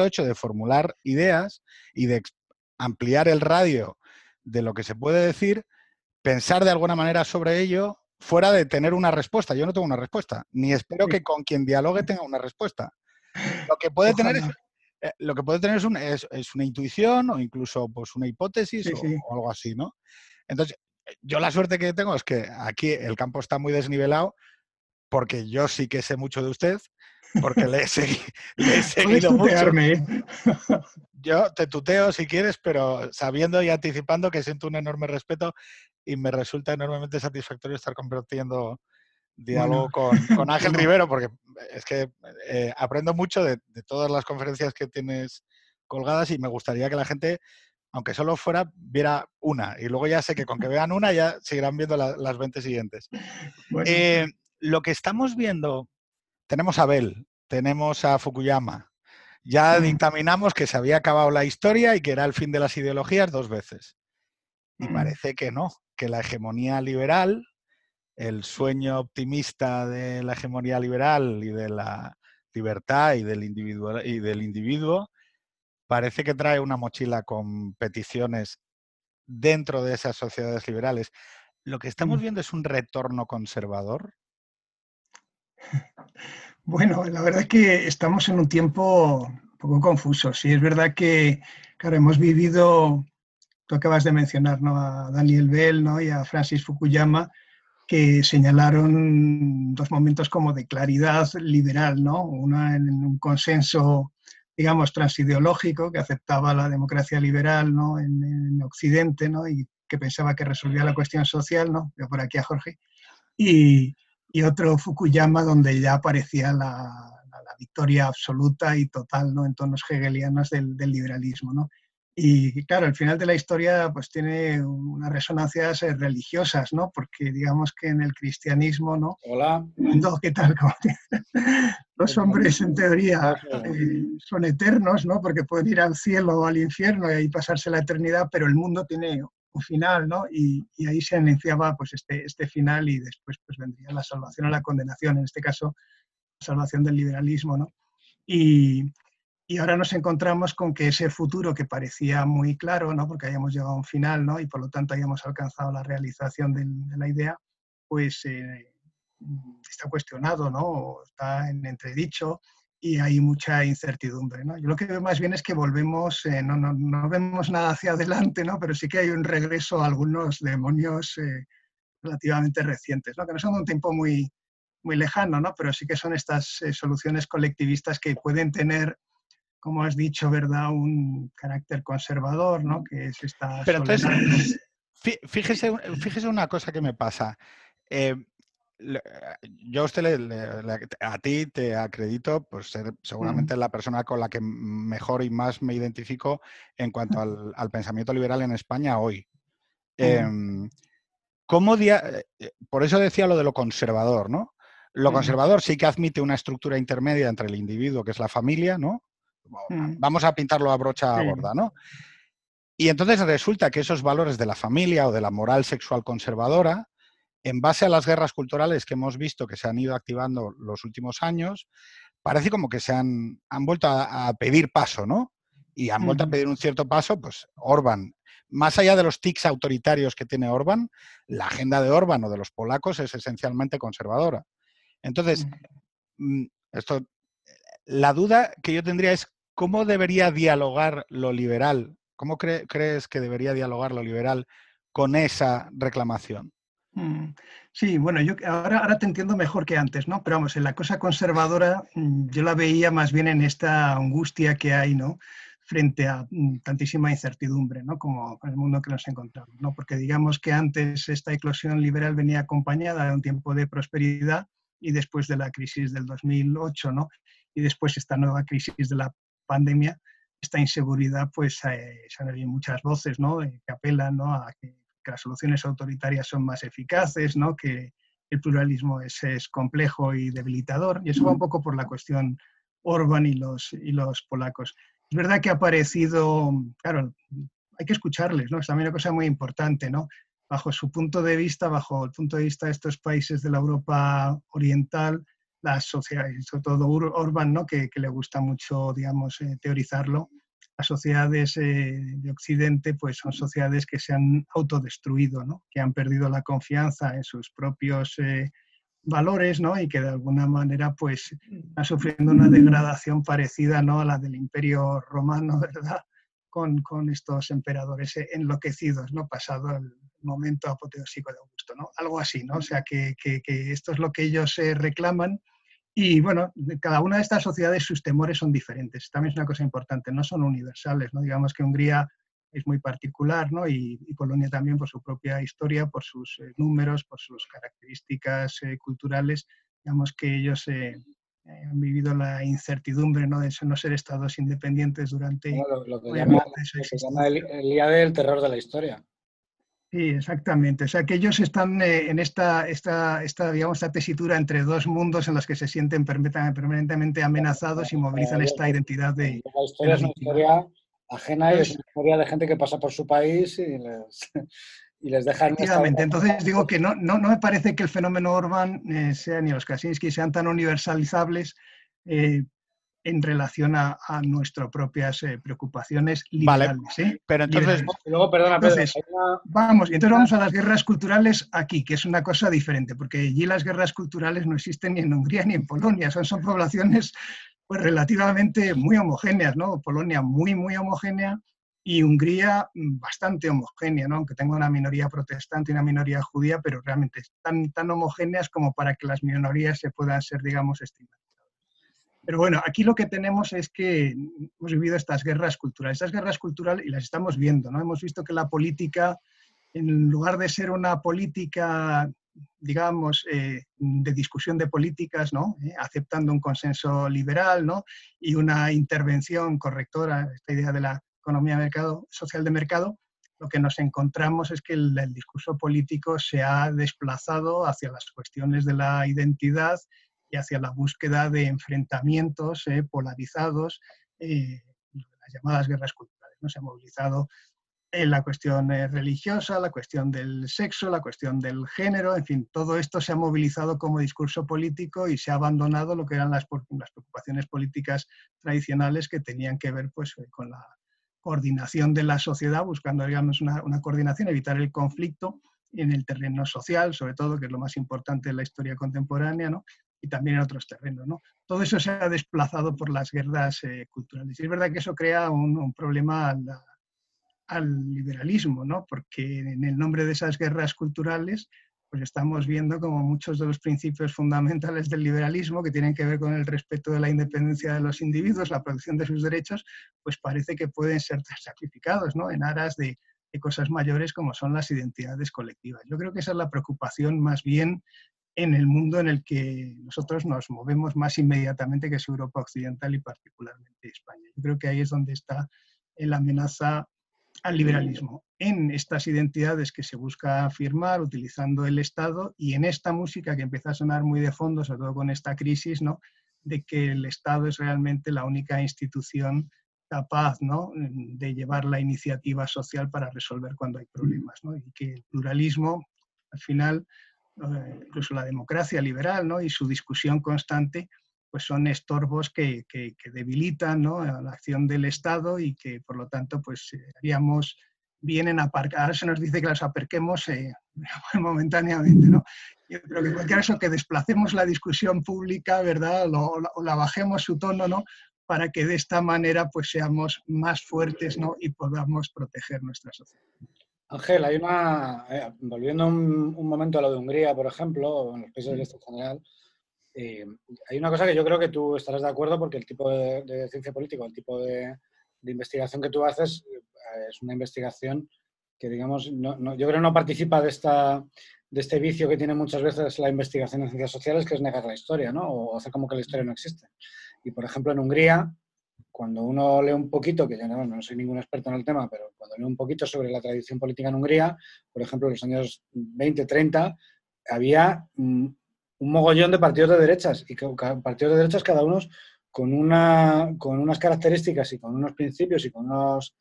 mero hecho de formular ideas y de ampliar el radio de lo que se puede decir, pensar de alguna manera sobre ello fuera de tener una respuesta. Yo no tengo una respuesta, ni espero que con quien dialogue tenga una respuesta. Lo que puede tener es, eh, lo que puede tener es, una intuición o incluso pues, una hipótesis o, algo así, ¿no? Entonces, yo la suerte que tengo es que aquí el campo está muy desnivelado porque yo sí que sé mucho de usted, porque le he, seguido mucho. ¿eh? Yo te tuteo si quieres, pero sabiendo y anticipando que siento un enorme respeto y me resulta enormemente satisfactorio estar compartiendo diálogo con, Ángel Rivero, porque es que eh, aprendo mucho de, todas las conferencias que tienes colgadas y me gustaría que la gente, aunque solo fuera, viera una. Y luego ya sé que con que vean una ya seguirán viendo las 20 siguientes. Eh, lo que estamos viendo, tenemos a Bell, tenemos a Fukuyama. Ya dictaminamos que se había acabado la historia y que era el fin de las ideologías dos veces. Y parece que no, que la hegemonía liberal, el sueño optimista de la hegemonía liberal y de la libertad y del, individuo, y del individuo, parece que trae una mochila con peticiones dentro de esas sociedades liberales. Lo que estamos mm. viendo es un retorno conservador. Bueno, la verdad es que estamos en un tiempo un poco confuso. Sí, es verdad que, claro, hemos vivido Tú acabas de mencionar ¿no? a Daniel Bell ¿no? y a Francis Fukuyama, que señalaron dos momentos como de claridad liberal, ¿no? Una en un consenso, digamos, transideológico que aceptaba la democracia liberal ¿no? en, Occidente ¿no? y que pensaba que resolvía la cuestión social, ¿no? Veo por aquí a Jorge. Y, y otro Fukuyama donde ya aparecía la, la, victoria absoluta y total ¿no? en tonos hegelianos del, del liberalismo. ¿no? Y claro, el final de la historia pues tiene unas resonancias eh, religiosas, ¿no? Porque digamos que en el cristianismo, ¿no? Hola. ¿Qué tal? Los hombres en teoría eh, son eternos, ¿no? Porque pueden ir al cielo o al infierno y ahí pasarse la eternidad, pero el mundo tiene un final, ¿no? Y, ahí se anunciaba pues este, este final y después pues vendría la salvación o la condenación, en este caso la salvación del liberalismo, ¿no? Y, y ahora nos encontramos con que ese futuro que parecía muy claro, ¿no? porque hayamos llegado a un final ¿no? y por lo tanto hayamos alcanzado la realización de, la idea, pues eh, está cuestionado, ¿no? está en entredicho y hay mucha incertidumbre. ¿no? Yo lo que veo más bien es que volvemos, eh, no, no, no, vemos nada hacia adelante, ¿no? pero sí que hay un regreso a algunos demonios eh, relativamente recientes, ¿no? que no son un tiempo muy, muy lejano, ¿no? pero sí que son estas soluciones colectivistas que pueden tener como has dicho, ¿verdad? Un carácter conservador, ¿no? Que es esta... Pero entonces, fíjese, fíjese una cosa que me pasa. Eh, yo a usted le, a ti te acredito por ser seguramente la persona con la que mejor y más me identifico en cuanto al, pensamiento liberal en España hoy. Em, ¿cómo eh, por eso decía lo de lo conservador, ¿no? Lo conservador sí que admite una estructura intermedia entre el individuo, que es la familia, ¿no? Vamos a pintarlo a brocha gorda, ¿no? Y entonces resulta que esos valores de la familia o de la moral sexual conservadora, en base a las guerras culturales que hemos visto que se han ido activando los últimos años, parece como que se han, han vuelto a, pedir paso, ¿no? Y han vuelto a pedir un cierto paso, pues Orban. Más allá de los tics autoritarios que tiene Orban, la agenda de Orban o de los polacos es esencialmente conservadora. Entonces, mm, esto, la duda que yo tendría es ¿cómo debería dialogar lo liberal? ¿Cómo crees que debería dialogar lo liberal con esa reclamación? Mm, sí, bueno, yo ahora, ahora te entiendo mejor que antes, ¿no? Pero vamos, en la cosa conservadora mm, yo la veía más bien en esta angustia que hay, ¿no? frente a mm, tantísima incertidumbre, ¿no? como el mundo que nos encontramos. ¿no? Porque digamos que antes esta eclosión liberal venía acompañada de un tiempo de prosperidad y después de la crisis del 2008, ¿no? y después esta nueva crisis de la pandemia, esta inseguridad, pues eh, se han oído muchas voces ¿no? Eh, que apelan ¿no? a que, las soluciones autoritarias son más eficaces, ¿no? que el pluralismo es, es, complejo y debilitador, y eso va un poco por la cuestión Orban y los, y los polacos. Es verdad que ha aparecido, claro, hay que escucharles, ¿no? Es también una cosa muy importante, ¿no? Bajo su punto de vista, bajo el punto de vista de estos países de la Europa Oriental, las sociedades, sobre todo Orban, ¿no? que, le gusta mucho, digamos, eh, teorizarlo, las sociedades eh, de Occidente pues son sociedades que se han autodestruido, ¿no? que han perdido la confianza en sus propios eh, valores ¿no? y que de alguna manera pues están sufriendo una degradación parecida ¿no? a la del imperio romano, ¿verdad? Con, con estos emperadores enloquecidos, ¿no? pasado el momento apoteósico de Augusto. ¿no? Algo así, ¿no? o sea que, que, esto es lo que ellos eh, reclaman y bueno, cada una de estas sociedades sus temores son diferentes. También es una cosa importante, no son universales. ¿no? Digamos que Hungría es muy particular ¿no? y, Polonia también por su propia historia, por sus eh, números, por sus características eh, culturales. Digamos que ellos eh, han vivido la incertidumbre ¿no? de no ser estados independientes durante... lo, que, llama, llama el, el día del terror de la historia. Sí, exactamente. O sea, que ellos están eh, en esta, esta, esta, digamos, esta tesitura entre dos mundos en los que se sienten permanentemente amenazados y movilizan esta identidad de... La historia es una historia ajena y es una historia de gente que pasa por su país y les, y les deja... Efectivamente. Entonces digo que no, no, no, me parece que el fenómeno Orban eh, sea ni los Kaczynski sean tan universalizables eh, en relación a, nuestras propias eh, preocupaciones liberales. Vale, pero entonces, luego, perdona, vamos, y entonces vamos a las guerras culturales aquí, que es una cosa diferente, porque allí las guerras culturales no existen ni en Hungría ni en Polonia, son, son poblaciones pues relativamente muy homogéneas, ¿no? Polonia muy, muy homogénea y Hungría mm, bastante homogénea, ¿no? aunque tenga una minoría protestante y una minoría judía, pero realmente tan, tan homogéneas como para que las minorías se puedan ser, digamos, estimadas. Pero bueno, aquí lo que tenemos es que hemos vivido estas guerras culturales, estas guerras culturales y las estamos viendo, ¿no? Hemos visto que la política, en lugar de ser una política, digamos, eh, de discusión de políticas, ¿no? Eh, aceptando un consenso liberal, ¿no? Y una intervención correctora, esta idea de la economía mercado, social de mercado, lo que nos encontramos es que el, el discurso político se ha desplazado hacia las cuestiones de la identidad y hacia la búsqueda de enfrentamientos eh, polarizados, eh, las llamadas guerras culturales. ¿no? Se ha movilizado en la cuestión eh, religiosa, la cuestión del sexo, la cuestión del género, en fin, todo esto se ha movilizado como discurso político y se ha abandonado lo que eran las, las preocupaciones políticas tradicionales que tenían que ver pues, con la coordinación de la sociedad, buscando digamos, una, una coordinación, evitar el conflicto en el terreno social, sobre todo, que es lo más importante en la historia contemporánea, ¿no? Y también en otros terrenos. ¿no? Todo eso se ha desplazado por las guerras eh, culturales. Y es verdad que eso crea un, problema al, al, liberalismo, ¿no? porque en el nombre de esas guerras culturales pues estamos viendo como muchos de los principios fundamentales del liberalismo que tienen que ver con el respeto de la independencia de los individuos, la protección de sus derechos, pues parece que pueden ser sacrificados ¿no? en aras de, de cosas mayores como son las identidades colectivas. Yo creo que esa es la preocupación más bien en el mundo en el que nosotros nos movemos más inmediatamente, que es Europa Occidental y particularmente España. Yo creo que ahí es donde está la amenaza al liberalismo, en estas identidades que se busca afirmar utilizando el Estado y en esta música que empieza a sonar muy de fondo, sobre todo con esta crisis, ¿no? de que el Estado es realmente la única institución capaz ¿no? de llevar la iniciativa social para resolver cuando hay problemas, ¿no? y que el pluralismo, al final, incluso la democracia liberal ¿no? y su discusión constante, pues son estorbos que, que, debilitan la acción del Estado y que por lo tanto pues eh, haríamos bien en aparcar. Ahora se nos dice que las aparquemos eh, momentáneamente, ¿no? Yo creo que en cualquier caso que desplacemos la discusión pública, ¿verdad? O la bajemos su tono, ¿no? Para que de esta manera pues seamos más fuertes, ¿no? Y podamos proteger nuestra sociedad. Ángel, hay una, eh, volviendo un, momento a lo de Hungría, por ejemplo, o en los países del este general, eh, hay una cosa que yo creo que tú estarás de acuerdo porque el tipo de, ciencia política, el tipo de, investigación que tú haces eh, es una investigación que, digamos, no, yo creo que no participa de, esta, de este vicio que tiene muchas veces la investigación en ciencias sociales, que es negar la historia, ¿no? O hacer como que la historia no existe. Y, por ejemplo, en Hungría, cuando uno lee un poquito, que yo no, soy ningún experto en el tema, pero cuando lee un poquito sobre la tradición política en Hungría, por ejemplo, en los años 20, 30, había un mogollón de partidos de derechas, y partidos de derechas cada uno con, una, con unas características y con unos principios y con, unos,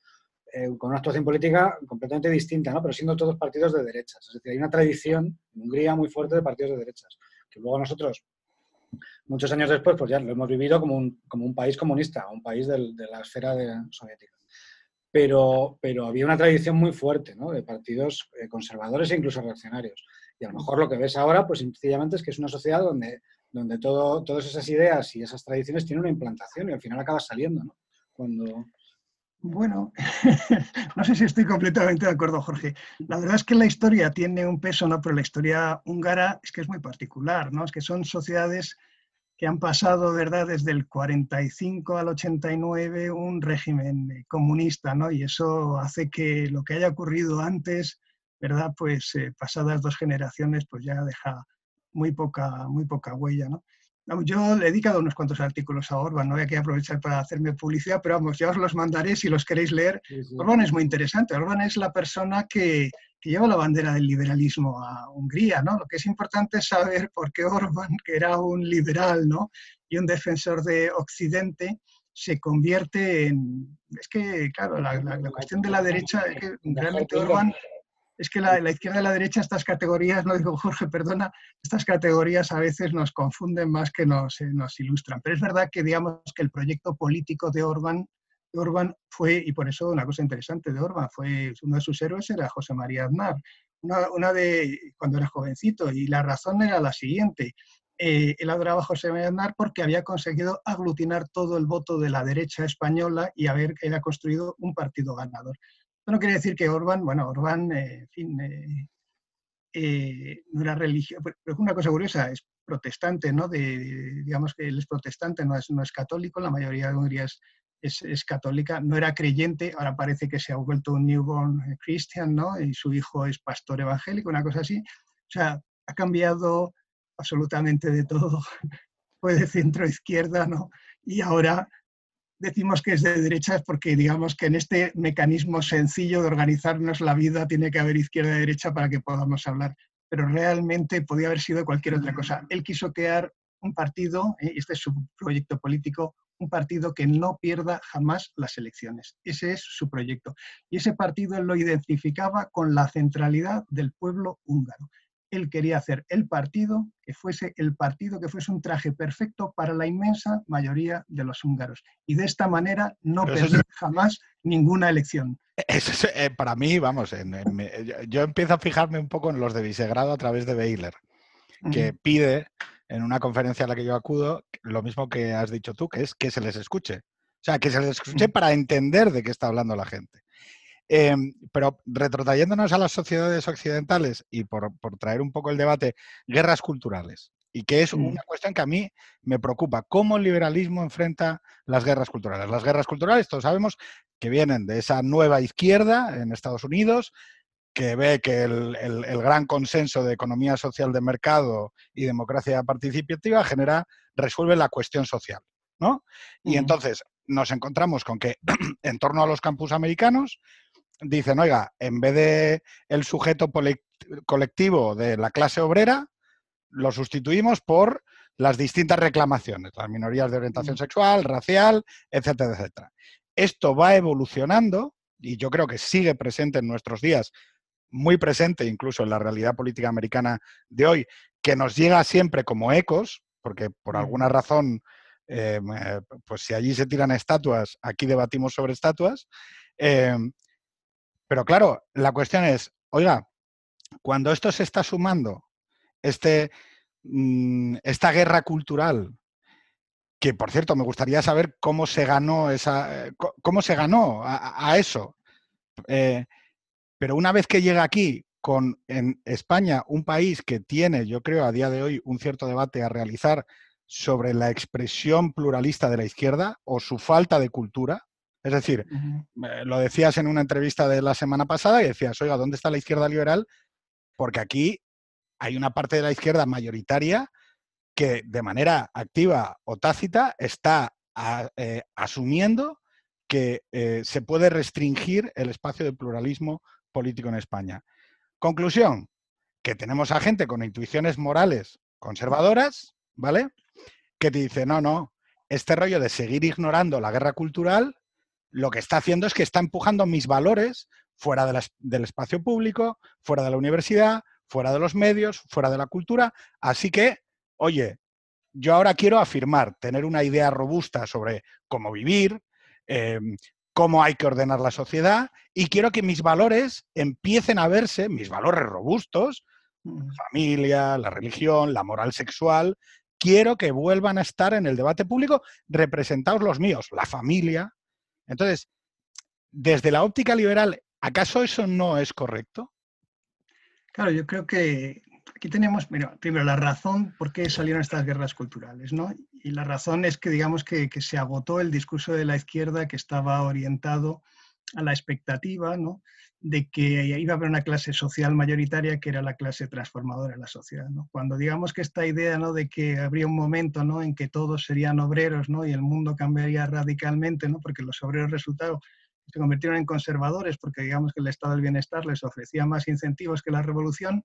eh, con una actuación política completamente distinta, ¿no? pero siendo todos partidos de derechas. Es decir, hay una tradición en Hungría muy fuerte de partidos de derechas, que luego nosotros muchos años después, pues ya lo hemos vivido como un, como un país comunista, un país de la esfera soviética. Pero, pero había una tradición muy fuerte ¿no? de partidos eh, conservadores e incluso reaccionarios. Y a lo mejor lo que ves ahora, pues sencillamente es que es una sociedad donde, donde todo, todas esas ideas y esas tradiciones tienen una implantación y al final acaba saliendo. ¿no? Cuando, bueno, no sé si estoy completamente de acuerdo, Jorge. La verdad es que la historia tiene un peso, ¿no? Pero la historia húngara es que es muy particular, ¿no? Es que son sociedades que han pasado, ¿verdad?, desde el 45 al 89 un régimen comunista, ¿no? Y eso hace que lo que haya ocurrido antes, ¿verdad?, pues eh, pasadas dos generaciones, pues ya deja muy poca, muy poca huella, ¿no? Yo le he dedicado unos cuantos artículos a Orban, no voy a aprovechar para hacerme publicidad, pero vamos, ya os los mandaré si los queréis leer. Orban es muy interesante. Orban es la persona que, que, lleva la bandera del liberalismo a Hungría, ¿no? Lo que es importante es saber por qué Orban, que era un liberal, ¿no? Y un defensor de Occidente, se convierte en... Es que, claro, la, la cuestión de la derecha, es que realmente Orban es que la, izquierda y la derecha, estas categorías, no digo Jorge, perdona, estas categorías a veces nos confunden más que nos, eh, ilustran. Pero es verdad que digamos que el proyecto político de Orban, fue, y por eso una cosa interesante de Orban, fue uno de sus héroes era José María Aznar, una, una de cuando era jovencito, y la razón era la siguiente. Eh, él adoraba a José María Aznar porque había conseguido aglutinar todo el voto de la derecha española y haber era construido un partido ganador no quiere decir que Orban, bueno, Orban, eh, en fin, eh, eh, no era religioso, pero es una cosa curiosa, es protestante, ¿no? Digamos que él es protestante, no es, no es católico, la mayoría de Hungría es, es, católica, no era creyente, ahora parece que se ha vuelto un newborn Christian, ¿no? Y su hijo es pastor evangélico, una cosa así. O sea, ha cambiado absolutamente de todo, fue de centro izquierda, ¿no? Y ahora decimos que es de derechas porque digamos que en este mecanismo sencillo de organizarnos la vida tiene que haber izquierda y derecha para que podamos hablar, pero realmente podía haber sido cualquier otra cosa. Él quiso crear un partido, y ¿eh? este es su proyecto político, un partido que no pierda jamás las elecciones. Ese es su proyecto. Y ese partido él lo identificaba con la centralidad del pueblo húngaro él quería hacer el partido que fuese el partido que fuese un traje perfecto para la inmensa mayoría de los húngaros. Y de esta manera no perder jamás ninguna elección. Eso eh, para mí, vamos, yo empiezo a fijarme un poco en los de Visegrado a través de Beiler, que pide en una conferencia a la que yo acudo lo mismo que has dicho tú, que es que se les escuche. O sea, que se les escuche para entender de qué está hablando la gente. Em, pero retrotrayéndonos a las sociedades occidentales y por, traer un poco el debate, guerras culturales, y que es una cuestión que a mí me preocupa. ¿Cómo el liberalismo enfrenta las guerras culturales? Las guerras culturales, todos sabemos que vienen de esa nueva izquierda en Estados Unidos, que ve que el, gran consenso de economía social de mercado y democracia participativa genera, resuelve la cuestión social. ¿no? Y entonces nos encontramos con que en torno a los campus americanos dicen, oiga, en vez de el sujeto colectivo de la clase obrera, lo sustituimos por las distintas reclamaciones, las minorías de orientación mm. sexual, racial, etcétera, etcétera. Esto va evolucionando y yo creo que sigue presente en nuestros días, muy presente incluso en la realidad política americana de hoy, que nos llega siempre como ecos, porque por mm. alguna razón, eh, pues si allí se tiran estatuas, aquí debatimos sobre estatuas. Eh, pero claro, la cuestión es, oiga, cuando esto se está sumando, este, mm, esta guerra cultural, que por cierto me gustaría saber cómo se ganó esa, eh, cómo se ganó a, eso. Eh, pero una vez que llega aquí con en España un país que tiene, yo creo, a día de hoy un cierto debate a realizar sobre la expresión pluralista de la izquierda o su falta de cultura, es decir, lo decías en una entrevista de la semana pasada y decías, oiga, ¿dónde está la izquierda liberal? Porque aquí hay una parte de la izquierda mayoritaria que de manera activa o tácita está eh, asumiendo que eh, se puede restringir el espacio de pluralismo político en España. Conclusión, que tenemos a gente con intuiciones morales conservadoras, ¿vale? Que te dice, no, no, este rollo de seguir ignorando la guerra cultural lo que está haciendo es que está empujando mis valores fuera del espacio público, fuera de la universidad, fuera de los medios, fuera de la cultura. Así que, oye, yo ahora quiero afirmar, tener una idea robusta sobre cómo vivir, em, cómo hay que ordenar la sociedad y quiero que mis valores empiecen a verse, mis valores robustos, la familia, la religión, la moral sexual, quiero que vuelvan a estar en el debate público representados los míos, la familia. Entonces, desde la óptica liberal, ¿acaso eso no es correcto? Claro, yo creo que aquí tenemos, primero la razón por qué salieron estas guerras culturales, ¿no? Y la razón es que digamos que, se agotó el discurso de la izquierda que estaba orientado a la expectativa, ¿no? De que iba a haber una clase social mayoritaria que era la clase transformadora de la sociedad. Cuando digamos que esta idea ¿no? de que habría un momento ¿no? en que todos serían obreros ¿no? y el mundo cambiaría radicalmente, ¿no? porque los obreros resultaron se convirtieron en conservadores porque digamos que el estado del bienestar les ofrecía más incentivos que la revolución,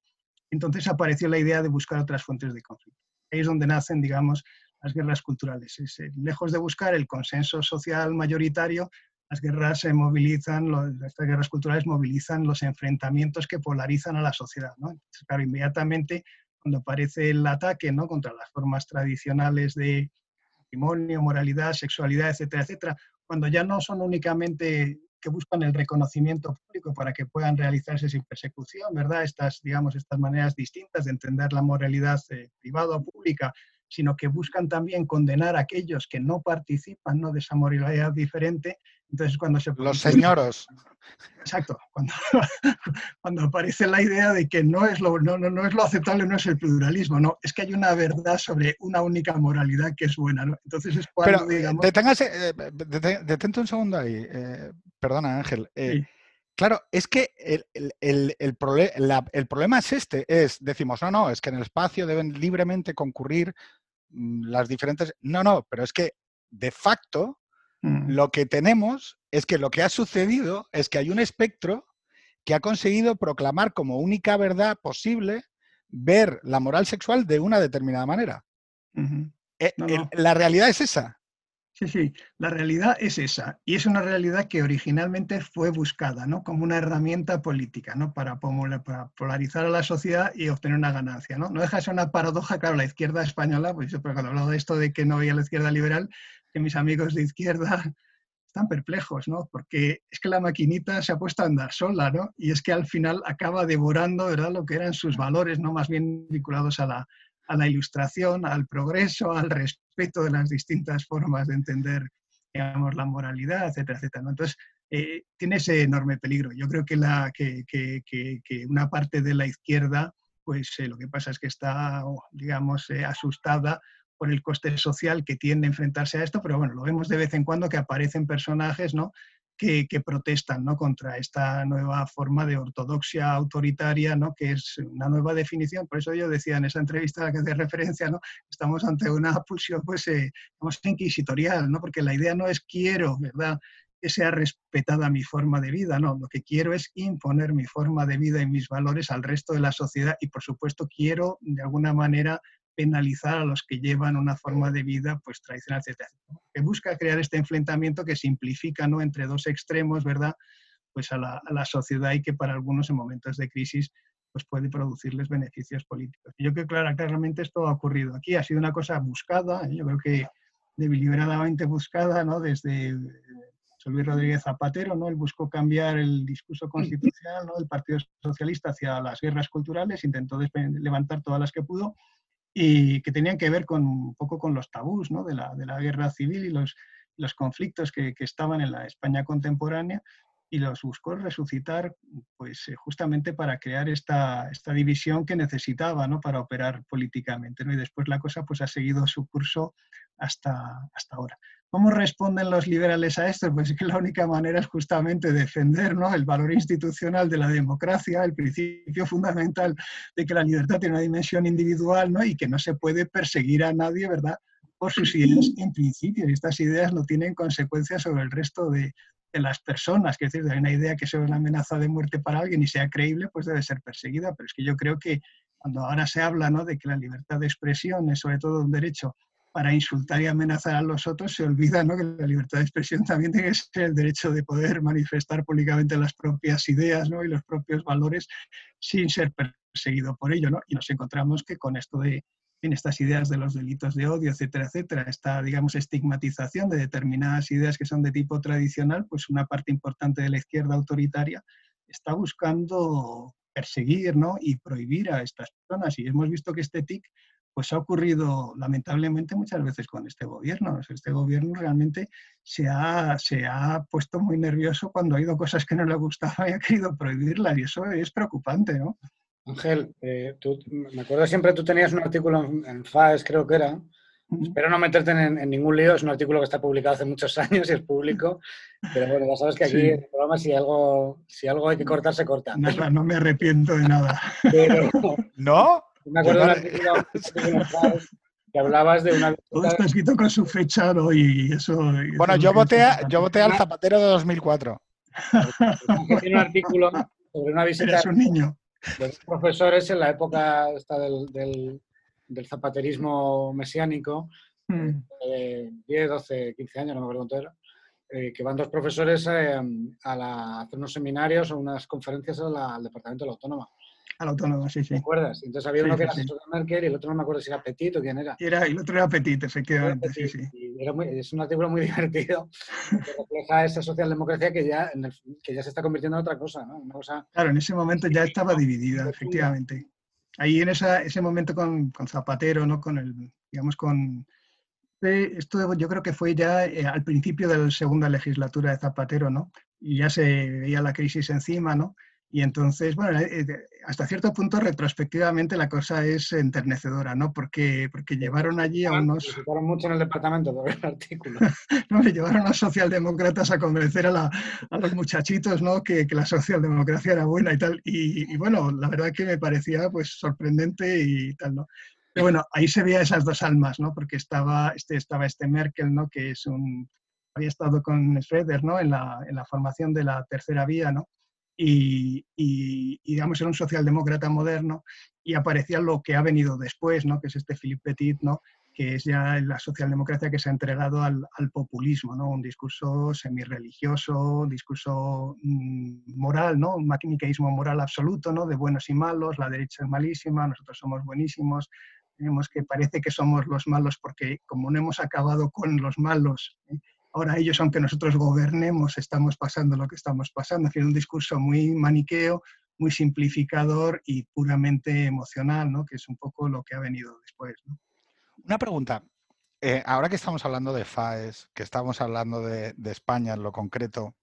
entonces apareció la idea de buscar otras fuentes de conflicto. Ahí es donde nacen, digamos, las guerras culturales. Eh, lejos de buscar el consenso social mayoritario, las guerras se movilizan, estas guerras culturales movilizan los enfrentamientos que polarizan a la sociedad. ¿no? claro, inmediatamente cuando aparece el ataque ¿no? contra las formas tradicionales de matrimonio, moralidad, sexualidad, etcétera, etcétera, cuando ya no son únicamente que buscan el reconocimiento público para que puedan realizarse sin persecución, ¿verdad? Estas, digamos, estas maneras distintas de entender la moralidad eh, privada o pública, sino que buscan también condenar a aquellos que no participan ¿no? de esa moralidad diferente. Entonces, cuando se... Los señoros. Exacto, cuando, cuando aparece la idea de que no es, lo, no, no, es lo aceptable, no es el pluralismo, no, es que hay una verdad sobre una única moralidad que es buena. ¿no? Entonces es cuando, Pero, digamos... Eh, detente un segundo ahí, eh, perdona Ángel. Eh, claro, es que el, el, el, problema es este, es, decimos, no, no, es que en el espacio deben libremente concurrir mm, las diferentes... No, no, pero es que de facto mm. lo que tenemos es que lo que ha sucedido es que hay un espectro que ha conseguido proclamar como única verdad posible ver la moral sexual de una determinada manera. Eh, la realidad es esa. Sí, sí, la realidad es esa. Y es una realidad que originalmente fue buscada ¿no? como una herramienta política ¿no? para, para, polarizar a la sociedad y obtener una ganancia. ¿no? no deja de ser una paradoja, claro, la izquierda española, pues yo cuando he hablado de esto de que no había la izquierda liberal, que mis amigos de izquierda están perplejos, ¿no? Porque es que la maquinita se ha puesto a andar sola, ¿no? Y es que al final acaba devorando, ¿verdad? Lo que eran sus valores, ¿no? Más bien vinculados a la, a la ilustración, al progreso, al respeto de las distintas formas de entender, digamos, la moralidad, etcétera, etcétera. Entonces, eh, tiene ese enorme peligro. Yo creo que, la, que, que, que, una parte de la izquierda, pues eh, lo que pasa es que está, digamos, eh, asustada por el coste social que tiende a enfrentarse a esto, pero bueno, lo vemos de vez en cuando que aparecen personajes, ¿no? que, protestan ¿no? contra esta nueva forma de ortodoxia autoritaria, ¿no? que es una nueva definición. Por eso yo decía en esa entrevista a la que hace referencia, ¿no? estamos ante una pulsión pues, eh, inquisitorial, ¿no? porque la idea no es quiero ¿verdad? que sea respetada mi forma de vida, no, lo que quiero es imponer mi forma de vida y mis valores al resto de la sociedad y por supuesto quiero de alguna manera penalizar a los que llevan una forma de vida pues tradicional, etc. Que busca crear este enfrentamiento que simplifica ¿no? entre dos extremos, ¿verdad? Pues a la, a la, sociedad y que para algunos en momentos de crisis pues puede producirles beneficios políticos. Yo creo que claro, claramente esto ha ocurrido aquí, ha sido una cosa buscada, ¿eh? yo creo que deliberadamente buscada, ¿no? Desde eh, Luis Rodríguez Zapatero, ¿no? Él buscó cambiar el discurso constitucional ¿no? del Partido Socialista hacia las guerras culturales, intentó levantar todas las que pudo, y que tenían que ver con un poco con los tabús ¿no? de, la, de, la, guerra civil y los, los conflictos que, que, estaban en la España contemporánea y los buscó resucitar pues, eh, justamente para crear esta, esta división que necesitaba ¿no? para operar políticamente. ¿no? Y después la cosa pues, ha seguido su curso hasta, hasta ahora. ¿Cómo responden los liberales a esto? Pues que la única manera es justamente defender ¿no? el valor institucional de la democracia, el principio fundamental de que la libertad tiene una dimensión individual ¿no? y que no se puede perseguir a nadie, ¿verdad? Por sus ideas en principio. Y estas ideas no tienen consecuencias sobre el resto de, de las personas. Es decir, hay una idea que sea una amenaza de muerte para alguien y sea creíble, pues debe ser perseguida. Pero es que yo creo que cuando ahora se habla ¿no? de que la libertad de expresión es sobre todo un derecho para insultar y amenazar a los otros, se olvida ¿no? que la libertad de expresión también tiene que ser el derecho de poder manifestar públicamente las propias ideas ¿no? y los propios valores sin ser perseguido por ello. ¿no? Y nos encontramos que con esto de, en estas ideas de los delitos de odio, etcétera, etcétera, esta, digamos, estigmatización de determinadas ideas que son de tipo tradicional, pues una parte importante de la izquierda autoritaria está buscando perseguir ¿no? y prohibir a estas personas. Y hemos visto que este TIC pues ha ocurrido lamentablemente muchas veces con este gobierno. Este gobierno realmente se ha, se ha puesto muy nervioso cuando ha ido cosas que no le gustaban y ha querido prohibirlas y eso es preocupante, ¿no? Ángel, eh, me acuerdo siempre tú tenías un artículo en, FAES, creo que era, Espero no meterte en, ningún lío, es un artículo que está publicado hace muchos años y es público, pero bueno, ya sabes que aquí en el programa si algo, si algo hay que cortar, se corta. Nada, no me arrepiento de nada. ¿No? Me acuerdo del artículo que hablabas de una... Todo está escrito con su fecha ¿no? y eso... Bueno, yo voté, yo voté al Zapatero de 2004. Tiene un artículo sobre una visita... Un niño. De los profesores en la época esta del del zapaterismo mesiánico, 10, 12, 15 años, no me acuerdo cuánto era, eh, que van dos profesores eh, a, hacer unos seminarios o unas conferencias al Departamento de la Autónoma. A la Autónoma, sí, sí. ¿Te acuerdas? Entonces había uno que era de Merkel y el otro no me acuerdo si era Petit o quién era. Era, y el otro era Petit, efectivamente, sí, sí. es un artículo muy divertido que refleja esa socialdemocracia que ya, que ya se está convirtiendo en otra cosa, ¿no? Una cosa claro, en ese momento ya estaba dividida, efectivamente ahí en ese momento con, Zapatero, ¿no? Con el, digamos, con... Esto yo creo que fue ya eh, al principio de la segunda legislatura de Zapatero, ¿no? Y ya se veía la crisis encima, ¿no? Y entonces, bueno, eh, eh, hasta cierto punto retrospectivamente la cosa es enternecedora, ¿no? Porque, porque llevaron allí a ah, unos... Llevaron mucho en el departamento por el artículo. no, llevaron a socialdemócratas a convencer a, los muchachitos, ¿no? Que, la socialdemocracia era buena y tal. Y, bueno, la verdad que me parecía pues sorprendente y tal, ¿no? Pero bueno, ahí se veía esas dos almas, ¿no? Porque estaba este, estaba este Merkel, ¿no? Que es un... había estado con Schroeder, ¿no? En la, en la formación de la tercera vía, ¿no? Y, digamos, era un socialdemócrata moderno y aparecía lo que ha venido después, ¿no? que es este Philippe Petit, ¿no? que es ya la socialdemocracia que se ha entregado al, populismo, ¿no? un discurso semirreligioso, un discurso mm, moral, ¿no? un maniqueísmo moral absoluto, ¿no? de buenos y malos, la derecha es malísima, nosotros somos buenísimos, tenemos que parece que somos los malos porque como no hemos acabado con los malos, ¿eh? Ahora ellos, aunque nosotros gobernemos, estamos pasando lo que estamos pasando. Es un discurso muy maniqueo, muy simplificador y puramente emocional, ¿no? que es un poco lo que ha venido después. Una pregunta. Eh, ahora que estamos hablando de FAES, que estamos hablando de, España en lo concreto,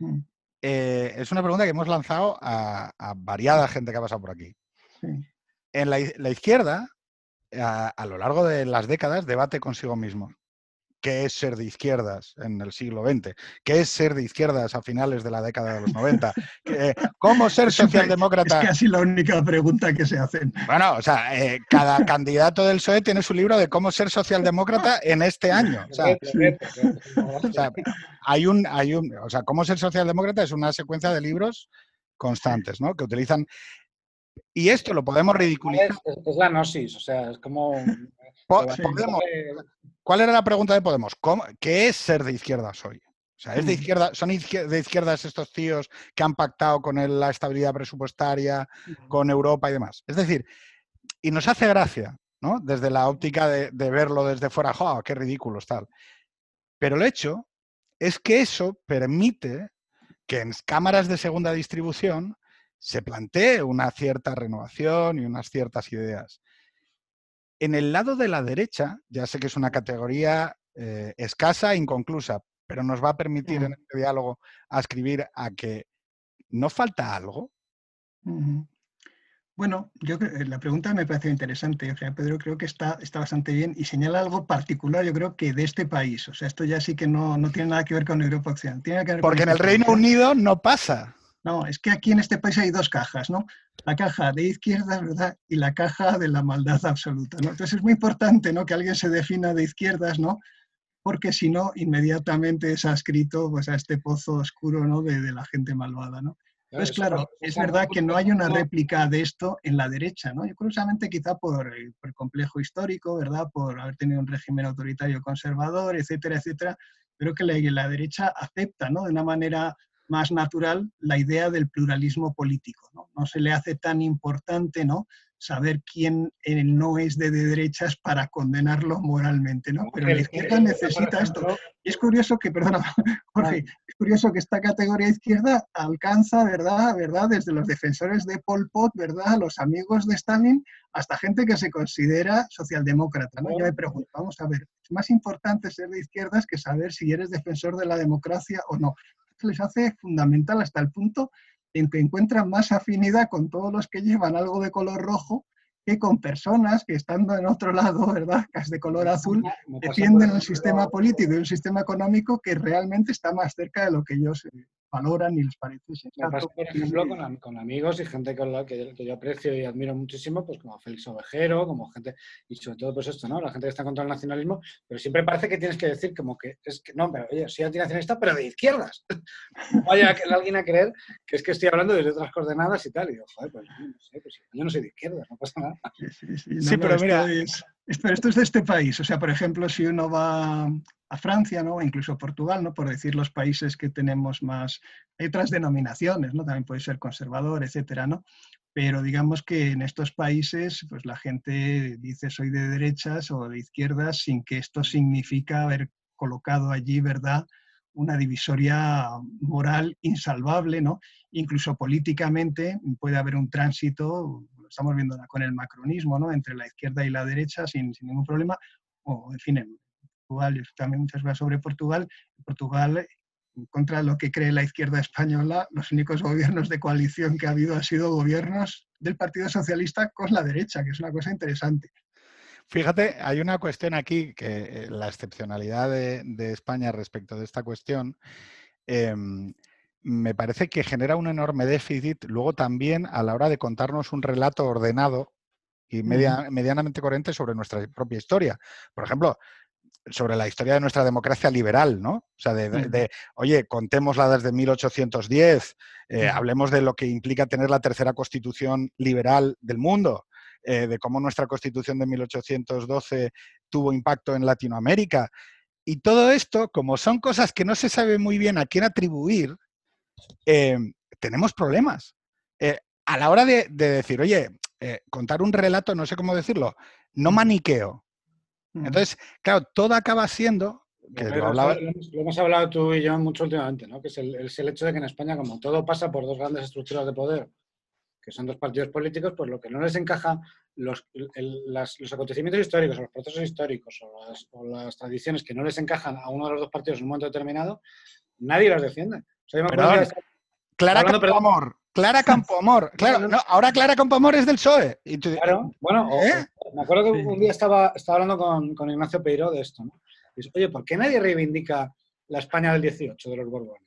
mm. eh, es una pregunta que hemos lanzado a, variada gente que ha pasado por aquí. En la, izquierda, a, lo largo de las décadas, debate consigo mismo qué es ser de izquierdas en el siglo XX, qué es ser de izquierdas a finales de la década de los 90, cómo ser socialdemócrata. Es casi la única pregunta que se hacen. Bueno, o sea, eh, cada candidato del PSOE tiene su libro de cómo ser socialdemócrata en este año. O sea, hay un, hay un, o sea, cómo ser socialdemócrata es una secuencia de libros constantes, ¿no? Que utilizan y esto lo podemos ridiculizar. Es, la gnosis, o sea, es como... ¿Cuál era la pregunta de Podemos? ¿Qué es ser de izquierdas hoy? O sea, ¿es de izquierda, ¿son de izquierdas estos tíos que han pactado con la estabilidad presupuestaria, con Europa y demás? Es decir, y nos hace gracia, ¿no? Desde la óptica de, verlo desde fuera, ¡oh, qué ridículo tal! Pero el hecho es que eso permite que en cámaras de segunda distribución se plantee una cierta renovación y unas ciertas ideas. En el lado de la derecha, ya sé que es una categoría eh, escasa e inconclusa, pero nos va a permitir en este diálogo a escribir a que no falta algo. Bueno, yo eh, la pregunta me parece interesante. O sea, Pedro creo que está, está bastante bien y señala algo particular, yo creo que de este país. O sea, esto ya sí que no, no tiene nada que ver con Europa Occidental. Porque en el Reino Unido no pasa. No, es que aquí en este país hay dos cajas, ¿no? La caja de izquierda, ¿verdad? Y la caja de la maldad absoluta, ¿no? Entonces es muy importante, ¿no? Que alguien se defina de izquierdas, ¿no? Porque si no, inmediatamente es adscrito pues, a este pozo oscuro, ¿no? De, la gente malvada, ¿no? Entonces, claro, es verdad que no hay una réplica de esto en la derecha, ¿no? Y curiosamente quizá por, por el complejo histórico, ¿verdad? Por haber tenido un régimen autoritario conservador, etcétera, etcétera, pero que la, la derecha acepta, ¿no? De una manera más natural la idea del pluralismo político. ¿no? no se le hace tan importante, ¿no? saber quién no es de, derechas para condenarlo moralmente, ¿no? Pero la izquierda necesita esto. Y es curioso que, perdona, Jorge, es curioso que esta categoría izquierda alcanza, ¿verdad? ¿verdad? Desde los defensores de Pol Pot, ¿verdad? Los amigos de Stalin, hasta gente que se considera socialdemócrata, ¿no? Yo me pregunto, vamos a ver, es más importante ser de izquierdas que saber si eres defensor de la democracia o no. Les hace fundamental hasta el punto en que encuentran más afinidad con todos los que llevan algo de color rojo que con personas que estando en otro lado, ¿verdad?, que es de color azul, defienden un sistema político y un sistema económico que realmente está más cerca de lo que ellos valoran y les parece sensato. por ejemplo, con, amigos y gente con la que, yo aprecio y admiro muchísimo, pues como Félix Ovejero, como gente, y sobre todo pues esto, ¿no? La gente que está contra el nacionalismo, pero siempre parece que tienes que decir como que es que, no, pero oye, soy antinacionalista, pero de izquierdas. Vaya que alguien a creer que es que estoy hablando desde otras coordenadas y tal, y digo, joder, pues no sé, pues yo no soy de izquierdas, no pasa nada. Sí, pero mira... esto es de este país, o sea, por ejemplo, si uno va a Francia, ¿no? incluso Portugal, ¿no? por decir los países que tenemos más, hay otras denominaciones, ¿no? también puede ser conservador, etcétera, ¿no? Pero digamos que en estos países, pues la gente dice soy de derechas o de izquierdas sin que esto significa haber colocado allí, ¿verdad?, una divisoria moral insalvable, ¿no? Incluso políticamente puede haber un tránsito, estamos viendo con el macronismo, ¿no? Entre la izquierda y la derecha sin, ningún problema, o en fin, Portugal, y también muchas veces sobre Portugal, Portugal, contra lo que cree la izquierda española, los únicos gobiernos de coalición que ha habido han sido gobiernos del Partido Socialista con la derecha, que es una cosa interesante. Fíjate, hay una cuestión aquí, que eh, la excepcionalidad de, España respecto de esta cuestión, em, me parece que genera un enorme déficit luego también a la hora de contarnos un relato ordenado y medianamente coherente sobre nuestra propia historia. Por ejemplo, sobre la historia de nuestra democracia liberal, ¿no? O sea, de, oye, contémosla desde 1810, eh, hablemos de lo que implica tener la tercera constitución liberal del mundo, eh, de cómo nuestra constitución de 1812 tuvo impacto en Latinoamérica. Y todo esto, como son cosas que no se sabe muy bien a quién atribuir, eh, tenemos problemas. a la hora de, de decir, oye, contar un relato, no sé cómo decirlo, no maniqueo, entonces, claro, todo acaba siendo... lo, hemos hablado tú y yo mucho últimamente, ¿no? que es el, el, hecho de que en España, como todo pasa por dos grandes estructuras de poder, que son dos partidos políticos, pues lo que no les encaja, los, los acontecimientos históricos, o los procesos históricos, o las, tradiciones que no les encajan a uno de los dos partidos en un momento determinado, nadie las defiende. O sea, Clara Campoamor. Clara Campoamor. Claro, no, ahora Clara Campoamor es del PSOE. claro, bueno, ¿Eh? me acuerdo que un día estaba, estaba hablando con, con, Ignacio Peiro de esto, ¿no? Dice, oye, ¿por qué nadie reivindica la España del 18 de los Borbones?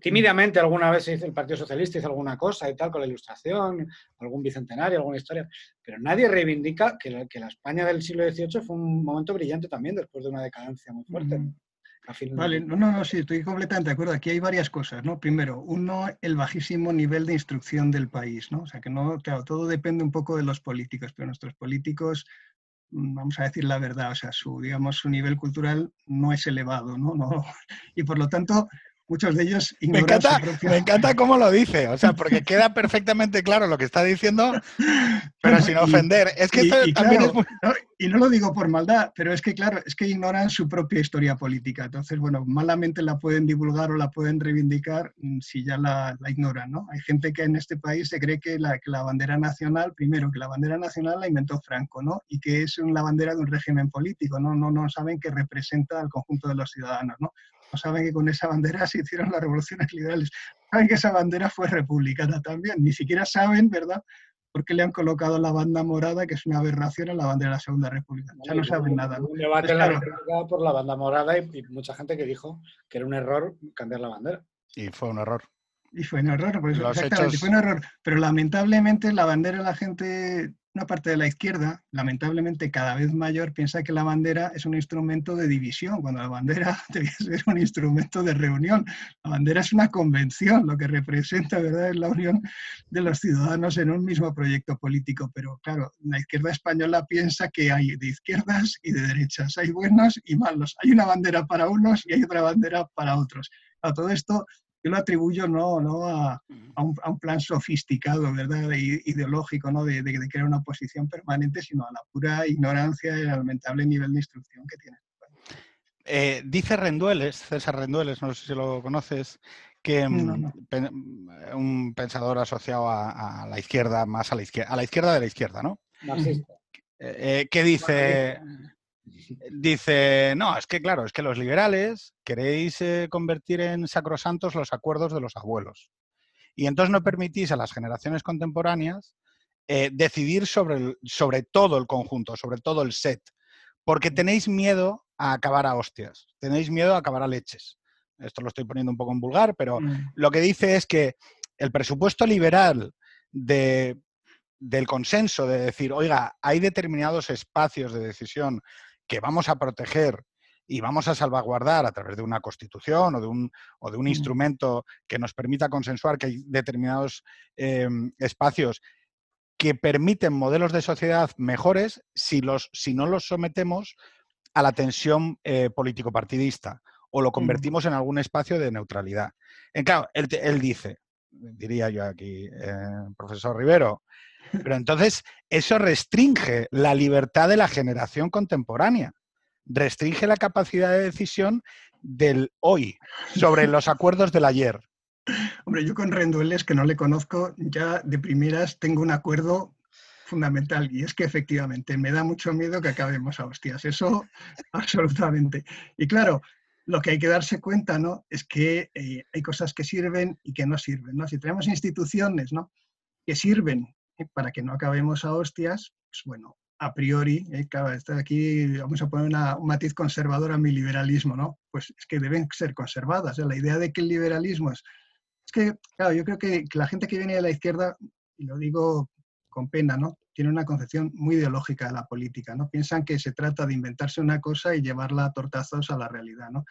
Tímidamente alguna vez se dice el Partido Socialista hizo alguna cosa y tal con la ilustración, algún bicentenario, alguna historia, pero nadie reivindica que la, que la España del siglo XVIII fue un momento brillante también después de una decadencia muy fuerte. Vale, no, no, no, sí, estoy completamente de acuerdo. Aquí hay varias cosas, ¿no? Primero, uno, el bajísimo nivel de instrucción del país, ¿no? O sea, que no, claro, todo depende un poco de los políticos, pero nuestros políticos, mm, vamos a decir la verdad, o sea, su, digamos, su nivel cultural no es elevado, ¿no? no y por lo tanto, muchos de ellos me encanta, me encanta cómo lo dice, o sea, porque queda perfectamente claro lo que está diciendo, pero sin ofender. Es que esto también es y no lo digo por maldad, pero es que, claro, es que ignoran su propia historia política. Entonces, bueno, malamente la pueden divulgar o la pueden reivindicar mm, si ya la, ignoran, ¿no? Hay gente que en este país se cree que la, que la bandera nacional, primero, que la bandera nacional la inventó Franco, ¿no? Y que es la bandera de un régimen político, ¿no? No, no saben que representa al conjunto de los ciudadanos, ¿no? No saben que con esa bandera se hicieron las revoluciones liberales, saben que esa bandera fue republicana también, ni siquiera saben, ¿verdad?, por qué le han colocado la banda morada, que es una aberración, en la bandera de la Segunda República. Ya no saben nada. ¿no? Un debate en la República por la banda morada y, mucha gente que dijo que era un error cambiar la bandera. Y fue un error. Y fue un error, pues exactamente, fue un error. Pero lamentablemente la bandera la gente una parte de la izquierda, lamentablemente cada vez mayor, piensa que la bandera es un instrumento de división, cuando la bandera debe ser un instrumento de reunión. La bandera es una convención, lo que representa ¿verdad? es la unión de los ciudadanos en un mismo proyecto político. Pero claro, la izquierda española piensa que hay de izquierdas y de derechas, hay buenos y malos. Hay una bandera para unos y hay otra bandera para otros. A todo esto yo lo atribuyo no, no a, un, plan sofisticado, ¿verdad? ideológico, ¿no? De, crear una oposición permanente, sino a la pura ignorancia y el lamentable nivel de instrucción que tiene. Eh, dice Rendueles, César Rendueles, no sé si lo conoces, que mm, un pensador asociado a, la izquierda, más a la izquierda, a la izquierda de la izquierda, ¿no? Marxista. Eh, eh, que dice, dice, no, es que claro, es que los liberales queréis eh, convertir en sacrosantos los acuerdos de los abuelos. Y entonces no permitís a las generaciones contemporáneas decidir sobre, sobre todo el conjunto, sobre todo el set, porque tenéis miedo a acabar a hostias, tenéis miedo a acabar a leches. Esto lo estoy poniendo un poco en vulgar, pero mm. lo que dice es que el presupuesto liberal de del consenso, de decir, oiga, hay determinados espacios de decisión que vamos a proteger y vamos a salvaguardar a través de una constitución o de un, o de un instrumento que nos permita consensuar que hay determinados em, espacios que permiten modelos de sociedad mejores si, los, si no los sometemos a la tensión eh, político-partidista o lo convertimos en algún espacio de neutralidad. En claro, él, él dice, diría yo aquí, eh, profesor Rivero, pero entonces eso restringe la libertad de la generación contemporánea, restringe la capacidad de decisión del hoy sobre los acuerdos del ayer. Hombre, yo con Rendueles, que no le conozco, ya de primeras tengo un acuerdo fundamental y es que efectivamente me da mucho miedo que acabemos a hostias, eso absolutamente. Y claro, lo que hay que darse cuenta ¿no? es que eh, hay cosas que sirven y que no sirven. ¿no? Si tenemos instituciones ¿no? que sirven para que no acabemos a hostias, pues bueno, a priori, eh, claro, aquí vamos a poner un matiz conservador a mi liberalismo, ¿no? Pues es que deben ser conservadas. ¿eh? La idea de que el liberalismo es... Es que, claro, yo creo que, la gente que viene de la izquierda, y lo digo con pena, ¿no? Tiene una concepción muy ideológica de la política, ¿no? Piensan que se trata de inventarse una cosa y llevarla a tortazos a la realidad, ¿no?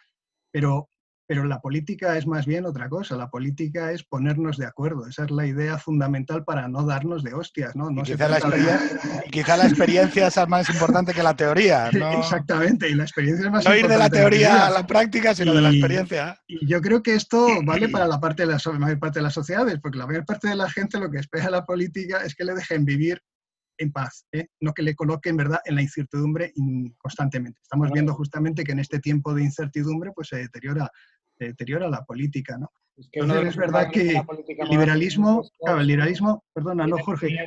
Pero pero la política es más bien otra cosa. La política es ponernos de acuerdo. Esa es la idea fundamental para no darnos de hostias. ¿no? y, quizá la quizá, la experiencia es más importante que la teoría. Exactamente, y la experiencia es más no ir de la teoría a la práctica, sino de la experiencia. Y yo creo que esto vale para la, parte de la, mayor parte de las sociedades, porque la mayor parte de la gente lo que espera la política es que le dejen vivir en paz, ¿eh? no que le coloquen verdad en la incertidumbre constantemente. Estamos viendo justamente que en este tiempo de incertidumbre pues se deteriora deteriora la política, ¿no? Es, que Entonces, es verdad que el liberalismo, claro, el liberalismo, perdona, no, Jorge. El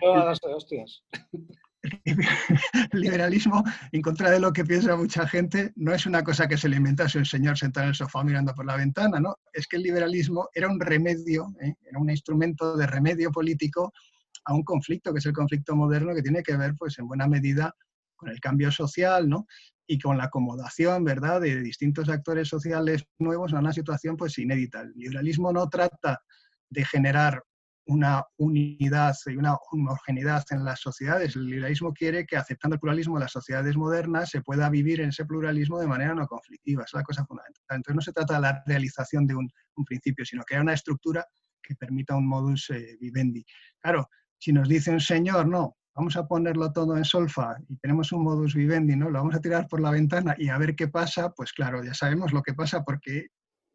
liberalismo, en contra de lo que piensa mucha gente, no es una cosa que se le inventase un señor sentado en el sofá mirando por la ventana, ¿no? Es que el liberalismo era un remedio, ¿eh? era un instrumento de remedio político a un conflicto, que es el conflicto moderno, que tiene que ver, pues, en buena medida con el cambio social, ¿no? Y con la acomodación, ¿verdad?, de distintos actores sociales nuevos a una situación pues inédita. El liberalismo no trata de generar una unidad y una homogeneidad en las sociedades. El liberalismo quiere que aceptando el pluralismo de las sociedades modernas se pueda vivir en ese pluralismo de manera no conflictiva. Es la cosa fundamental. Entonces no se trata de la realización de un, principio, sino que haya una estructura que permita un modus eh, vivendi. Claro, si nos dice un señor, no, vamos a ponerlo todo en solfa y tenemos un modus vivendi, ¿no? Lo vamos a tirar por la ventana y a ver qué pasa, pues claro, ya sabemos lo que pasa porque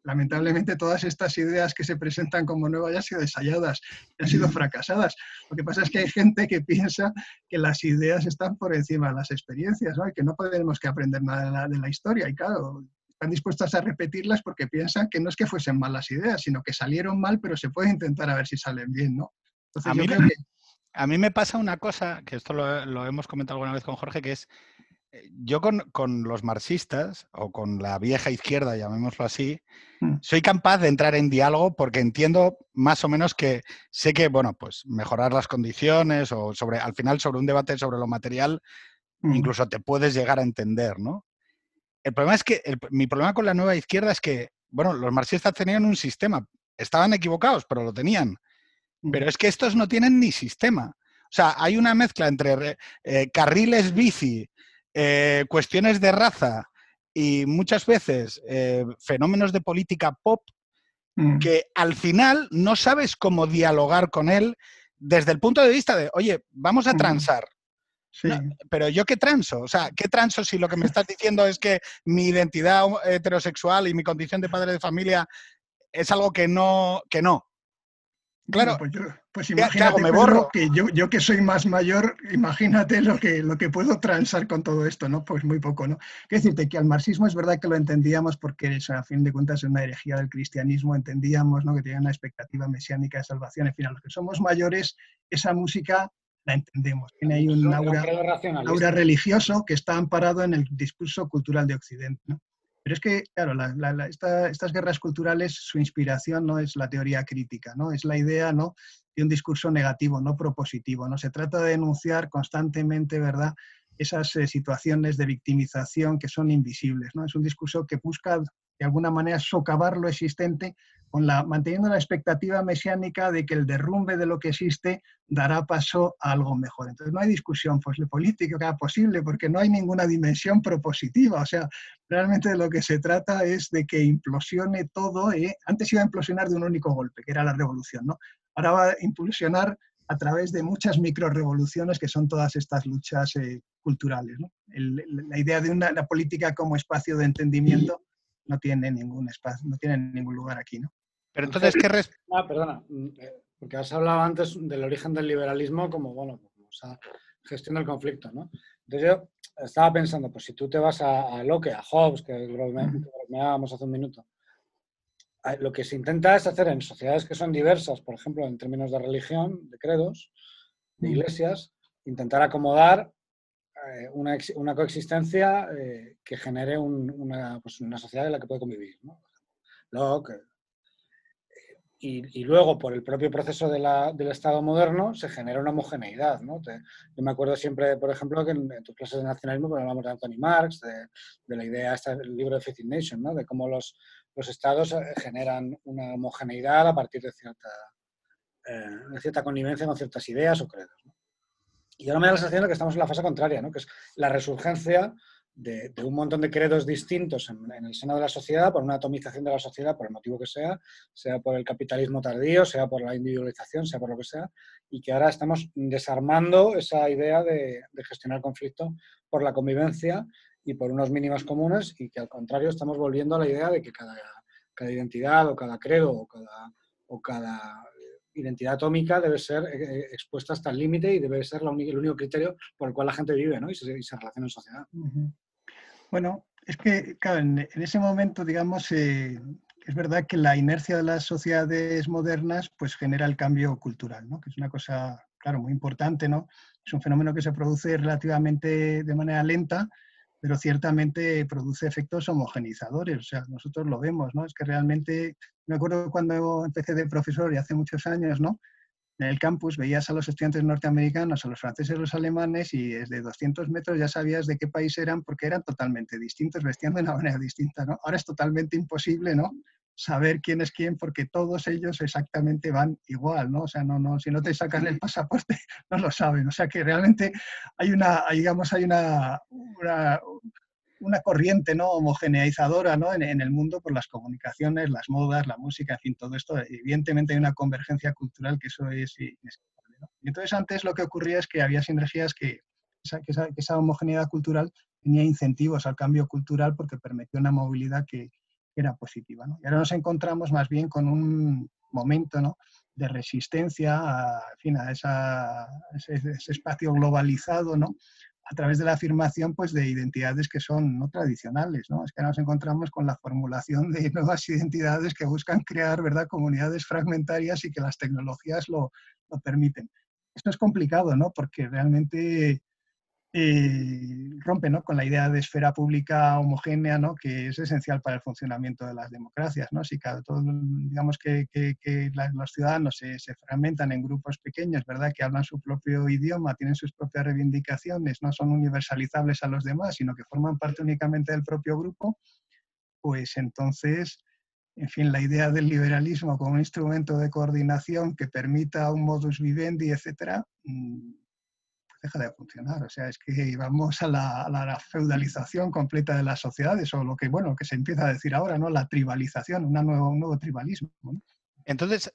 lamentablemente todas estas ideas que se presentan como nuevas ya han sido ensayadas, ya han sido fracasadas. Lo que pasa es que hay gente que piensa que las ideas están por encima de las experiencias, ¿no? Y que no podemos que aprender nada de la, de la historia y claro, están dispuestas a repetirlas porque piensan que no es que fuesen malas ideas, sino que salieron mal, pero se puede intentar a ver si salen bien, ¿no? Entonces, yo creo que a mí me pasa una cosa, que esto lo, hemos comentado alguna vez con Jorge, que es, eh, yo con, los marxistas, o con la vieja izquierda, llamémoslo así, mm. soy capaz de entrar en diálogo porque entiendo más o menos que sé que, bueno, pues mejorar las condiciones o sobre, al final sobre un debate sobre lo material, mm. incluso te puedes llegar a entender, ¿no? El problema es que, mi problema con la nueva izquierda es que, bueno, los marxistas tenían un sistema, estaban equivocados, pero lo tenían. Pero es que estos no tienen ni sistema. O sea, hay una mezcla entre eh, carriles bici, eh, cuestiones de raza y muchas veces eh, fenómenos de política pop mm. que al final no sabes cómo dialogar con él desde el punto de vista de, oye, vamos a mm. transar. pero yo qué transo, o sea, ¿qué transo si lo que me estás diciendo es que mi identidad heterosexual y mi condición de padre de familia es algo que no, que no. Claro. pues, pues imagínate ¿Me borro? que yo, yo, que soy más mayor, imagínate lo que, lo que puedo transar con todo esto, ¿no? Pues muy poco, ¿no? Quiero decirte que al marxismo es verdad que lo entendíamos porque eso, a fin de cuentas, es una herejía del cristianismo, entendíamos, ¿no? Que tenía una expectativa mesiánica de salvación. En fin, a los que somos mayores, esa música la entendemos. Tiene ahí un aura, aura religioso que está amparado en el discurso cultural de Occidente, ¿no? Pero es que, claro, estas guerras culturales, su inspiración no es la teoría crítica, ¿no? Es la idea ¿no? de un discurso negativo, no propositivo. ¿no? Se trata de denunciar constantemente, ¿verdad?, esas eh, situaciones de victimización que son invisibles. ¿no? Es un discurso que busca de alguna manera socavar lo existente con la, manteniendo la expectativa mesiánica de que el derrumbe de lo que existe dará paso a algo mejor. Entonces no hay discusión política posible porque no hay ninguna dimensión propositiva. O sea, realmente de lo que se trata es de que implosione todo. ¿eh? Antes iba a implosionar de un único golpe, que era la revolución. ¿no? Ahora va a implosionar a través de muchas microrevoluciones que son todas estas luchas eh, culturales. ¿no? la idea de una política como espacio de entendimiento no tiene ningún espacio, no tiene ningún lugar aquí, ¿no? Pero entonces, ¿qué res... Ah, perdona, mm, eh, porque has hablado antes del origen del liberalismo como, bueno, como esa gestión del conflicto, ¿no? Entonces yo estaba pensando, pues si tú te vas a, Locke, a Hobbes, que bromeábamos hace un minuto, lo que se intenta es hacer en sociedades que son diversas, por ejemplo, en términos de religión, de credos, de iglesias, intentar acomodar eh, una, coexistencia eh, que genere pues, una, sociedad en la que puede convivir. ¿no? Y, luego, por el propio proceso del Estado moderno, se genera una homogeneidad. ¿no? yo me acuerdo siempre, por ejemplo, que en, tus clases de nacionalismo pues, hablamos de Anthony Marx, de, la idea, este, el libro de in Nation, ¿no? de cómo los, los estados eh, generan una homogeneidad a partir de cierta, de cierta connivencia con ciertas ideas o credos. ¿no? Y ahora me da la sensación de que estamos en la fase contraria, ¿no? que es la resurgencia de, un montón de credos distintos en, el seno de la sociedad, por una atomización de la sociedad, por el motivo que sea, sea por el capitalismo tardío, sea por la individualización, sea por lo que sea, y que ahora estamos desarmando esa idea de, gestionar conflicto por la convivencia y por unos mínimos comunes, y que al contrario estamos volviendo a la idea de que cada, identidad o cada credo o cada, cada identidad atómica debe ser eh, eh, expuesta hasta el límite y debe ser el único criterio por el cual la gente vive ¿no? y, se, relaciona en sociedad. Bueno, es que, claro, en, ese momento, digamos, eh, es verdad que la inercia de las sociedades modernas pues genera el cambio cultural, ¿no? que es una cosa, claro, muy importante, ¿no? Es un fenómeno que se produce relativamente de manera lenta, pero ciertamente produce efectos homogenizadores. O sea, nosotros lo vemos, ¿no? Es que realmente, me acuerdo cuando empecé de profesor y hace muchos años, ¿no? En el campus veías a los estudiantes norteamericanos, a los franceses, a los alemanes y desde 200 metros ya sabías de qué país eran porque eran totalmente distintos, vestían de una manera distinta, ¿no? Ahora es totalmente imposible, ¿no? saber quién es quién porque todos ellos exactamente van igual, ¿no? O sea, no, no, si no te sacan el pasaporte, no lo saben. O sea que realmente hay una, digamos, hay una, una, corriente ¿no? homogeneizadora ¿no? En, el mundo por las comunicaciones, las modas, la música, en fin, todo esto. Evidentemente hay una convergencia cultural que eso es. Y entonces antes lo que ocurría es que había sinergias que esa, que esa homogeneidad cultural tenía incentivos al cambio cultural porque permitió una movilidad que, era positiva. Y ahora nos encontramos más bien con un momento ¿no? de resistencia a, fin, a esa, ese, espacio globalizado, ¿no? A través de la afirmación pues, de identidades que son no tradicionales. ¿no? Es que nos encontramos con la formulación de nuevas identidades que buscan crear ¿verdad? comunidades fragmentarias y que las tecnologías lo, lo permiten. Esto es complicado, ¿no? porque realmente rompe ¿no? con la idea de esfera pública homogénea, ¿no? que es esencial para el funcionamiento de las democracias. ¿no? Si cada, todo, digamos que, que, que los ciudadanos se, se, fragmentan en grupos pequeños, ¿verdad? que hablan su propio idioma, tienen sus propias reivindicaciones, no son universalizables a los demás, sino que forman parte únicamente del propio grupo, pues entonces en fin, la idea del liberalismo como un instrumento de coordinación que permita un modus vivendi, etcétera, mm, deja de funcionar. O sea, es que vamos a la, feudalización completa de las sociedades, o lo que, bueno, que se empieza a decir ahora, ¿no? La tribalización, una un nuevo tribalismo. Entonces,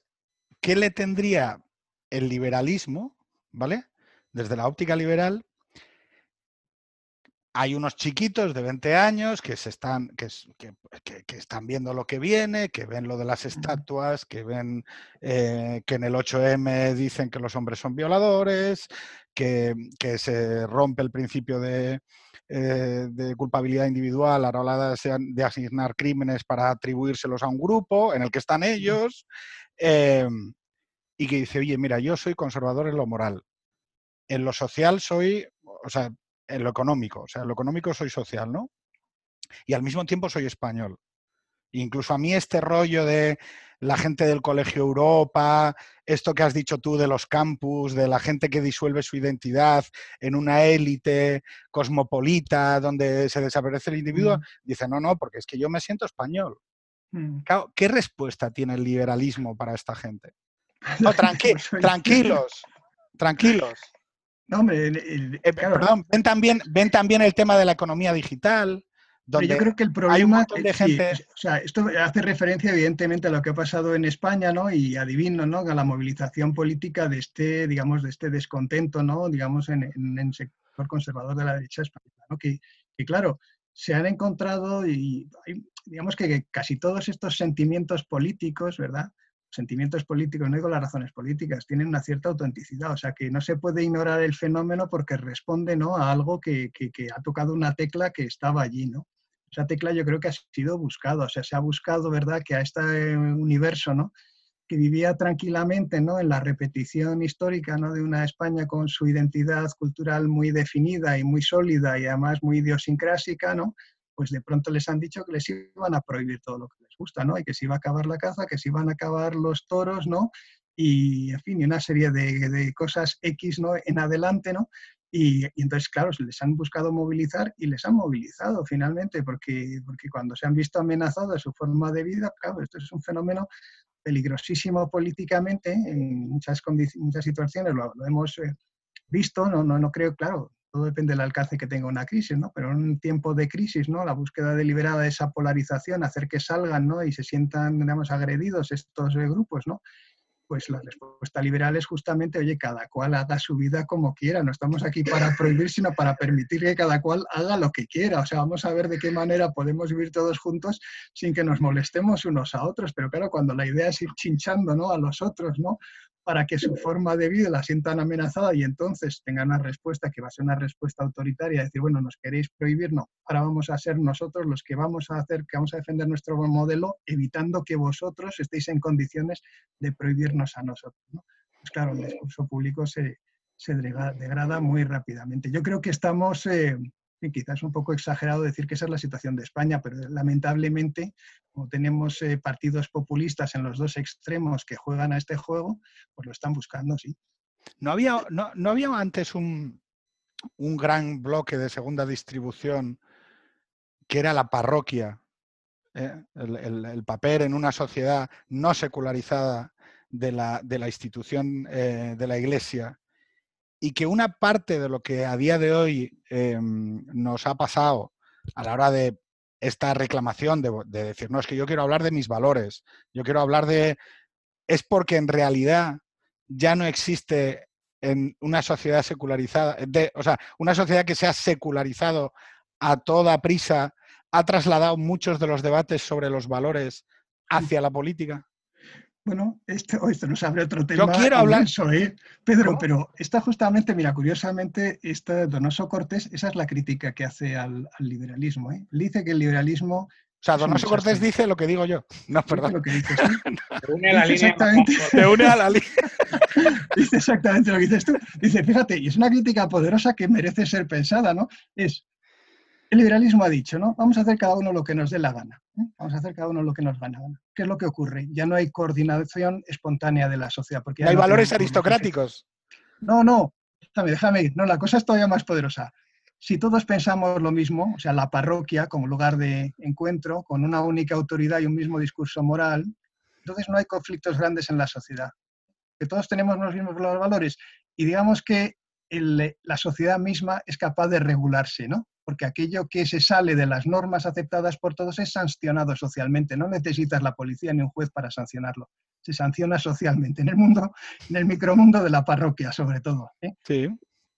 ¿qué le tendría el liberalismo, ¿vale? Desde la óptica liberal, hay unos chiquitos de 20 años que, se están, que, están viendo lo que viene, que ven lo de las estatuas, que ven eh, que en el 8M dicen que los hombres son violadores, que, se rompe el principio de, eh, culpabilidad individual a la hora de, asignar crímenes para atribuírselos a un grupo en el que están ellos, em, y que dice, oye, mira, yo soy conservador en lo moral, en lo social soy, o sea, en lo económico. O sea, en lo económico soy social, ¿no? Y al mismo tiempo soy español. Incluso a mí este rollo de la gente del Colegio Europa, esto que has dicho tú de los campus, de la gente que disuelve su identidad en una élite cosmopolita donde se desaparece el individuo, mm. dice, no, no, porque es que yo me siento español. Mm. ¿Qué respuesta tiene el liberalismo para esta gente? No, tranquilos, tranquilos. No, hombre, eh, perdón, ven también, ven también el tema de la economía digital. Donde yo creo que el problema de gente... o sea, esto hace referencia evidentemente a lo que ha pasado en España, ¿no? Y adivino, ¿no? A la movilización política de este, digamos, de este descontento, ¿no? Digamos, en, el sector conservador de la derecha española, ¿no? Que, que claro, se han encontrado y digamos que casi todos estos sentimientos políticos, ¿verdad? Sentimientos políticos, no digo las razones políticas, tienen una cierta autenticidad, o sea que no se puede ignorar el fenómeno porque responde ¿no? a algo que, ha tocado una tecla que estaba allí, ¿no? Esa tecla yo creo que ha sido buscada, o sea, se ha buscado, ¿verdad?, que a este universo, ¿no?, que vivía tranquilamente, ¿no?, en la repetición histórica, ¿no?, de una España con su identidad cultural muy definida y muy sólida y además muy idiosincrásica, ¿no?, pues de pronto les han dicho que les iban a prohibir todo lo que les gusta, ¿no? Y que se iba a acabar la caza, que se iban a acabar los toros, ¿no? Y, en fin, y una serie de, cosas X, ¿no? En adelante, ¿no? Y, entonces, claro, les han buscado movilizar y les han movilizado finalmente, porque, porque cuando se han visto amenazados su forma de vida, claro, esto es un fenómeno peligrosísimo políticamente en muchas, muchas situaciones, lo, hemos eh, visto, no, no, no creo, claro, todo depende del alcance que tenga una crisis, ¿no? Pero en un tiempo de crisis, ¿no? La búsqueda deliberada de esa polarización, hacer que salgan, ¿no? Y se sientan, digamos, agredidos estos eh, grupos, ¿no? Pues la respuesta liberal es justamente, oye, cada cual haga su vida como quiera. No estamos aquí para prohibir, sino para permitir que cada cual haga lo que quiera. O sea, vamos a ver de qué manera podemos vivir todos juntos sin que nos molestemos unos a otros. Pero claro, cuando la idea es ir chinchando, ¿no? A los otros, ¿no? Para que su forma de vida la sientan amenazada y entonces tengan una respuesta que va a ser una respuesta autoritaria, decir, bueno, nos queréis prohibir, no, ahora vamos a ser nosotros los que vamos a hacer, que vamos a defender nuestro modelo, evitando que vosotros estéis en condiciones de prohibirnos a nosotros. Pues claro, el discurso público se, se degrada muy rápidamente. Yo creo que estamos... Eh, quizás un poco exagerado decir que esa es la situación de España, pero lamentablemente, como tenemos eh, partidos populistas en los dos extremos que juegan a este juego, pues lo están buscando, sí. ¿No había, no, había antes un, gran bloque de segunda distribución que era la parroquia, eh? el, papel en una sociedad no secularizada de la, de la institución eh, de la Iglesia y que una parte de lo que a día de hoy em, nos ha pasado a la hora de esta reclamación de, decir, no, es que yo quiero hablar de mis valores, yo quiero hablar de... es porque en realidad ya no existe en una sociedad secularizada, o sea, una sociedad que se ha secularizado a toda prisa, ha trasladado muchos de los debates sobre los valores hacia la política. Bueno, esto, esto nos abre otro tema. Yo quiero hablar. ¿eh? Pedro, pero está justamente, mira, curiosamente, esta Donoso Cortés, esa es la crítica que hace al, liberalismo. ¿eh? dice que el liberalismo. O sea, Donoso Cortés dice lo que digo yo. No, perdón. Lo que dices Te une a la línea. Te une a la línea. dice exactamente lo que dices tú. Dice, fíjate, y es una crítica poderosa que merece ser pensada, ¿no? Es el liberalismo ha dicho, ¿no? Vamos a hacer cada uno lo que nos dé la gana. ¿eh? Vamos a hacer cada uno lo que nos gana. ¿Qué es lo que ocurre? Ya no hay coordinación espontánea de la sociedad. Porque no hay valores aristocráticos. No, no, déjame, déjame ir. No, la cosa es todavía más poderosa. Si todos pensamos lo mismo, o sea, la parroquia como lugar de encuentro, con una única autoridad y un mismo discurso moral, entonces no hay conflictos grandes en la sociedad. Que todos tenemos los mismos valores y digamos que la sociedad misma es capaz de regularse, ¿no? Porque aquello que se sale de las normas aceptadas por todos es sancionado socialmente. No necesitas la policía ni un juez para sancionarlo. Se sanciona socialmente en el mundo, en el micromundo de la parroquia, sobre todo. ¿eh? Sí.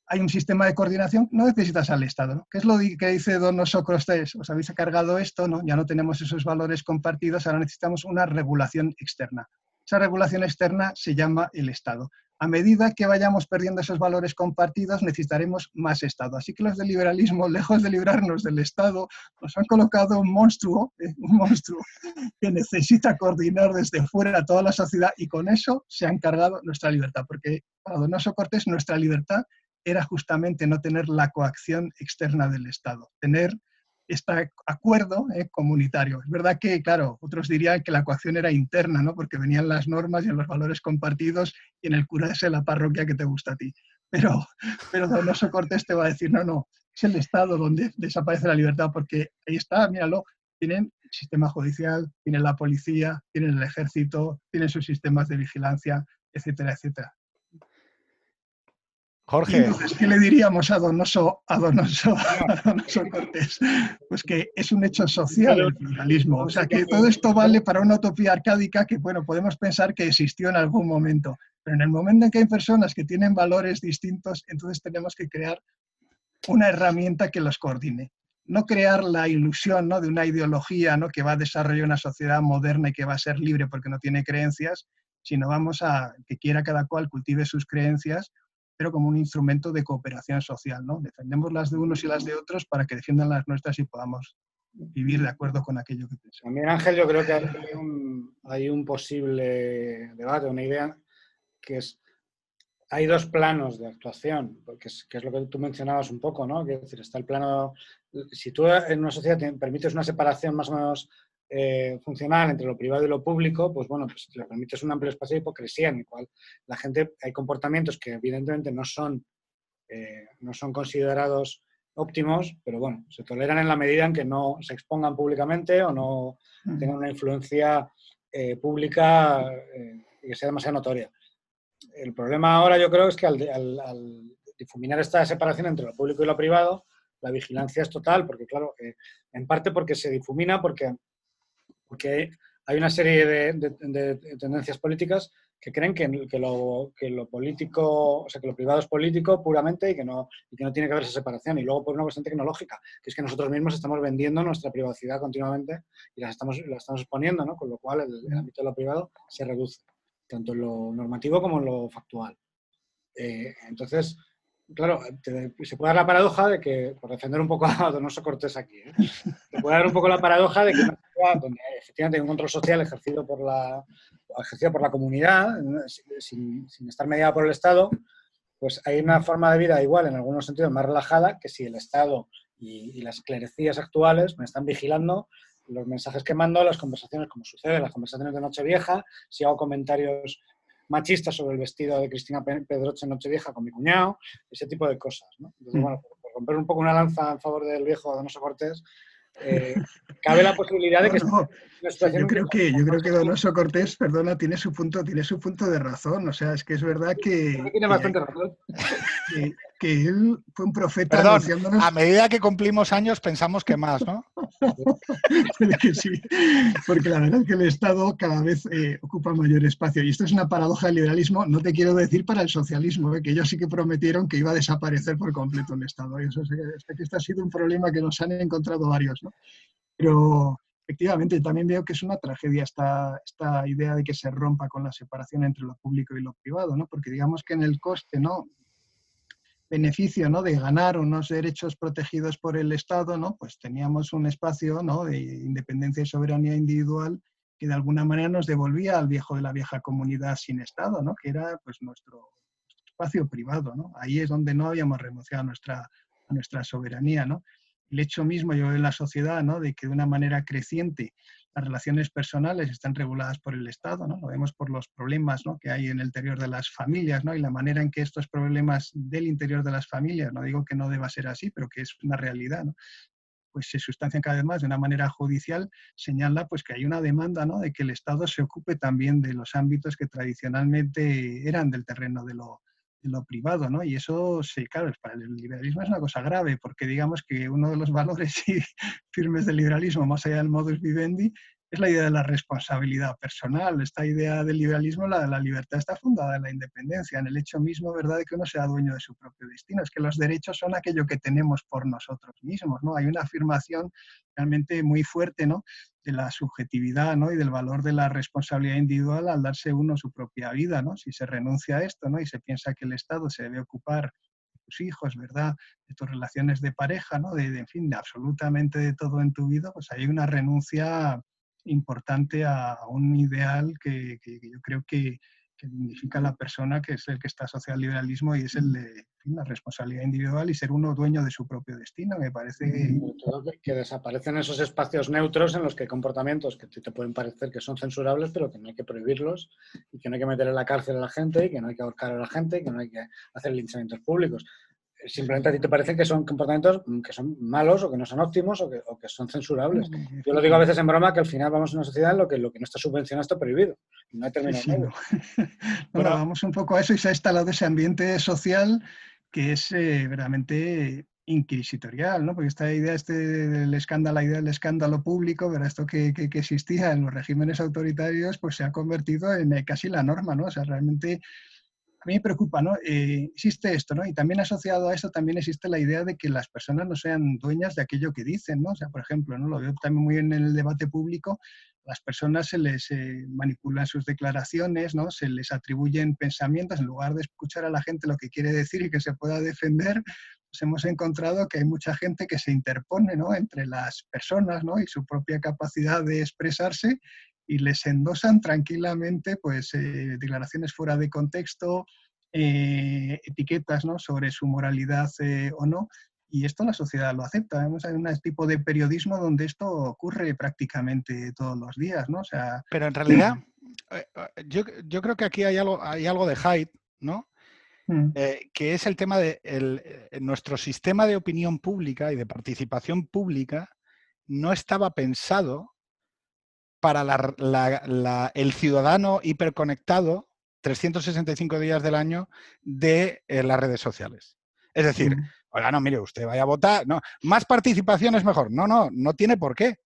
hay un sistema de coordinación, no necesitas al Estado. ¿no? ¿Qué es lo que dice Don Sócrates? Os habéis cargado esto, ¿no? ya no tenemos esos valores compartidos, ahora necesitamos una regulación externa. Esa regulación externa se llama el Estado. A medida que vayamos perdiendo esos valores compartidos, necesitaremos más Estado. Así que los del liberalismo, lejos de librarnos del Estado, nos han colocado un monstruo, eh, un monstruo que necesita coordinar desde fuera a toda la sociedad y con eso se ha encargado nuestra libertad. Porque para Donoso Cortés, nuestra libertad era justamente no tener la coacción externa del Estado, tener este acuerdo eh, comunitario. Es verdad que, claro, otros dirían que la coacción era interna, ¿no? porque venían las normas y los valores compartidos y en el cura es la parroquia que te gusta a ti. Pero, pero Donoso Cortés te va a decir, no, no, es el Estado donde desaparece la libertad, porque ahí está, míralo, tienen el sistema judicial, tienen la policía, tienen el ejército, tienen sus sistemas de vigilancia, etcétera, etcétera. Jorge. Entonces, ¿qué le diríamos a Donoso, a Donoso, Cortés? Pues que es un hecho social el pluralismo. O sea, que todo esto vale para una utopía arcádica que, bueno, podemos pensar que existió en algún momento. Pero en el momento en que hay personas que tienen valores distintos, entonces tenemos que crear una herramienta que los coordine. No crear la ilusión ¿no? de una ideología ¿no? que va a desarrollar una sociedad moderna y que va a ser libre porque no tiene creencias, sino vamos a que quiera cada cual cultive sus creencias pero como un instrumento de cooperación social. ¿no? Defendemos las de unos y las de otros para que defiendan las nuestras y podamos vivir de acuerdo con aquello que pensamos. También, Ángel, yo creo que hay un, posible debate, una idea, que es, hay dos planos de actuación, que es, lo que tú mencionabas un poco, ¿no? Es decir, está el plano, si tú en una sociedad permites una separación más o menos eh, funcional entre lo privado y lo público, pues bueno, pues le permites un amplio espacio de hipocresía en el cual la gente, hay comportamientos que evidentemente no son, eh, no son considerados óptimos, pero bueno, se toleran en la medida en que no se expongan públicamente o no tengan una influencia eh, pública que sea demasiado notoria. El problema ahora yo creo es que al, difuminar esta separación entre lo público y lo privado, la vigilancia es total, porque claro, en parte porque se difumina, porque porque hay una serie de, tendencias políticas que creen que, lo, político, o sea, que lo privado es político puramente y que, no, que no tiene que haber esa separación. Y luego por una cuestión tecnológica, que es que nosotros mismos estamos vendiendo nuestra privacidad continuamente y la estamos, la estamos exponiendo, ¿no? con lo cual el, ámbito de lo privado se reduce, tanto en lo normativo como en lo factual. Eh, entonces, claro, se puede dar la paradoja de que, por defender un poco a Donoso Cortés aquí, ¿eh? se puede dar un poco la paradoja de que donde efectivamente hay un control social ejercido por la, ejercido por la comunidad, sin, estar mediada por el Estado, pues hay una forma de vida igual, en algunos sentidos, más relajada que si el Estado y, las clerecías actuales me están vigilando los mensajes que mando, las conversaciones, como sucede, las conversaciones de Nochevieja, si hago comentarios machista sobre el vestido de Cristina Pedroche en Nochevieja con mi cuñado, ese tipo de cosas. ¿no? Entonces, mm. bueno, por, romper un poco una lanza en favor del viejo Donoso Cortés, eh, cabe la posibilidad de que... yo creo que, yo creo que Donoso Cortés, perdona, tiene su punto, tiene su punto de razón. O sea, es que es verdad que... Tiene bastante razón. Que, él fue un profeta Perdón, a medida que cumplimos años pensamos que más, ¿no? sí, porque la verdad es que el Estado cada vez eh, ocupa mayor espacio. Y esto es una paradoja del liberalismo, no te quiero decir para el socialismo, ¿eh? que ellos sí que prometieron que iba a desaparecer por completo el Estado. Y eso es, que este ha sido un problema que nos han encontrado varios. ¿no? Pero efectivamente también veo que es una tragedia esta, esta idea de que se rompa con la separación entre lo público y lo privado, ¿no? porque digamos que en el coste, ¿no? Beneficio ¿no? de ganar unos derechos protegidos por el Estado, ¿no? pues teníamos un espacio ¿no? de independencia y soberanía individual que de alguna manera nos devolvía al viejo de la vieja comunidad sin Estado, ¿no? que era pues, nuestro, espacio privado. ¿no? Ahí es donde no habíamos renunciado a nuestra, a nuestra soberanía. ¿no? El hecho mismo, yo en la sociedad, ¿no? de que de una manera creciente las relaciones personales están reguladas por el Estado, ¿no? Lo vemos por los problemas que hay en el interior de las familias, ¿no? Y la manera en que estos problemas del interior de las familias, no digo que no deba ser así, pero que es una realidad, ¿no? pues se sustancian cada vez más de una manera judicial, señala pues que hay una demanda ¿no? de que el Estado se ocupe también de los ámbitos que tradicionalmente eran del terreno de lo, lo privado, ¿no? Y eso, sí, claro, para el liberalismo es una cosa grave, porque digamos que uno de los valores firmes del liberalismo, más allá del modus vivendi, es la idea de la responsabilidad personal. Esta idea del liberalismo, la de la libertad, está fundada en la independencia, en el hecho mismo, ¿verdad?, de que uno sea dueño de su propio destino. Es que los derechos son aquello que tenemos por nosotros mismos, ¿no? Hay una afirmación realmente muy fuerte, ¿no?, de la subjetividad, ¿no?, y del valor de la responsabilidad individual al darse uno su propia vida, ¿no? Si se renuncia a esto, ¿no?, y se piensa que el Estado se debe ocupar de tus hijos, ¿verdad?, de tus relaciones de pareja, ¿no?, de, de en fin, de absolutamente de todo en tu vida, pues hay una renuncia importante a, un ideal que, yo creo que, que, dignifica a la persona, que es el que está asociado al liberalismo y es el de la responsabilidad individual y ser uno dueño de su propio destino. Me parece que, desaparecen esos espacios neutros en los que hay comportamientos que te pueden parecer que son censurables, pero que no hay que prohibirlos y que no hay que meter en la cárcel a la gente y que no hay que ahorcar a la gente y que no hay que hacer linchamientos públicos simplemente a ti te parece que son comportamientos que son malos o que no son óptimos o que, son censurables. Yo lo digo a veces en broma que al final vamos a una sociedad en lo que lo que no está subvencionado está prohibido. No hay terminado. bueno, vamos un poco a eso y se ha instalado ese ambiente social que es eh, verdaderamente inquisitorial, ¿no? Porque esta idea este del escándalo, la idea del escándalo público, ¿verdad? esto que, que, que, existía en los regímenes autoritarios, pues se ha convertido en eh, casi la norma, ¿no? O sea, realmente a mí me preocupa, ¿no? Eh, existe esto, ¿no? Y también asociado a eso también existe la idea de que las personas no sean dueñas de aquello que dicen, ¿no? O sea, por ejemplo, ¿no? Lo veo también muy bien en el debate público, las personas se les eh, manipulan sus declaraciones, ¿no? Se les atribuyen pensamientos en lugar de escuchar a la gente lo que quiere decir y que se pueda defender, pues hemos encontrado que hay mucha gente que se interpone, ¿no? Entre las personas, ¿no? Y su propia capacidad de expresarse y les endosan tranquilamente pues, eh, declaraciones fuera de contexto, eh, etiquetas ¿no? sobre su moralidad eh, o no. Y esto la sociedad lo acepta. Vemos un tipo de periodismo donde esto ocurre prácticamente todos los días. ¿no? O sea, Pero en realidad, yo, yo, creo que aquí hay algo, hay algo de hype, ¿no? Mm. que es el tema de el, nuestro sistema de opinión pública y de participación pública no estaba pensado para el ciudadano hiperconectado 365 días del año de eh, las redes sociales. Es decir, oiga, no, mire, usted vaya a votar, no, más participación es mejor. No, no, no tiene por qué. Es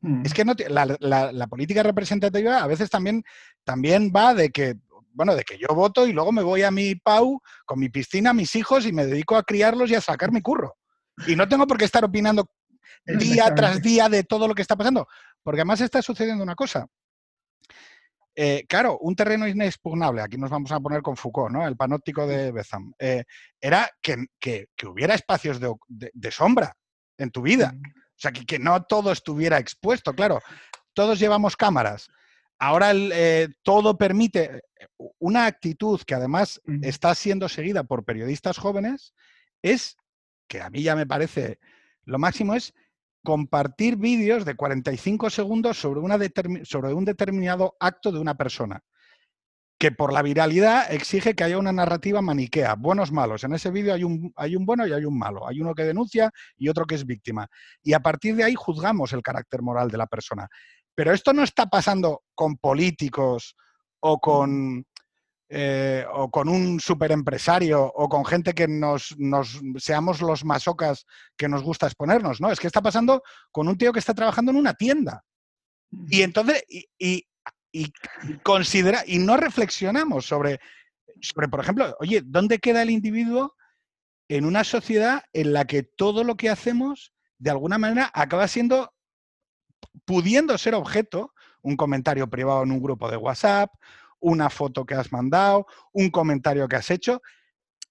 mm. que no, la, política representativa a veces también, también va de que, bueno, de que yo voto y luego me voy a mi PAU con mi piscina, mis hijos y me dedico a criarlos y a sacar mi curro. Y no tengo por qué estar opinando día tras día de todo lo que está pasando. Porque además está sucediendo una cosa. Eh, claro, un terreno inexpugnable, aquí nos vamos a poner con Foucault, ¿no? el panóptico de Betham, eh, era que, hubiera espacios de, sombra en tu vida. O sea, que, no todo estuviera expuesto, claro. Todos llevamos cámaras. Ahora eh, todo permite una actitud que además está siendo seguida por periodistas jóvenes, es, que a mí ya me parece lo máximo, es compartir vídeos de 45 segundos sobre, una sobre un determinado acto de una persona, que por la viralidad exige que haya una narrativa maniquea, buenos, malos. En ese vídeo hay un, hay un bueno y hay un malo, hay uno que denuncia y otro que es víctima. Y a partir de ahí juzgamos el carácter moral de la persona. Pero esto no está pasando con políticos o con eh, o con un superempresario o con gente que nos, seamos los masocas que nos gusta exponernos, ¿no? Es que está pasando con un tío que está trabajando en una tienda. Y entonces, y, considera, y no reflexionamos sobre, sobre, por ejemplo, oye, ¿dónde queda el individuo en una sociedad en la que todo lo que hacemos, de alguna manera, acaba siendo, pudiendo ser objeto, un comentario privado en un grupo de WhatsApp, una foto que has mandado, un comentario que has hecho,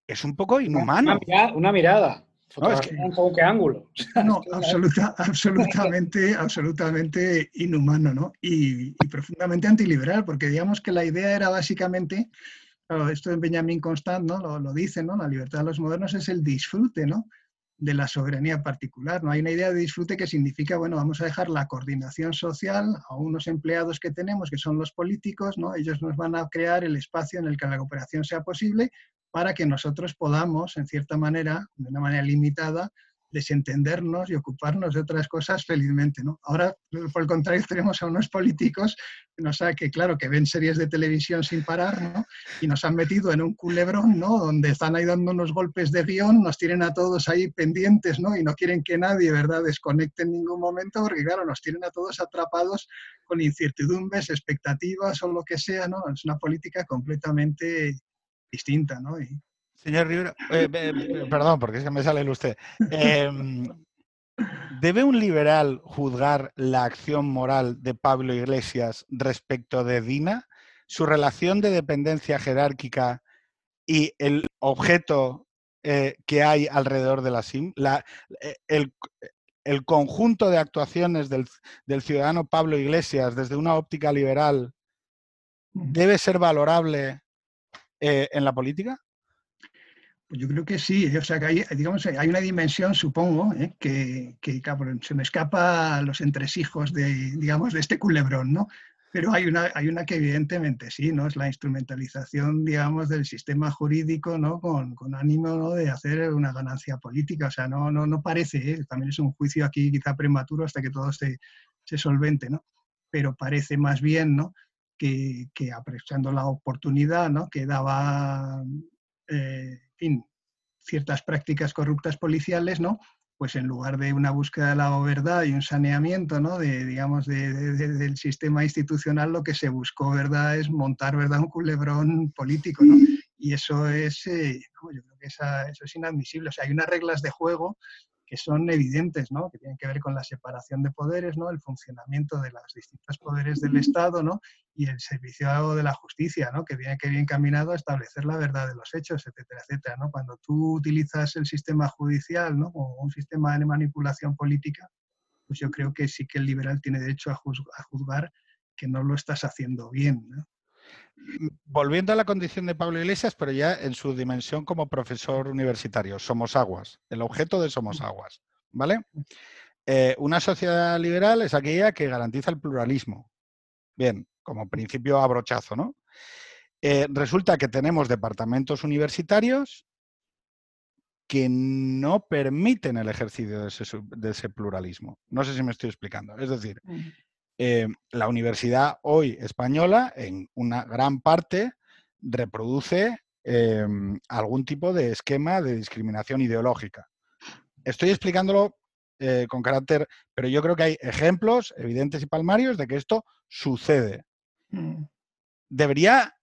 es un poco inhumano. Una, mirada. No, es que... ¿qué ángulo? No, absolutamente, absolutamente inhumano, ¿no? Y, profundamente antiliberal, porque digamos que la idea era básicamente, esto de Benjamin Constant, ¿no? Lo, lo dice, ¿no? La libertad de los modernos es el disfrute, ¿no? De la soberanía particular. No hay una idea de disfrute que significa, bueno, vamos a dejar la coordinación social a unos empleados que tenemos, que son los políticos, ¿no? Ellos nos van a crear el espacio en el que la cooperación sea posible para que nosotros podamos, en cierta manera, de una manera limitada, desentendernos y ocuparnos de otras cosas felizmente. ¿no? Ahora, por el contrario, tenemos a unos políticos que, nos que, claro, que ven series de televisión sin parar ¿no? y nos han metido en un culebrón ¿no? donde están ahí dando unos golpes de guion, nos tienen a todos ahí pendientes ¿no? y no quieren que nadie ¿verdad? desconecte en ningún momento porque, claro, nos tienen a todos atrapados con incertidumbres, expectativas o lo que sea. ¿no? Es una política completamente distinta. ¿no? Señor Rivera, eh, perdón, porque es que me sale el usted. Em, ¿Debe un liberal juzgar la acción moral de Pablo Iglesias respecto de Dina, su relación de dependencia jerárquica y el objeto eh, que hay alrededor de la SIM? Eh, el, conjunto de actuaciones del, del ciudadano Pablo Iglesias desde una óptica liberal debe ser valorable en la política? Pues yo creo que sí, o sea que hay, digamos, hay una dimensión, supongo, ¿eh? que, que se me escapa a los entresijos de, digamos, de este culebrón, ¿no? Pero hay una, hay una que evidentemente sí, ¿no? Es la instrumentalización, digamos, del sistema jurídico, ¿no? Con, con ánimo de hacer una ganancia política. O sea, no, no, no parece, ¿eh? también es un juicio aquí quizá prematuro hasta que todo se, se solvente, ¿no? Pero parece más bien, ¿no? Que, que apreciando la oportunidad, ¿no? Que daba eh, fin, ciertas prácticas corruptas policiales, ¿no? Pues en lugar de una búsqueda de la verdad y un saneamiento, ¿no? De, digamos, del sistema institucional, lo que se buscó, ¿verdad? Es montar, ¿verdad? Un culebrón político, ¿no? Y eso es, eh, yo creo que eso es inadmisible. O sea, hay unas reglas de juego que son evidentes, ¿no? que tienen que ver con la separación de poderes, ¿no? el funcionamiento de los distintos poderes del Estado ¿no? y el servicio de la justicia, ¿no? que viene que bien encaminado a establecer la verdad de los hechos, etcétera, etcétera. ¿no? Cuando tú utilizas el sistema judicial ¿no? como un sistema de manipulación política, pues yo creo que sí que el liberal tiene derecho a, juzgar que no lo estás haciendo bien. ¿no? Volviendo a la condición de Pablo Iglesias, pero ya en su dimensión como profesor universitario, Somos Aguas, el objeto de Somos Aguas, ¿vale? Eh, una sociedad liberal es aquella que garantiza el pluralismo. Bien, como principio abrochazo, ¿no? Eh, resulta que tenemos departamentos universitarios que no permiten el ejercicio de ese, de ese, pluralismo. No sé si me estoy explicando. Es decir, eh, la universidad hoy española, en una gran parte, reproduce em, algún tipo de esquema de discriminación ideológica. Estoy explicándolo eh, con carácter, pero yo creo que hay ejemplos evidentes y palmarios de que esto sucede. Mm. ¿Debería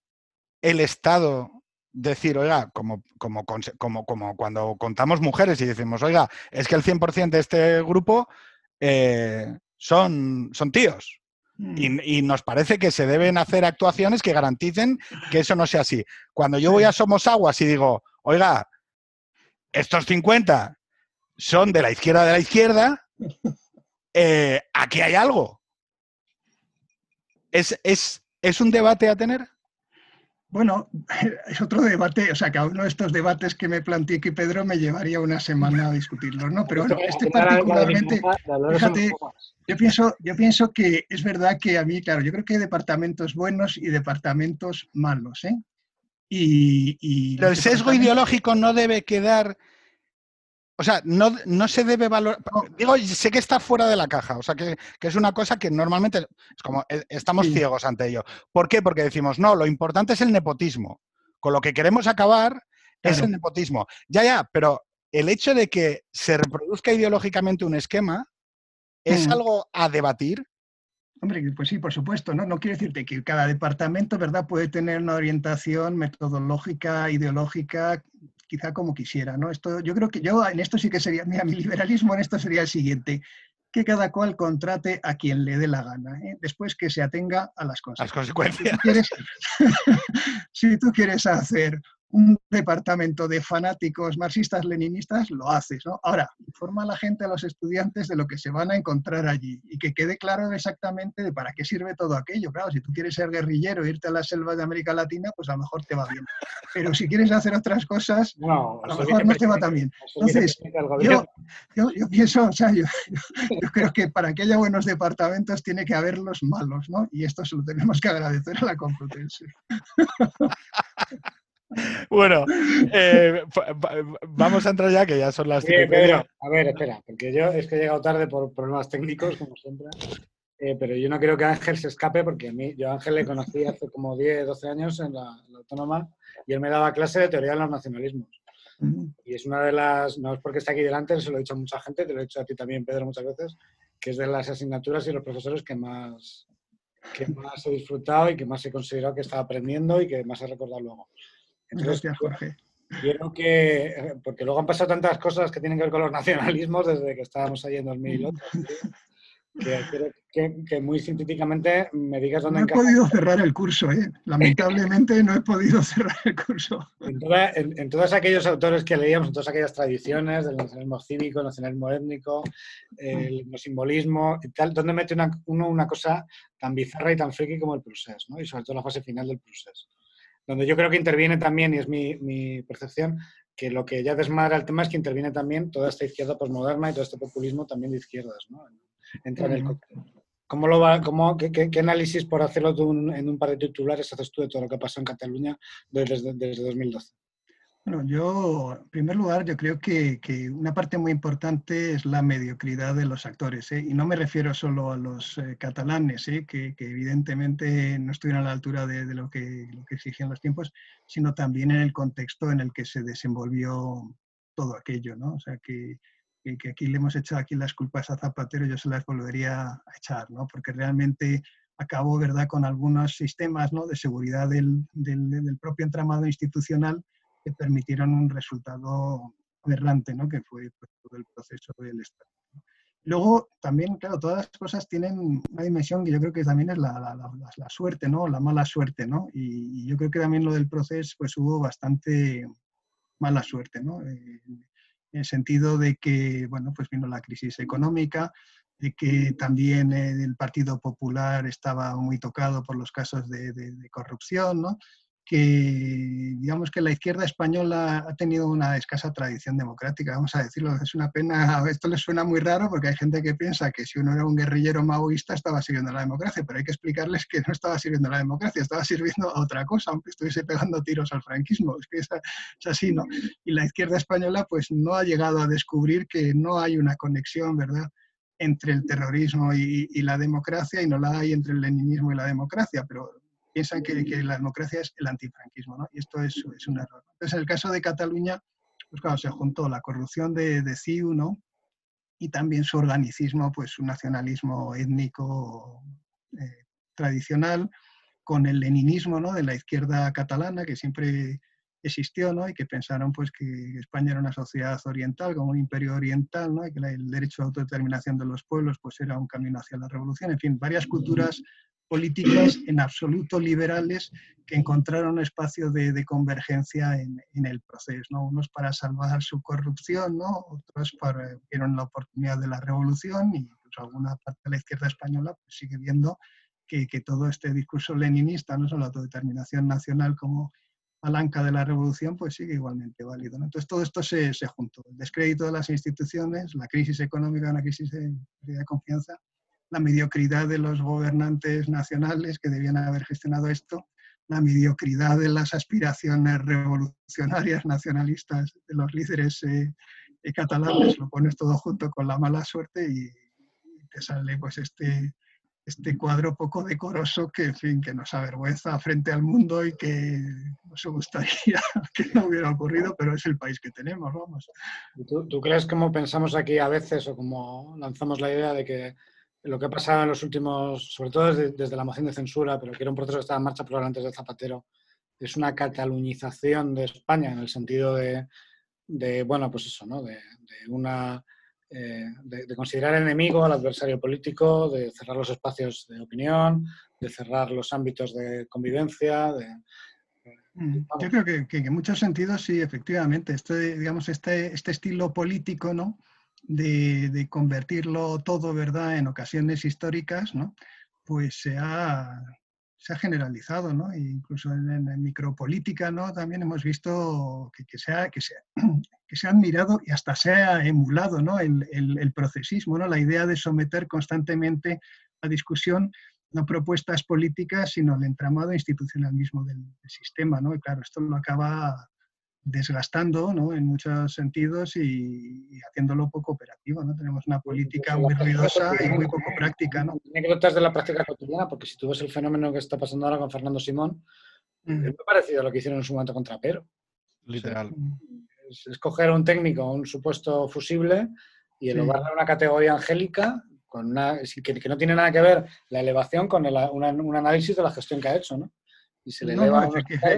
el Estado decir, oiga, como, como, como, como, cuando contamos mujeres y decimos, oiga, es que el 100% de este grupo eh, son, son tíos. Mm. Y, nos parece que se deben hacer actuaciones que garanticen que eso no sea así. Cuando yo voy a Somos Aguas y digo, oiga, estos 50 son de la izquierda de la izquierda, eh, aquí hay algo. ¿Es, es, ¿Es un debate a tener? Bueno, es otro debate, o sea, cada uno de estos debates que me planteé aquí Pedro me llevaría una semana a discutirlos, ¿no? Pero bueno, este particularmente, fíjate, yo pienso, yo pienso que es verdad que a mí, claro, yo creo que hay departamentos buenos y departamentos malos, ¿eh? Y, Pero el sesgo ideológico no debe quedar o sea, no, no se debe valorar. Digo, sé que está fuera de la caja, o sea, que, es una cosa que normalmente es como eh, estamos ciegos ante ello. ¿Por qué? Porque decimos, no, lo importante es el nepotismo. Con lo que queremos acabar es el nepotismo. Ya, ya, pero el hecho de que se reproduzca ideológicamente un esquema es mm. algo a debatir. Hombre, pues sí, por supuesto, ¿no? No quiere decirte que cada departamento, ¿verdad?, puede tener una orientación metodológica, ideológica, quizá como quisiera, ¿no? Esto, yo creo que yo en esto sí que sería, mira, mi liberalismo en esto sería el siguiente, que cada cual contrate a quien le dé la gana, ¿eh? después que se atenga a las consecuencias. si tú quieres hacer un departamento de fanáticos marxistas leninistas, lo haces. ¿no? Ahora, informa a la gente, a los estudiantes de lo que se van a encontrar allí y que quede claro exactamente de para qué sirve todo aquello. Claro, si tú quieres ser guerrillero, irte a la selva de América Latina, pues a lo mejor te va bien. Pero si quieres hacer otras cosas, a lo mejor no te va tan bien. Entonces, yo, pienso, o sea, yo, creo que para que haya buenos departamentos tiene que haber los malos, ¿no? Y esto se lo tenemos que agradecer a la Complutense. Bueno, eh, vamos a entrar ya, que ya son las sí, Pedro, a ver, espera, porque yo es que he llegado tarde por problemas técnicos, como siempre. Eh, pero yo no quiero que Ángel se escape porque a mí, yo a Ángel le conocí hace como 10, 12 años en la, Autónoma y él me daba clase de teoría de los nacionalismos. Y es una de las, no es porque está aquí delante, se lo he dicho a mucha gente, te lo he dicho a ti también, Pedro, muchas veces, que es de las asignaturas y los profesores que más, que más he disfrutado y que más he considerado que estaba aprendiendo y que más he recordado luego. Gracias, Jorge. Quiero que, porque luego han pasado tantas cosas que tienen que ver con los nacionalismos desde que estábamos ahí en 2008 que, muy sintéticamente me digas dónde No he podido cerrar el curso, ¿eh? lamentablemente no he podido cerrar el curso. En, todos aquellos autores que leíamos, en todas aquellas tradiciones del nacionalismo cívico, el nacionalismo étnico, el simbolismo y tal, ¿dónde mete una, uno una cosa tan bizarra y tan friki como el procés? ¿no? Y sobre todo la fase final del procés. Donde yo creo que interviene también, y es mi, mi percepción, que lo que ya desmadra el tema es que interviene también toda esta izquierda posmoderna y todo este populismo también de izquierdas. ¿no? entra en el ¿Cómo lo va, cómo, qué, análisis, por hacerlo en un par de titulares, haces tú de todo lo que pasó en Cataluña desde, desde 2012? Bueno, yo, en primer lugar, yo creo que, que, una parte muy importante es la mediocridad de los actores, ¿eh? y no me refiero solo a los eh, catalanes, ¿eh? que, evidentemente no estuvieron a la altura de, de, lo, que, lo que exigían los tiempos, sino también en el contexto en el que se desenvolvió todo aquello, ¿no? O sea, que, que, aquí le hemos echado aquí las culpas a Zapatero, yo se las volvería a echar, ¿no? Porque realmente acabó, ¿verdad?, con algunos sistemas ¿no? de seguridad del, del, propio entramado institucional que permitieron un resultado aberrante, ¿no? que fue pues, todo el proceso del Estado. Luego, también, claro, todas las cosas tienen una dimensión que yo creo que también es la, la, la, suerte, ¿no? La mala suerte, ¿no? Y, yo creo que también lo del proceso, pues hubo bastante mala suerte, ¿no? Eh, en el sentido de que, bueno, pues vino la crisis económica, de que también el Partido Popular estaba muy tocado por los casos de, de corrupción, ¿no? Que digamos que la izquierda española ha tenido una escasa tradición democrática, vamos a decirlo, es una pena, esto les suena muy raro porque hay gente que piensa que si uno era un guerrillero maoísta estaba sirviendo a la democracia, pero hay que explicarles que no estaba sirviendo a la democracia, estaba sirviendo a otra cosa, aunque estuviese pegando tiros al franquismo, es que es, así, ¿no? Y la izquierda española pues no ha llegado a descubrir que no hay una conexión, ¿verdad?, entre el terrorismo y, y la democracia y no la hay entre el leninismo y la democracia, pero piensan que, la democracia es el antifranquismo, ¿no? Y esto es, es, un error. Entonces, en el caso de Cataluña, pues claro, se juntó la corrupción de, de CIU, ¿no? Y también su organicismo, pues su nacionalismo étnico eh, tradicional, con el leninismo, ¿no? De la izquierda catalana, que siempre existió, ¿no? Y que pensaron, pues, que España era una sociedad oriental, como un imperio oriental, ¿no? Y que el derecho a autodeterminación de los pueblos, pues, era un camino hacia la revolución. En fin, varias culturas políticas en absoluto liberales que encontraron espacio de, de convergencia en, en, el proceso, ¿no? unos para salvar su corrupción, ¿no? otros para, vieron la oportunidad de la revolución y incluso alguna parte de la izquierda española pues, sigue viendo que, que, todo este discurso leninista, no solo la autodeterminación nacional como palanca de la revolución, pues sigue igualmente válido. ¿no? Entonces todo esto se, se juntó, el descrédito de las instituciones, la crisis económica, una crisis de, de confianza, la mediocridad de los gobernantes nacionales que debían haber gestionado esto, la mediocridad de las aspiraciones revolucionarias nacionalistas de los líderes eh, eh, catalanes, lo pones todo junto con la mala suerte y, te sale pues este, este cuadro poco decoroso que, en fin, que nos avergüenza frente al mundo y que nos gustaría que no hubiera ocurrido, pero es el país que tenemos, vamos. ¿Tú, ¿Tú, crees como pensamos aquí a veces o como lanzamos la idea de que lo que ha pasado en los últimos, sobre todo desde, la moción de censura, pero que era un proceso que estaba en marcha por antes de Zapatero, es una catalunización de España en el sentido de, de bueno, pues eso, ¿no? De, una, eh, de, considerar enemigo al adversario político, de cerrar los espacios de opinión, de cerrar los ámbitos de convivencia, de, mm, Yo creo que, que, en muchos sentidos sí, efectivamente, este, digamos, este, este estilo político, ¿no? De, convertirlo todo, ¿verdad?, en ocasiones históricas, ¿no? Pues se ha, se ha generalizado, ¿no? E incluso en, en, micropolítica, ¿no? También hemos visto que, que, se ha, que, se, que se ha admirado y hasta se ha emulado, ¿no? El, el, procesismo, ¿no? La idea de someter constantemente a discusión no propuestas políticas, sino el entramado institucional mismo del, sistema, ¿no? Y claro, esto lo acaba desgastando ¿no? en muchos sentidos y, haciéndolo poco operativo. ¿no? Tenemos una política muy ruidosa y muy poco práctica. ¿no? Anécdotas de la práctica cotidiana, porque si tú ves el fenómeno que está pasando ahora con Fernando Simón, es muy parecido a lo que hicieron en su momento contra Pero. Literal. es, escoger un técnico, un supuesto fusible, y elevarle a una categoría angélica con una, que, no tiene nada que ver la elevación con un análisis de la gestión que ha hecho, ¿no? Y se le eleva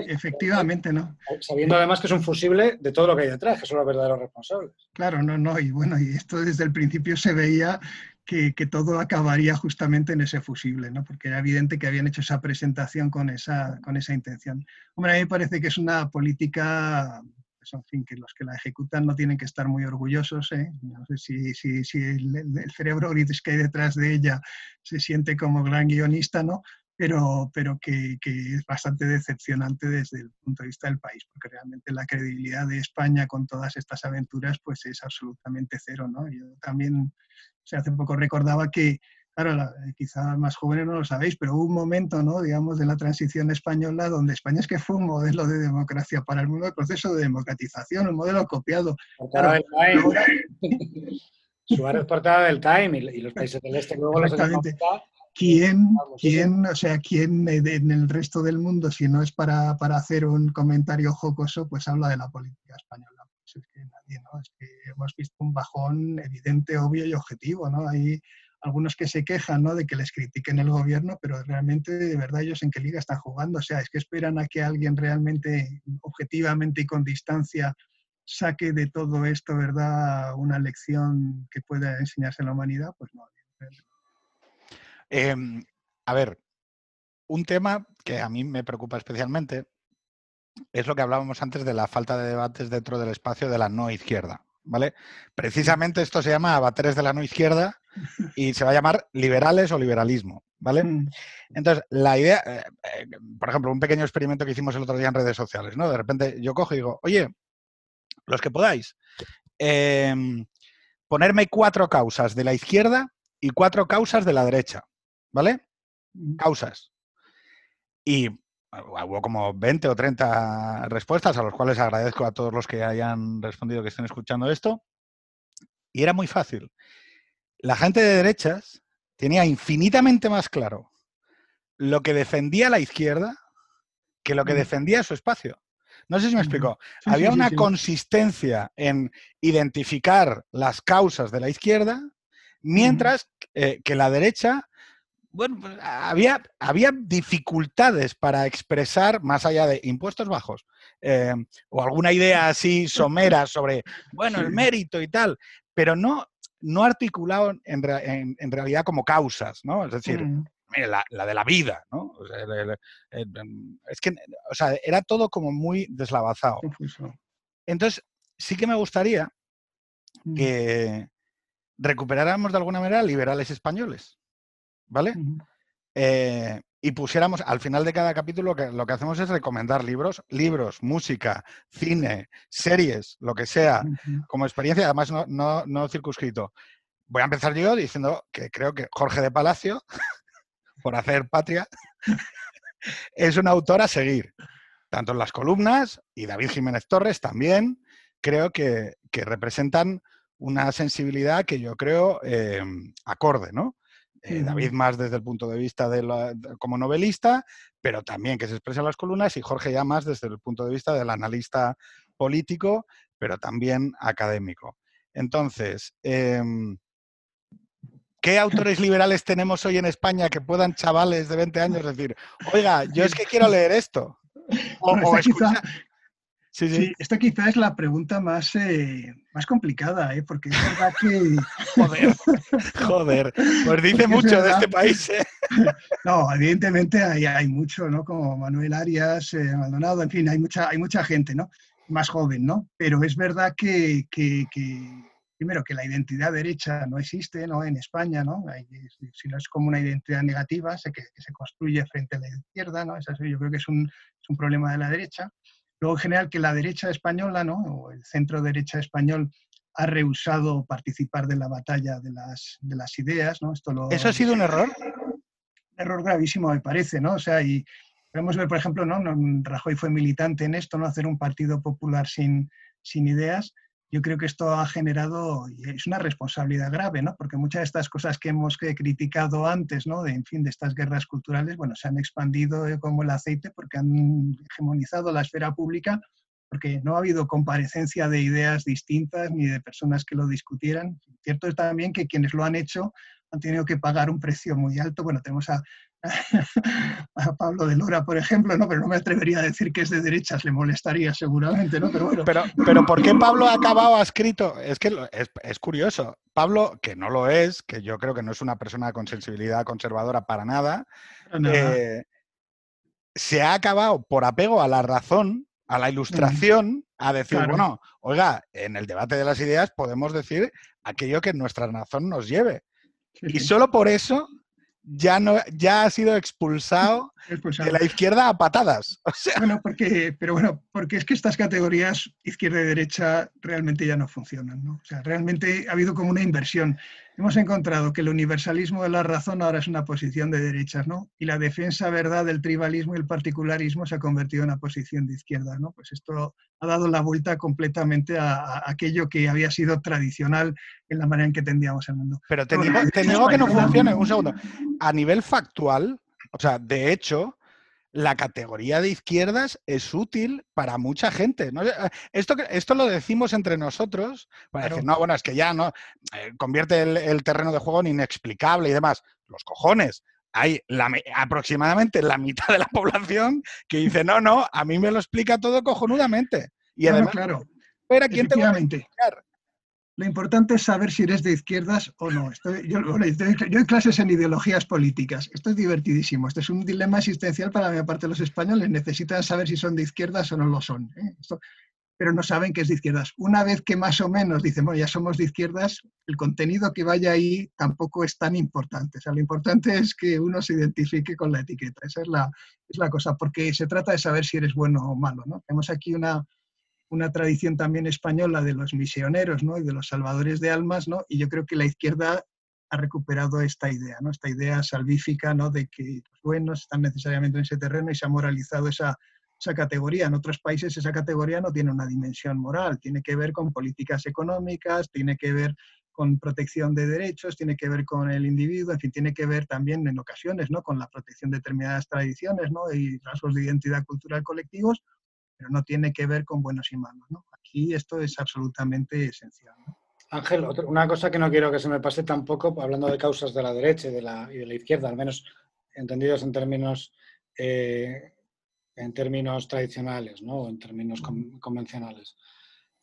efectivamente, ¿no? Sabiendo además que es un fusible de todo lo que hay detrás, que son los verdaderos responsables. Claro, no, no, y bueno, y esto desde el principio se veía que, que, todo acabaría justamente en ese fusible, ¿no? Porque era evidente que habían hecho esa presentación con esa, con esa intención. Hombre, a mí me parece que es una política pues, en fin, que los que la ejecutan no tienen que estar muy orgullosos. ¿eh? No sé si, si, si el, el, cerebro que hay detrás de ella se siente como gran guionista, ¿no? Pero, pero que, que, es bastante decepcionante desde el punto de vista del país, porque realmente la credibilidad de España con todas estas aventuras pues es absolutamente cero. ¿no? Yo también, o sea, hace poco recordaba que, claro, quizá más jóvenes no lo sabéis, pero hubo un momento, ¿no? digamos, de la transición española donde España es que fue un modelo de democracia para el mundo, el proceso de democratización, un modelo copiado. Claro, Suárez portada del Time y, los países del este luego los ¿Quién, quién, o sea, quién en el resto del mundo, si no es para, hacer un comentario jocoso, pues habla de la política española? Pues es que nadie, ¿no? Es que hemos visto un bajón evidente, obvio y objetivo, ¿no? Hay algunos que se quejan, ¿no? De que les critiquen el gobierno, pero realmente, de verdad, ellos en qué liga están jugando. O sea, es que esperan a que alguien realmente, objetivamente y con distancia, saque de todo esto, ¿verdad?, una lección que pueda enseñarse a la humanidad, pues no. Em, a ver, un tema que a mí me preocupa especialmente es lo que hablábamos antes de la falta de debates dentro del espacio de la no izquierda. ¿Vale? Precisamente esto se llama abateres de la no izquierda y se va a llamar liberales o liberalismo, ¿vale? Mm. Entonces, la idea, eh, eh, por ejemplo, un pequeño experimento que hicimos el otro día en redes sociales, ¿no? De repente yo cojo y digo, oye, los que podáis, em, ponerme cuatro causas de la izquierda y cuatro causas de la derecha. ¿Vale? Causas. Y hubo como 20 o 30 respuestas, a los cuales agradezco a todos los que hayan respondido, que estén escuchando esto. Y era muy fácil. La gente de derechas tenía infinitamente más claro lo que defendía la izquierda que lo que defendía su espacio. No sé si me explico. Había una consistencia en identificar las causas de la izquierda, mientras eh, que la derecha bueno, pues, había, había dificultades para expresar, más allá de impuestos bajos, eh, o alguna idea así somera sobre, bueno, el mérito y tal, pero no, no articulado en, en, realidad como causas, ¿no? Es decir, mm. la, la, de la vida, ¿no? es que, o sea, era todo como muy deslavazado. Entonces, sí que me gustaría mm. que recuperáramos de alguna manera liberales españoles. ¿Vale? Eh, y pusiéramos, al final de cada capítulo, que lo que hacemos es recomendar libros, libros, música, cine, series, lo que sea, como experiencia, además no, no, circunscrito. Voy a empezar yo diciendo que creo que Jorge de Palacio, por hacer patria, es un autor a seguir, tanto en las columnas y David Jiménez Torres también, creo que, representan una sensibilidad que yo creo eh, acorde, ¿no? Eh, David más desde el punto de vista de como novelista, pero también que se expresa en las columnas, y Jorge ya más desde el punto de vista del analista político, pero también académico. Entonces, em, ¿qué autores liberales tenemos hoy en España que puedan chavales de 20 años decir, oiga, yo es que quiero leer esto? O, escuchar, Sí, sí. esta quizá es la pregunta más, eh, más complicada, ¿eh? porque es verdad que... joder, joder, pues dice mucho de este país. ¿eh? No, evidentemente hay, hay, mucho, ¿no? Como Manuel Arias, eh, Maldonado, en fin, hay mucha, hay mucha gente, ¿no? Más joven, ¿no? Pero es verdad que, que, que primero, que la identidad derecha no existe ¿no? en España, ¿no? si no es como una identidad negativa, sé que, que, se construye frente a la izquierda, ¿no? Eso yo creo que es un, es un problema de la derecha. Luego, en general, que la derecha española, ¿no? o el centro derecha español, ha rehusado participar de la batalla de las, de las ideas. ¿no? Esto ¿Eso ha sido un error? error gravísimo, me parece, ¿no? O sea, y podemos ver, por ejemplo, ¿no? Rajoy fue militante en esto, ¿no? Hacer un partido popular sin, sin ideas. Yo creo que esto ha generado, es una responsabilidad grave, ¿no? Porque muchas de estas cosas que hemos criticado antes, ¿no? De, en fin, de estas guerras culturales, bueno, se han expandido eh, como el aceite porque han hegemonizado la esfera pública porque no ha habido comparecencia de ideas distintas ni de personas que lo discutieran. Cierto es también que quienes lo han hecho han tenido que pagar un precio muy alto. Bueno, tenemos a, a Pablo de Lora, por ejemplo, ¿no? pero no me atrevería a decir que es de derechas, le molestaría seguramente, ¿no? Pero, bueno. pero, pero ¿por qué Pablo ha acabado escrito? Es que es, es, curioso. Pablo, que no lo es, que yo creo que no es una persona con sensibilidad conservadora para nada, eh, se ha acabado por apego a la razón, a la ilustración, a decir, bueno, oiga, en el debate de las ideas podemos decir aquello que nuestra razón nos lleve. Y solo por eso ya, no, ya ha sido expulsado, de la izquierda a patadas. Bueno, porque, pero bueno, porque es que estas categorías izquierda y derecha realmente ya no funcionan. ¿no? O sea, realmente ha habido como una inversión hemos encontrado que el universalismo de la razón ahora es una posición de derechas, ¿no? Y la defensa, verdad, del tribalismo y el particularismo se ha convertido en una posición de izquierda, ¿no? Pues esto ha dado la vuelta completamente a, aquello que había sido tradicional en la manera en que tendíamos el mundo. Pero te digo, te digo que no funcione, un segundo. A nivel factual, o sea, de hecho, la categoría de izquierdas es útil para mucha gente. ¿no? Eh, esto, esto lo decimos entre nosotros para decir, no, bueno, es que ya no eh, convierte el, terreno de juego en inexplicable y demás. Los cojones. Hay aproximadamente la mitad de la población que dice, no, no, a mí me lo explica todo cojonudamente. Y además, claro, espera, ¿quién te va a lo importante es saber si eres de izquierdas o no. yo, doy clases en ideologías políticas. Esto es divertidísimo. Esto es un dilema existencial para la parte de los españoles. Necesitan saber si son de izquierdas o no lo son. ¿eh? pero no saben que es de izquierdas. Una vez que más o menos dicen, bueno, ya somos de izquierdas, el contenido que vaya ahí tampoco es tan importante. Lo importante es que uno se identifique con la etiqueta. Esa es la, es la cosa, porque se trata de saber si eres bueno o malo. ¿no? Tenemos aquí una, una tradición también española de los misioneros ¿no? y de los salvadores de almas, ¿no? y yo creo que la izquierda ha recuperado esta idea, ¿no? esta idea salvífica ¿no? de que los buenos están necesariamente en ese terreno y se ha moralizado esa, categoría. En otros países esa categoría no tiene una dimensión moral, tiene que ver con políticas económicas, tiene que ver con protección de derechos, tiene que ver con el individuo, en fin, tiene que ver también en ocasiones ¿no? con la protección de determinadas tradiciones ¿no? y rasgos de identidad cultural colectivos, pero no tiene que ver con buenos y malos. ¿no? Aquí esto es absolutamente esencial. Ángel, una cosa que no quiero que se me pase tampoco, hablando de causas de la derecha y de la, y de la izquierda, al menos entendidos en términos, eh, en términos tradicionales, ¿no? en términos convencionales.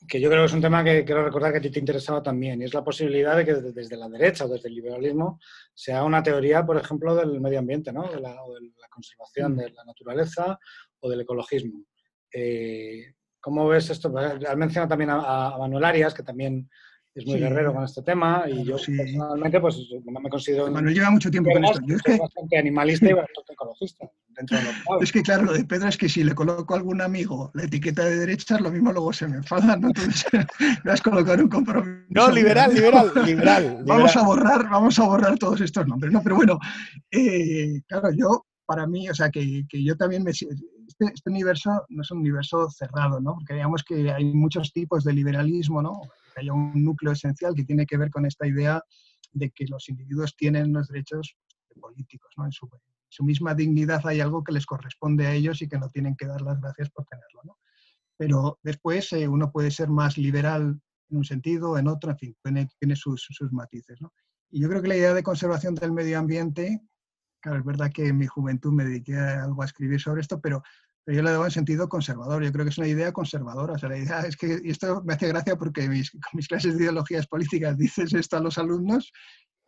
Que yo creo que es un tema que quiero recordar que a ti te interesaba también, y es la posibilidad de que desde la derecha o desde el liberalismo se haga una teoría, por ejemplo, del medio ambiente, ¿no? de, la, o de la conservación mm. de la naturaleza o del ecologismo. Eh, ¿Cómo ves esto? Pues, has mencionado también a, Manuel Arias, que también es muy guerrero con este tema, y yo personalmente pues no me considero... Manuel lleva mucho tiempo con esto. Yo es que... bastante animalista y bastante ecologista. Dentro de lo es que claro, lo de Pedro es que si le coloco a algún amigo la etiqueta de derechas, lo mismo luego se me enfada, ¿no? Entonces me has colocado un compromiso. No, liberal, liberal, liberal, Vamos a borrar, vamos a borrar todos estos nombres, ¿no? Pero bueno, eh, claro, yo, para mí, o sea, que, que yo también me este, este, universo no es un universo cerrado, ¿no? Porque digamos que hay muchos tipos de liberalismo, ¿no? Hay un núcleo esencial que tiene que ver con esta idea de que los individuos tienen unos derechos políticos, ¿no? En su, misma dignidad hay algo que les corresponde a ellos y que no tienen que dar las gracias por tenerlo, ¿no? Pero después eh, uno puede ser más liberal en un sentido, en otro, en fin, tiene, tiene sus, sus matices, ¿no? Y yo creo que la idea de conservación del medio ambiente, claro, es verdad que en mi juventud me dediqué a algo a escribir sobre esto, pero yo le doy en sentido conservador. Yo creo que es una idea conservadora. O sea, la idea es que, y esto me hace gracia porque con mis clases de ideologías políticas dices esto a los alumnos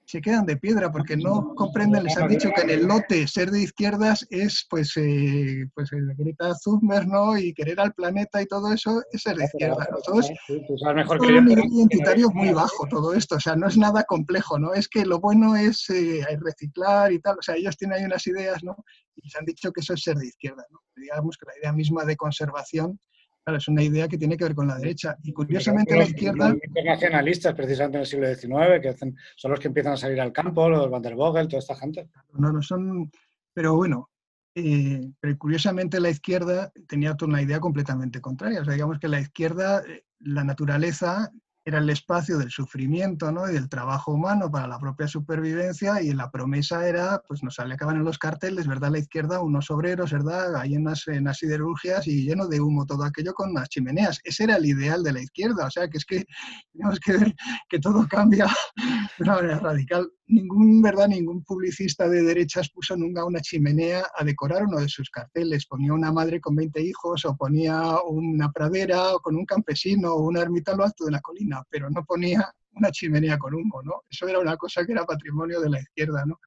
se quedan de piedra porque no comprenden, les han dicho que en el lote ser de izquierdas es pues, eh, pues Greta Thunberg, ¿no? Y querer al planeta y todo eso es ser de izquierdas, ¿no? Todo es, un nivel identitario muy bajo todo esto, o sea, no es nada complejo, ¿no? Es que lo bueno es eh, reciclar y tal, o sea, ellos tienen ahí unas ideas, ¿no? Y les han dicho que eso es ser de izquierda, ¿no? Digamos que la idea misma de conservación Claro, es una idea que tiene que ver con la derecha. Y curiosamente la izquierda... Los internacionalistas, precisamente en el siglo XIX, que son los que empiezan a salir al campo, los Van der Vogel, toda esta gente. No, no son... Pero bueno, eh, pero curiosamente la izquierda tenía una idea completamente contraria. O sea, digamos que la izquierda, eh, la naturaleza era el espacio del sufrimiento ¿no? y del trabajo humano para la propia supervivencia y la promesa era, pues nos acaban en los carteles, ¿verdad? La izquierda, unos obreros, ¿verdad? Ahí en las, en las siderurgias y lleno de humo todo aquello con las chimeneas. Ese era el ideal de la izquierda, o sea que es que tenemos que ver que todo cambia de una manera radical ningún, ¿verdad? ningún publicista de derechas puso nunca una chimenea a decorar uno de sus carteles. Ponía una madre con 20 hijos o ponía una pradera o con un campesino o una ermita en lo alto de la colina, pero no ponía una chimenea con humo, ¿no? Eso era una cosa que era patrimonio de la izquierda, ¿no?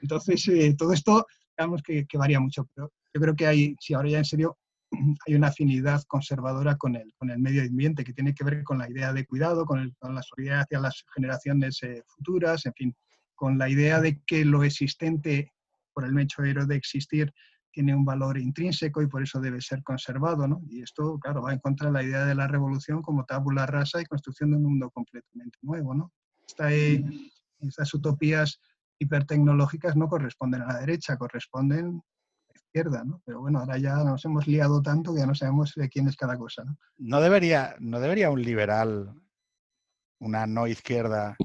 Entonces, eh, todo esto, digamos que, varía mucho, pero yo creo que hay, si ahora ya en serio, hay una afinidad conservadora con el, con el medio ambiente que tiene que ver con la idea de cuidado, con, el, con la solidaridad hacia las generaciones eh, futuras, en fin, con la idea de que lo existente, por el hecho de existir, tiene un valor intrínseco y por eso debe ser conservado, ¿no? Y esto, claro, va en contra de la idea de la revolución como tabula rasa y construcción de un mundo completamente nuevo, ¿no? Eh, estas utopías hipertecnológicas no corresponden a la derecha, corresponden a la izquierda, ¿no? Pero bueno, ahora ya nos hemos liado tanto que ya no sabemos de quién es cada cosa, ¿no? No debería, no debería un liberal, una no izquierda,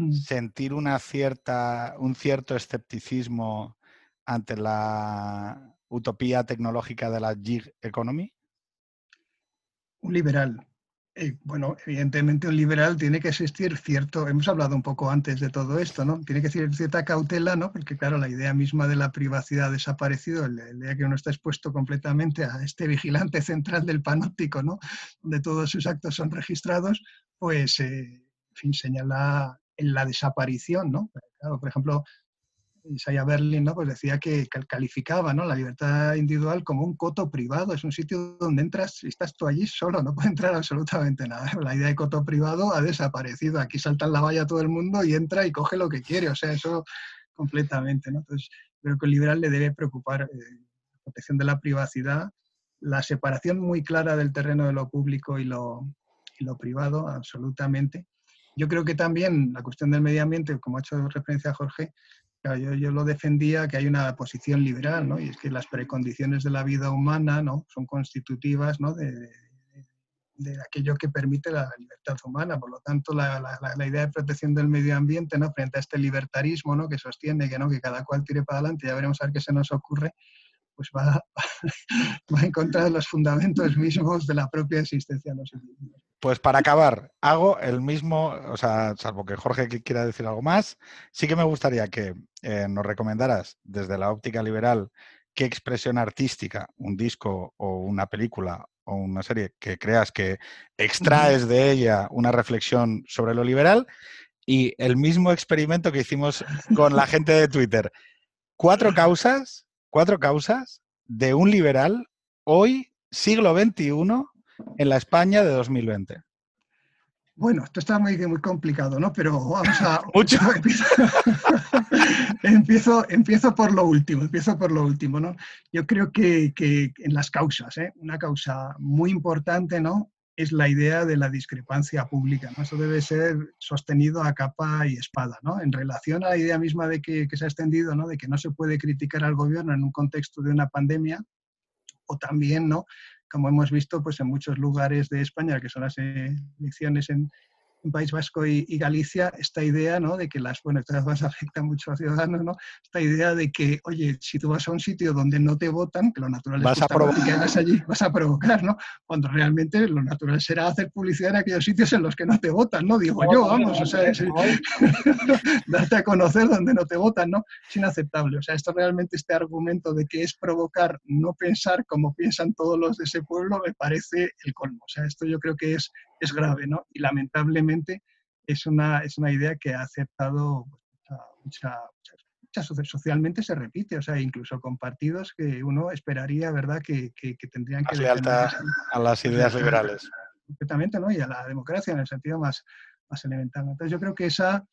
Mm. sentir una cierta, un cierto escepticismo ante la utopía tecnológica de la gig economy? Un liberal. Eh, bueno, evidentemente un liberal tiene que existir cierto, hemos hablado un poco antes de todo esto, ¿no? Tiene que existir cierta cautela, ¿no? Porque claro, la idea misma de la privacidad ha desaparecido, la idea que uno está expuesto completamente a este vigilante central del panóptico, ¿no? Donde todos sus actos son registrados, pues, eh, en fin, señala la desaparición, ¿no? por ejemplo, Isaiah Berlin ¿no? pues decía que, calificaba ¿no? la libertad individual como un coto privado, es un sitio donde entras y estás tú allí solo, no puede entrar absolutamente nada. La idea de coto privado ha desaparecido, aquí salta en la valla todo el mundo y entra y coge lo que quiere, o sea, eso completamente. ¿no? Entonces, creo que el liberal le debe preocupar eh, la protección de la privacidad, la separación muy clara del terreno de lo público y lo privado, absolutamente yo creo que también la cuestión del medio ambiente, como ha hecho referencia Jorge, yo, lo defendía que hay una posición liberal, ¿no? y es que las precondiciones de la vida humana ¿no? son constitutivas ¿no? de, aquello que permite la libertad humana. Por lo tanto, la, la, idea de protección del medio ambiente ¿no? frente a este libertarismo ¿no? que sostiene que, ¿no? que cada cual tire para adelante, ya veremos a ver qué se nos ocurre, pues va, va a encontrar los fundamentos mismos de la propia existencia. No pues para acabar, hago el mismo, o sea, salvo que Jorge quiera decir algo más, sí que me gustaría que eh, nos recomendaras desde la óptica liberal qué expresión artística, un disco o una película o una serie que creas que extraes de ella una reflexión sobre lo liberal y el mismo experimento que hicimos con la gente de Twitter. Cuatro causas, cuatro causas de un liberal hoy, siglo XXI, en la España de 2020? Bueno, esto está muy, muy complicado, ¿no? Pero vamos a... Mucho. Empiezo, empiezo, por lo último, empiezo por lo último, ¿no? Yo creo que, que en las causas, ¿eh? una causa muy importante, ¿no? Es la idea de la discrepancia pública, ¿no? Eso debe ser sostenido a capa y espada, ¿no? En relación a la idea misma de que, que se ha extendido, ¿no? De que no se puede criticar al gobierno en un contexto de una pandemia, o también, ¿no? Como hemos visto pues, en muchos lugares de España, que son las elecciones en, en País Vasco y, Galicia esta idea ¿no? de que las, bueno, todas más afecta mucho a ciudadanos, ¿no? esta idea de que, oye, si tú vas a un sitio donde no te votan, que lo natural vas es a provocar. que allí, vas a provocar, ¿no? Cuando realmente lo natural será hacer publicidad en aquellos sitios en los que no te votan, ¿no? Digo yo, vamos, o sea, darte a conocer donde no te votan, ¿no? Es inaceptable. O sea, esto realmente, este argumento de que es provocar no pensar como piensan todos los de ese pueblo, me parece el colmo. O sea, esto yo creo que es es grave, ¿no? Y lamentablemente es una, es una idea que ha aceptado mucha, mucha, socialmente se repite, o sea, incluso con partidos que uno esperaría, ¿verdad?, que, que, tendrían que... Lealtad a las ideas liberales. Completamente, ¿no? Y a la democracia en el sentido más, más elemental. Entonces yo creo que esa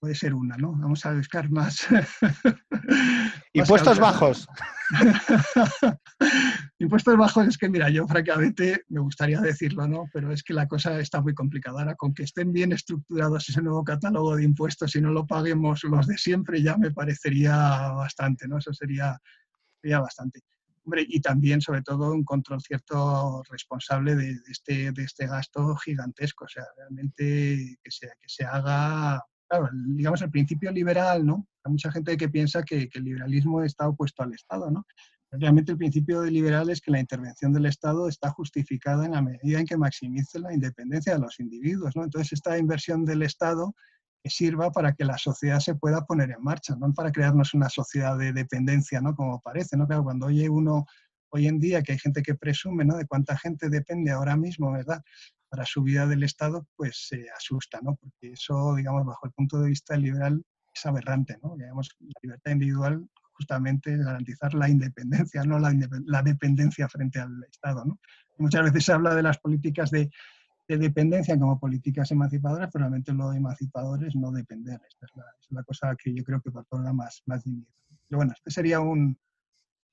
puede ser una, ¿no? Vamos a buscar más. ¿Y puestos bajos? Impuestos bajos es que, mira, yo francamente me gustaría decirlo, ¿no? Pero es que la cosa está muy complicada. Ahora, con que estén bien estructurados ese nuevo catálogo de impuestos y no lo paguemos los de siempre, ya me parecería bastante, ¿no? Eso sería, sería bastante. Hombre, y también, sobre todo, un control cierto responsable de, este, de este gasto gigantesco. O sea, realmente que se, que se haga, claro, digamos, el principio liberal, ¿no? Hay mucha gente que piensa que, que el liberalismo está opuesto al Estado, ¿no? Realmente el principio liberal es que la intervención del Estado está justificada en la medida en que maximice la independencia de los individuos. ¿no? Entonces, esta inversión del Estado que sirva para que la sociedad se pueda poner en marcha, no para crearnos una sociedad de dependencia, ¿no? como parece. ¿no? Claro, cuando oye uno hoy en día que hay gente que presume ¿no? de cuánta gente depende ahora mismo, ¿verdad? Para su vida del Estado, pues se asusta, ¿no? Porque eso, digamos, bajo el punto de vista liberal, es aberrante, ¿no? Digamos, la libertad individual justamente garantizar la independencia, no la, la dependencia frente al Estado. ¿no? Muchas veces se habla de las políticas de, de dependencia como políticas emancipadoras, pero realmente lo emancipador es no depender. Esta es la, es la cosa que yo creo que otorga más, más dignidad. Pero bueno, este sería un,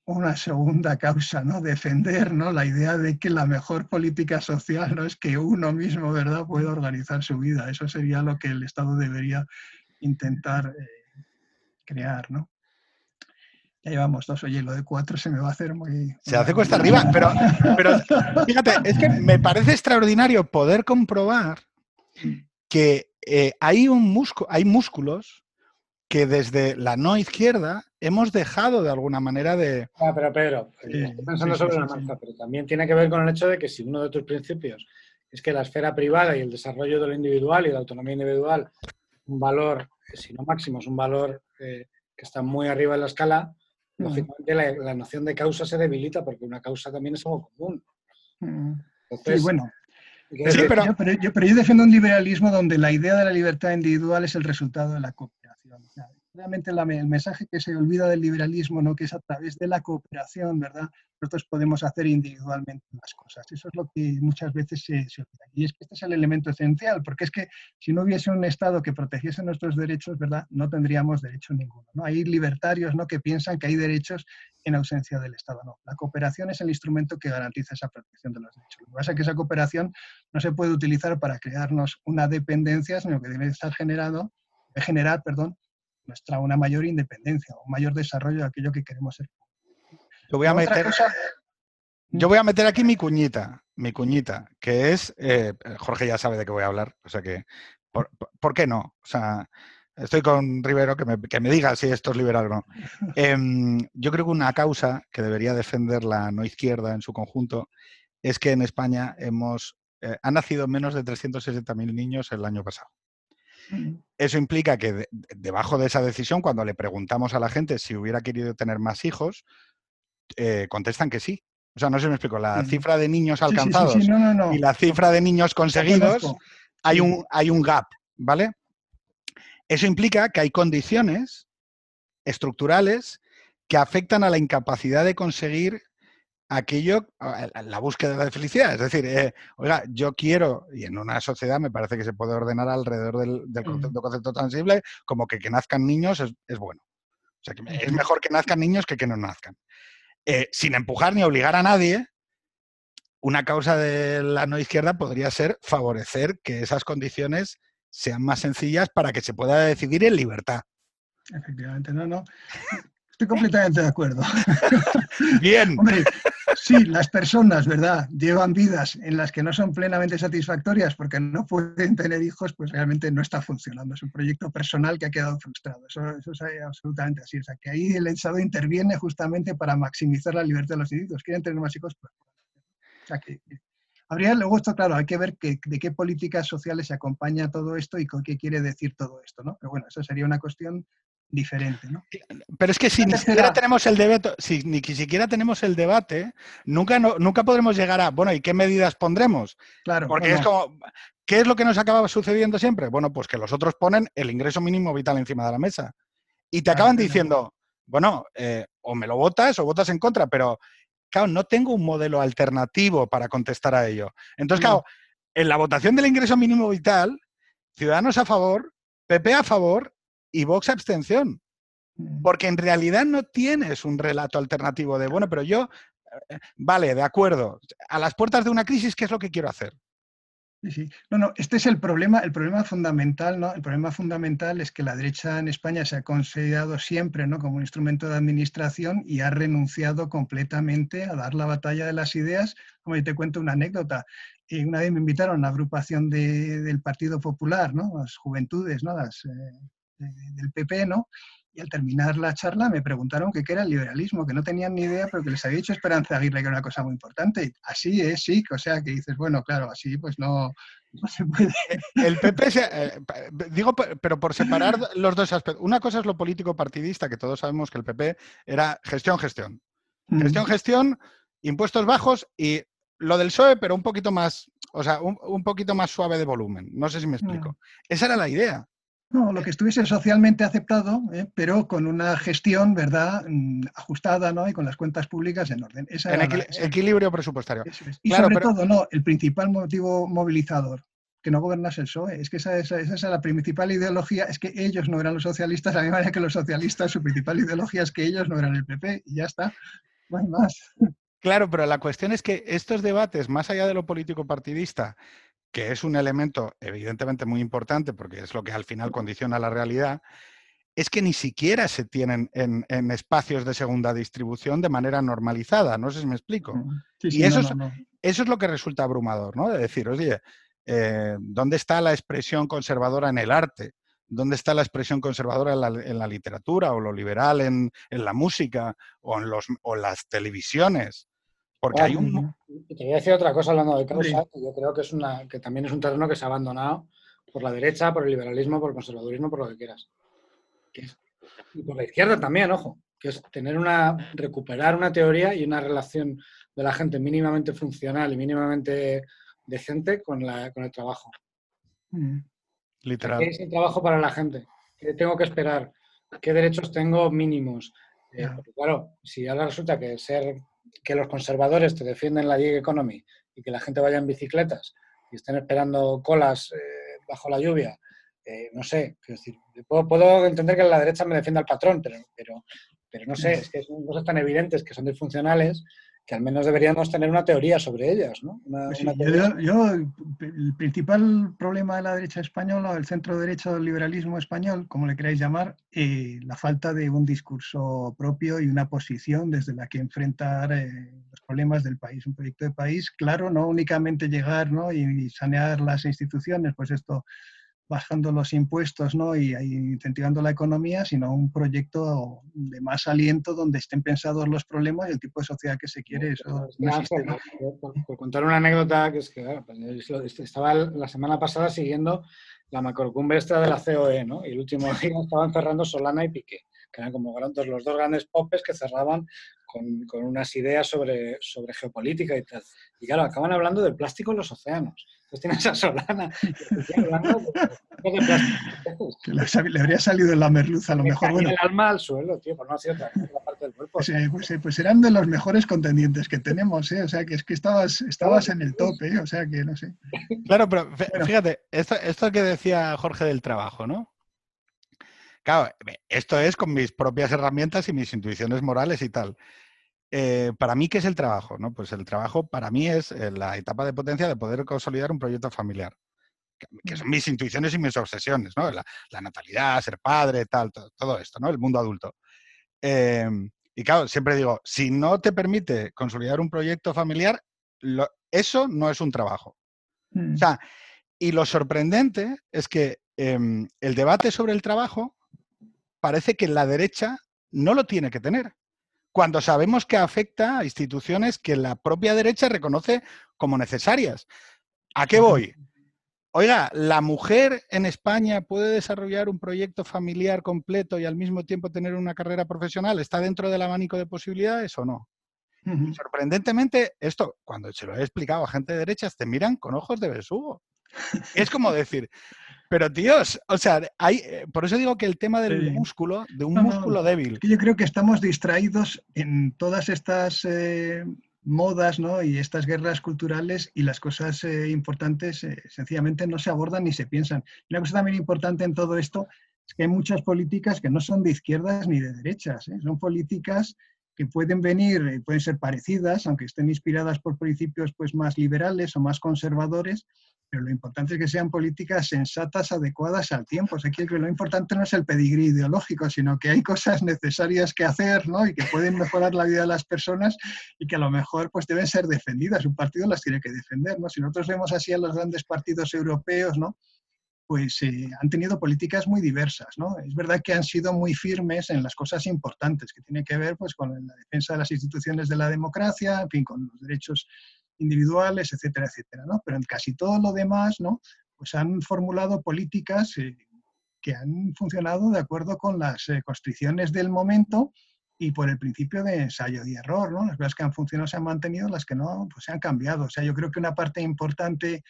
una segunda causa, ¿no? Defender ¿no? la idea de que la mejor política social no es que uno mismo, ¿verdad?, pueda organizar su vida. Eso sería lo que el Estado debería intentar eh, crear, ¿no? Ya llevamos dos, oye, lo de cuatro se me va a hacer muy... Se hace cuesta arriba, pero, pero fíjate, es que me parece extraordinario poder comprobar que eh, hay, un músculo, hay músculos que desde la no izquierda hemos dejado de alguna manera de... Ah, pero Pedro, estoy pensando sobre la marcha, pero también tiene que ver con el hecho de que si uno de tus principios es que la esfera privada y el desarrollo de lo individual y la autonomía individual, un valor, si no máximo, es un valor eh, que está muy arriba en la escala, lógicamente la, noción de causa se debilita porque una causa también es algo común. sí, bueno. pero... Yo, pero, yo, defiendo un liberalismo donde la idea de la libertad individual es el resultado de la cooperación realmente el mensaje que se olvida del liberalismo, ¿no? que es a través de la cooperación, ¿verdad? Nosotros podemos hacer individualmente las cosas. Eso es lo que muchas veces se, olvida. Y es que este es el elemento esencial, porque es que si no hubiese un Estado que protegiese nuestros derechos, ¿verdad? No tendríamos derecho ninguno. ¿no? Hay libertarios ¿no? que piensan que hay derechos en ausencia del Estado. No, la cooperación es el instrumento que garantiza esa protección de los derechos. Lo que pasa es que esa cooperación no se puede utilizar para crearnos una dependencia, sino que debe estar generado, generar, perdón, nuestra una mayor independencia, un mayor desarrollo de aquello que queremos ser. Yo voy a meter, yo voy a meter aquí mi cuñita, mi cuñita, que es, eh, Jorge ya sabe de qué voy a hablar, o sea que, ¿por, qué no? O sea, estoy con Rivero, que me, que me, diga si esto es liberal o no. Em, yo creo que una causa que debería defender la no izquierda en su conjunto es que en España hemos, eh, han nacido menos de 360.000 niños el año pasado. Eso implica que debajo de esa decisión, cuando le preguntamos a la gente si hubiera querido tener más hijos, eh, contestan que sí. O sea, no sé si me explico, la cifra de niños alcanzados y la cifra de niños conseguidos, hay un, hay un gap, ¿vale? Eso implica que hay condiciones estructurales que afectan a la incapacidad de conseguir aquello, la búsqueda de felicidad. Es decir, eh, oiga, yo quiero, y en una sociedad me parece que se puede ordenar alrededor del, concepto, tangible, como que que nazcan niños es, bueno. O sea, que es mejor que nazcan niños que que no nazcan. Eh, sin empujar ni obligar a nadie, una causa de la no izquierda podría ser favorecer que esas condiciones sean más sencillas para que se pueda decidir en libertad. Efectivamente, no, no. Estoy completamente de acuerdo. Bien. Hombre, sí, las personas, ¿verdad?, llevan vidas en las que no son plenamente satisfactorias porque no pueden tener hijos, pues realmente no está funcionando. Es un proyecto personal que ha quedado frustrado. Eso, es absolutamente así. O sea, que ahí el Estado interviene justamente para maximizar la libertad de los individuos. ¿Quieren tener más hijos? Pues, o sea, que, habría luego esto, claro, hay que ver de qué políticas sociales se acompaña todo esto y con qué quiere decir todo esto, ¿no? Pero bueno, eso sería una cuestión diferente. ¿no? Pero es que si ni siquiera tenemos el debate, si ni siquiera tenemos el debate, nunca, nunca podremos llegar a, bueno, ¿y qué medidas pondremos? Claro. Porque es como, ¿qué es lo que nos acaba sucediendo siempre? Bueno, pues que los otros ponen el ingreso mínimo vital encima de la mesa. Y te acaban diciendo, bueno, eh, o me lo votas o votas en contra, pero claro, no tengo un modelo alternativo para contestar a ello. Entonces, claro, en la votación del ingreso mínimo vital, Ciudadanos a favor, PP a favor y Vox abstención. Mm. Porque en realidad no tienes un relato alternativo de, bueno, pero yo eh, vale, de acuerdo. A las puertas de una crisis, ¿qué es lo que quiero hacer? Sí, sí. No, no, este es el problema, el problema fundamental, ¿no? El problema fundamental es que la derecha en España se ha considerado siempre, ¿no? Como un instrumento de administración y ha renunciado completamente a dar la batalla de las ideas. Como yo te cuento una anécdota. Eh, una vez me invitaron a una agrupación del Partido Popular, ¿no? Las juventudes, ¿no? Las, eh, del PP, ¿no? Y al terminar la charla me preguntaron qué era el liberalismo, que no tenían ni idea, pero que les había dicho Esperanza Aguirre que era una cosa muy importante. así es, sí, o sea, que dices, bueno, claro, así pues no, se puede. El PP, eh, digo, pero por separar los dos aspectos. Una cosa es lo político partidista, que todos sabemos que el PP era gestión, gestión. Mm. Gestión, gestión, impuestos bajos y lo del PSOE, pero un poquito más, o sea, un, poquito más suave de volumen. No sé si me explico. Mm. Esa era la idea. No, lo que estuviese socialmente aceptado, ¿eh? pero con una gestión, ¿verdad?, mm, ajustada, ¿no? Y con las cuentas públicas en orden. en equilibrio presupuestario. Y sobre todo, no, el principal motivo movilizador, que no gobernase el PSOE. Es que esa, esa, esa, es la principal ideología, es que ellos no eran los socialistas, a mí me parece que los socialistas, su principal ideología es que ellos no eran el PP, y ya está, no hay más. Claro, pero la cuestión es que estos debates, más allá de lo político partidista, que es un elemento evidentemente muy importante porque es lo que al final condiciona la realidad, es que ni siquiera se tienen en, espacios de segunda distribución de manera normalizada. No sé si me explico. y eso, es, eso es lo que resulta abrumador, ¿no? De decir, oye, eh, ¿dónde está la expresión conservadora en el arte? ¿Dónde está la expresión conservadora en la, literatura o lo liberal en, la música o en, los, o en las televisiones? Porque hay un... te voy a decir otra cosa hablando de causa, que yo creo que, es una, que también es un terreno que se ha abandonado por la derecha, por el liberalismo, por el conservadurismo, por lo que quieras. y por la izquierda también, ojo, que es tener una, recuperar una teoría y una relación de la gente mínimamente funcional y mínimamente decente con, la, con el trabajo. Mm. Literal. ¿Qué es el trabajo para la gente? ¿Qué tengo que esperar? ¿Qué derechos tengo mínimos? Eh, porque claro, si ahora resulta que ser que los conservadores te defienden la gig economy y que la gente vaya en bicicletas y estén esperando colas eh, bajo la lluvia, eh, no sé, decir, puedo, entender que la derecha me defienda al patrón, pero, pero, pero no sé, es que son cosas tan evidentes que son disfuncionales que al menos deberíamos tener una teoría sobre ellas, ¿no? Pues yo, el principal problema de la derecha española, el centro derecho del liberalismo español, como le queráis llamar, eh, la falta de un discurso propio y una posición desde la que enfrentar eh, los problemas del país, un proyecto de país, claro, no únicamente llegar ¿no? y sanear las instituciones, pues esto bajando los impuestos ¿no? y, incentivando la economía, sino un proyecto de más aliento donde estén pensados los problemas y el tipo de sociedad que se quiere. Eso por, contar una anécdota, que es que pues, estaba la semana pasada siguiendo la macrocumbre esta de la COE, ¿no? y el último día estaban cerrando Solana y Piqué, que eran como los dos grandes popes que cerraban con, con, unas ideas sobre, sobre geopolítica y tal. Y claro, acaban hablando del plástico en los océanos pues tienes a Solana. que le, habría salido la merluza a lo mejor. Bueno. el alma al suelo, tío, por no hacer otra, parte del cuerpo. Pues, eh, pues, eh, pues, eran de los mejores contendientes que tenemos, ¿eh? O sea, que es que estabas, estabas en el top, ¿eh? O sea, que no sé. Claro, pero fíjate, esto, esto que decía Jorge del trabajo, ¿no? Claro, esto es con mis propias herramientas y mis intuiciones morales y tal. Eh, para mí, ¿qué es el trabajo? ¿no? Pues el trabajo para mí es eh, la etapa de potencia de poder consolidar un proyecto familiar, que, son mis intuiciones y mis obsesiones, ¿no? La, natalidad, ser padre, tal, todo, esto, ¿no? El mundo adulto. Em, y claro, siempre digo, si no te permite consolidar un proyecto familiar, eso no es un trabajo. O mm. sea, y lo sorprendente es que em, el debate sobre el trabajo parece que la derecha no lo tiene que tener cuando sabemos que afecta a instituciones que la propia derecha reconoce como necesarias. ¿A qué voy? Oiga, ¿la mujer en España puede desarrollar un proyecto familiar completo y al mismo tiempo tener una carrera profesional? ¿Está dentro del abanico de posibilidades o no? Sorprendentemente, esto, cuando se lo he explicado a gente de derechas, te miran con ojos de besugo. es como decir, pero tíos, o sea, hay, eh, por eso digo que el tema del músculo, de un músculo débil. Yo creo que estamos distraídos en todas estas eh, modas ¿no? y estas guerras culturales y las cosas eh, importantes sencillamente no se abordan ni se piensan. Y una cosa también importante en todo esto es que hay muchas políticas que no son de izquierdas ni de derechas, son políticas que pueden venir, eh, pueden ser parecidas, aunque estén inspiradas por principios pues, más liberales o más conservadores, pero lo importante es que sean políticas sensatas, adecuadas al tiempo. O sea, que lo importante no es el pedigrí ideológico, sino que hay cosas necesarias que hacer ¿no? y que pueden mejorar la vida de las personas y que a lo mejor pues, deben ser defendidas. Un partido las tiene que defender. ¿no? Si nosotros vemos así a los grandes partidos europeos, ¿no? pues eh, han tenido políticas muy diversas. ¿no? Es verdad que han sido muy firmes en las cosas importantes, que tiene que ver pues, con la defensa de las instituciones de la democracia, en fin, con los derechos individuales, etcétera, etcétera. ¿no? Pero en casi todo lo demás, ¿no? pues han formulado políticas eh, que han funcionado de acuerdo con las eh, constricciones del momento y por el principio de ensayo y error. ¿no? Las que han funcionado se han mantenido, las que no pues se han cambiado. O sea, yo creo que una parte importante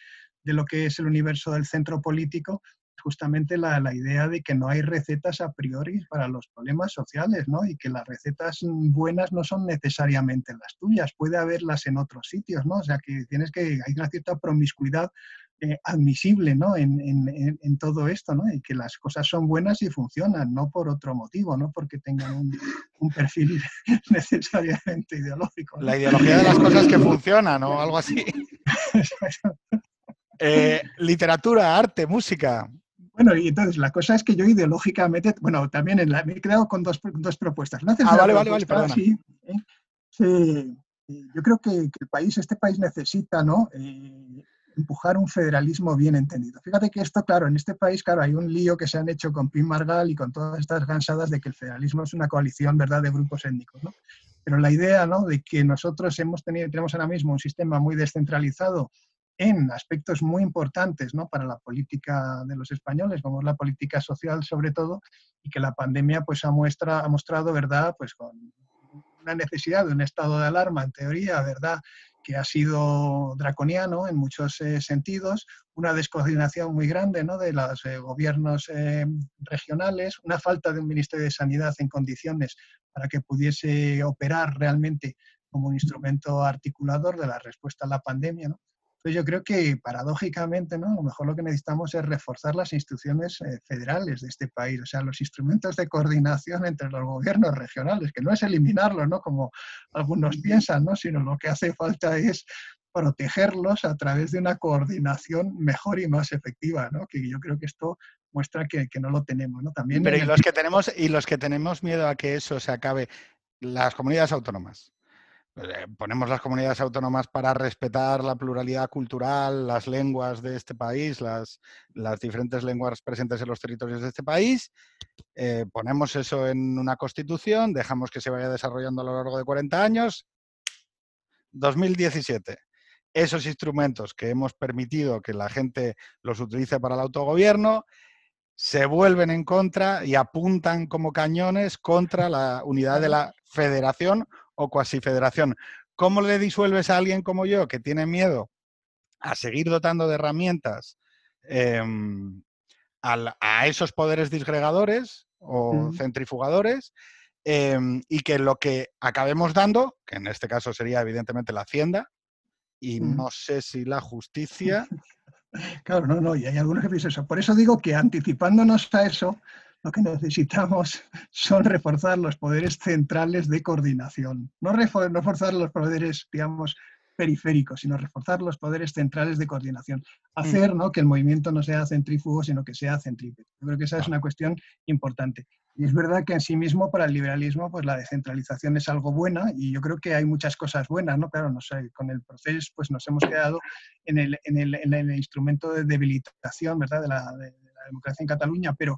de lo que es el universo del centro político, justamente la, la, idea de que no hay recetas a priori para los problemas sociales, ¿no? Y que las recetas buenas no son necesariamente las tuyas, puede haberlas en otros sitios, ¿no? O sea, que tienes que, hay una cierta promiscuidad eh, admisible, ¿no? En, en, en, todo esto, ¿no? Y que las cosas son buenas y funcionan, no por otro motivo, no porque tengan un, un perfil necesariamente ideológico. La ideología de las cosas que funcionan, o algo así. Eh, literatura, arte, música. Bueno, y entonces la cosa es que yo ideológicamente, bueno, también en la, me he quedado con dos, dos propuestas. ¿No ah, vale, vale, vale, perdona. Sí, ¿eh? sí, yo creo que, que, el país, este país necesita, ¿no? Eh, empujar un federalismo bien entendido. Fíjate que esto, claro, en este país, claro, hay un lío que se han hecho con Pim Margal y con todas estas gansadas de que el federalismo es una coalición, ¿verdad?, de grupos étnicos, ¿no? Pero la idea, ¿no?, de que nosotros hemos tenido, tenemos ahora mismo un sistema muy descentralizado en aspectos muy importantes ¿no? para la política de los españoles, como es la política social sobre todo, y que la pandemia pues, ha, muestra, ha mostrado, ¿verdad?, pues con una necesidad de un estado de alarma, en teoría, ¿verdad?, que ha sido draconiano en muchos eh, sentidos, una descoordinación muy grande ¿no? de los eh, gobiernos eh, regionales, una falta de un Ministerio de Sanidad en condiciones para que pudiese operar realmente como un instrumento articulador de la respuesta a la pandemia. ¿no? Entonces yo creo que paradójicamente, ¿no? A lo mejor lo que necesitamos es reforzar las instituciones eh, federales de este país, o sea, los instrumentos de coordinación entre los gobiernos regionales, que no es eliminarlos, ¿no? Como algunos piensan, ¿no? Sino lo que hace falta es protegerlos a través de una coordinación mejor y más efectiva, ¿no? Que yo creo que esto muestra que, que no lo tenemos, ¿no? También Pero y los que tenemos y los que tenemos miedo a que eso se acabe, las comunidades autónomas. Eh, ponemos las comunidades autónomas para respetar la pluralidad cultural, las lenguas de este país, las, las diferentes lenguas presentes en los territorios de este país. Eh, ponemos eso en una constitución, dejamos que se vaya desarrollando a lo largo de 40 años. 2017. Esos instrumentos que hemos permitido que la gente los utilice para el autogobierno se vuelven en contra y apuntan como cañones contra la unidad de la federación o cuasi federación. ¿Cómo le disuelves a alguien como yo que tiene miedo a seguir dotando de herramientas em, a, esos poderes disgregadores o centrifugadores em, y que lo que acabemos dando, que en este caso sería evidentemente la hacienda, y no sé si la justicia. Claro, no, no, y hay algunos que piensan eso. Por eso digo que anticipándonos a eso, lo que necesitamos son reforzar los poderes centrales de coordinación, no, reforzar los poderes, digamos, periféricos, sino reforzar los poderes centrales de coordinación. Hacer ¿no? que el movimiento no sea centrífugo, sino que sea centrípeto. Yo creo que esa es una cuestión importante. Y es verdad que en sí mismo para el liberalismo pues la descentralización es algo buena y yo creo que hay muchas cosas buenas, ¿no? Claro, no sé, con el proceso pues nos hemos quedado en el, en el, en el instrumento de debilitación, ¿verdad? De la, de la democracia en Cataluña, pero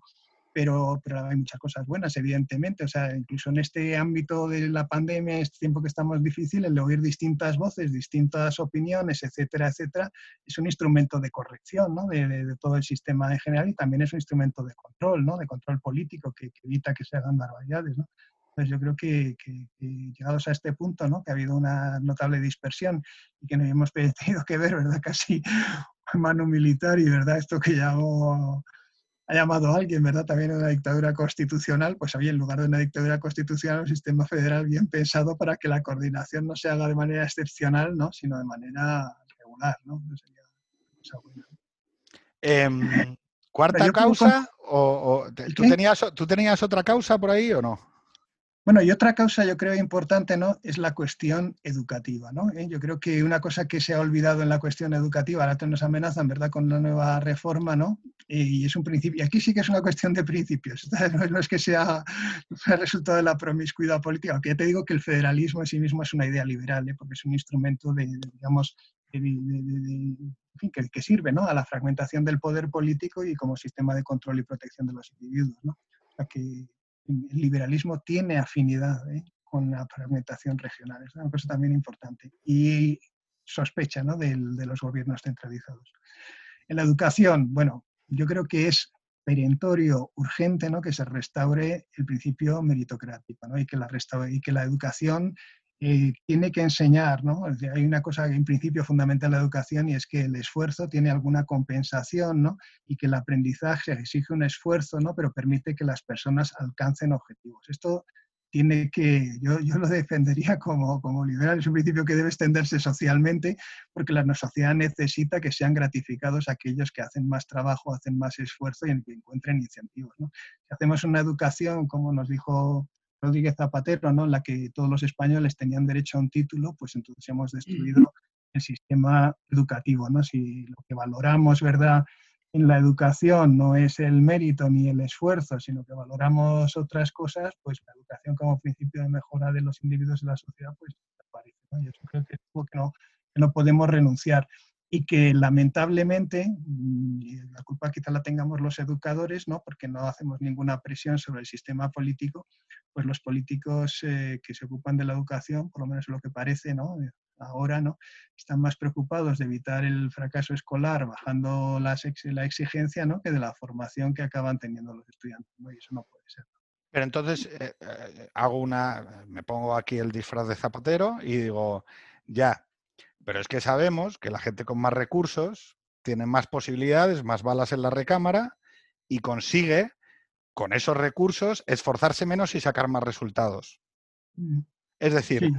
pero, pero hay muchas cosas buenas, evidentemente. O sea, incluso en este ámbito de la pandemia, este tiempo que estamos difícil, el oír distintas voces, distintas opiniones, etcétera, etcétera, es un instrumento de corrección ¿no? de, de, todo el sistema en general y también es un instrumento de control, ¿no? de control político que, que evita que se hagan barbaridades. ¿no? Entonces yo creo que, que, que, llegados a este punto, ¿no? que ha habido una notable dispersión y que no hemos tenido que ver, ¿verdad? Casi mano militar y, ¿verdad? Esto que llamo ha llamado a alguien, ¿verdad? También una dictadura constitucional, pues había en lugar de una dictadura constitucional un sistema federal bien pensado para que la coordinación no se haga de manera excepcional, ¿no? Sino de manera regular, ¿no? Sería eh, ¿Cuarta causa? O, o ¿tú, tenías, ¿Tú tenías otra causa por ahí o no? Bueno, y otra causa yo creo importante ¿no? es la cuestión educativa. ¿no? ¿Eh? Yo creo que una cosa que se ha olvidado en la cuestión educativa, ahora nos amenazan ¿verdad? con la nueva reforma, ¿no? y es un principio, y aquí sí que es una cuestión de principios, no es que sea el resultado de la promiscuidad política, aunque ya te digo que el federalismo en sí mismo es una idea liberal, ¿eh? porque es un instrumento de, digamos, que, sirve ¿no? a la fragmentación del poder político y como sistema de control y protección de los individuos. ¿no? que el liberalismo tiene afinidad ¿eh? con la fragmentación regional, es una cosa también importante. Y sospecha ¿no? de, los gobiernos centralizados. En la educación, bueno, yo creo que es perentorio, urgente, ¿no? que se restaure el principio meritocrático ¿no? y, que la y que la educación eh, tiene que enseñar, ¿no? Hay una cosa en principio fundamental en la educación y es que el esfuerzo tiene alguna compensación, ¿no? Y que el aprendizaje exige un esfuerzo, ¿no? Pero permite que las personas alcancen objetivos. Esto tiene que, yo, yo lo defendería como, como liberal, es un principio que debe extenderse socialmente porque la sociedad necesita que sean gratificados aquellos que hacen más trabajo, hacen más esfuerzo y que encuentren incentivos. ¿no? Si hacemos una educación, como nos dijo Rodríguez Zapatero, ¿no? en la que todos los españoles tenían derecho a un título, pues entonces hemos destruido el sistema educativo. ¿no? Si lo que valoramos, ¿verdad?, en la educación no es el mérito ni el esfuerzo, sino que valoramos otras cosas, pues la educación como principio de mejora de los individuos de la sociedad, pues aparece. ¿no? Yo creo que es algo que no, que no podemos renunciar y que lamentablemente, mm, la culpa quizá la tengamos los educadores, ¿no? porque no hacemos ninguna presión sobre el sistema político, pues los políticos eh, que se ocupan de la educación, por lo menos lo que parece, ¿no? ahora no están más preocupados de evitar el fracaso escolar bajando la, la exigencia ¿no? que de la formación que acaban teniendo los estudiantes y eso no puede ser pero entonces eh, eh, hago una me pongo aquí el disfraz de zapatero y digo ya pero es que sabemos que la gente con más recursos tiene más posibilidades más balas en la recámara y consigue con esos recursos esforzarse menos y sacar más resultados. Mm. es decir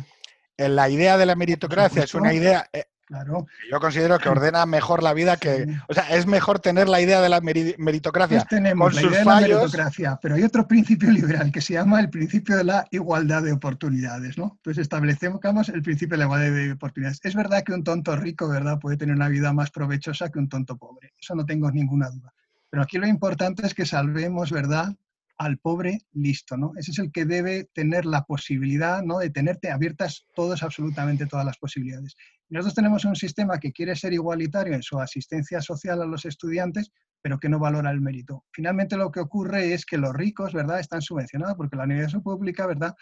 la idea de la meritocracia es una idea... Claro. Yo considero que ordena mejor la vida que... O sea, es mejor tener la idea de la meritocracia pues tenemos la idea de la meritocracia, pero hay otro principio liberal que se llama el principio de la igualdad de oportunidades, ¿no? Entonces establecemos el principio de la igualdad de oportunidades. Es verdad que un tonto rico, ¿verdad?, puede tener una vida más provechosa que un tonto pobre. Eso no tengo ninguna duda. Pero aquí lo importante es que salvemos, ¿verdad?, al pobre listo, ¿no? Ese es el que debe tener la posibilidad, ¿no? De tenerte abiertas todas, absolutamente todas las posibilidades. Nosotros tenemos un sistema que quiere ser igualitario en su asistencia social a los estudiantes, pero que no valora el mérito. Finalmente lo que ocurre es que los ricos, ¿verdad?, están subvencionados porque la universidad pública, ¿verdad?,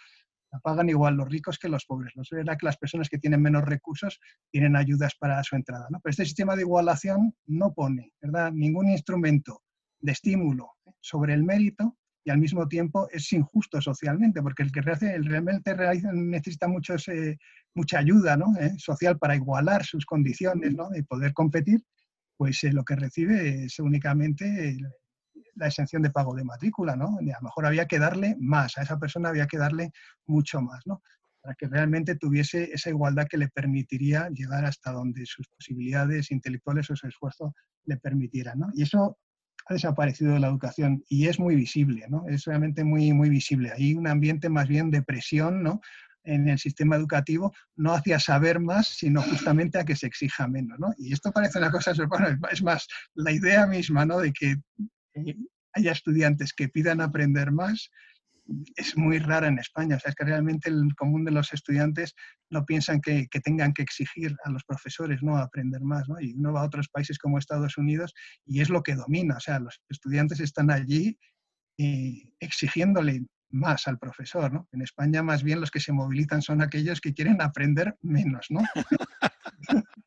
la pagan igual los ricos que los pobres. Es verdad que las personas que tienen menos recursos tienen ayudas para su entrada, ¿no? Pero este sistema de igualación no pone, ¿verdad?, ningún instrumento de estímulo sobre el mérito y al mismo tiempo es injusto socialmente, porque el que realmente necesita eh, mucha ayuda ¿no? ¿Eh? social para igualar sus condiciones ¿no? de poder competir, pues eh, lo que recibe es únicamente la exención de pago de matrícula. ¿no? A lo mejor había que darle más, a esa persona había que darle mucho más, ¿no? para que realmente tuviese esa igualdad que le permitiría llegar hasta donde sus posibilidades intelectuales o su esfuerzo le permitieran. ¿no? Y eso ha desaparecido de la educación y es muy visible, ¿no? Es realmente muy, muy visible. Hay un ambiente más bien de presión, ¿no? en el sistema educativo, no hacia saber más, sino justamente a que se exija menos. ¿no? Y esto parece una cosa, bueno, es más, la idea misma ¿no? de que eh, haya estudiantes que pidan aprender más es muy rara en España. O sea, es que realmente el común de los estudiantes no piensan que, tengan que exigir a los profesores ¿no? aprender más. ¿no? Y uno va a otros países como Estados Unidos y es lo que domina. O sea, los estudiantes están allí eh, exigiéndole más al profesor. ¿no? En España más bien los que se movilizan son aquellos que quieren aprender menos. ¿no?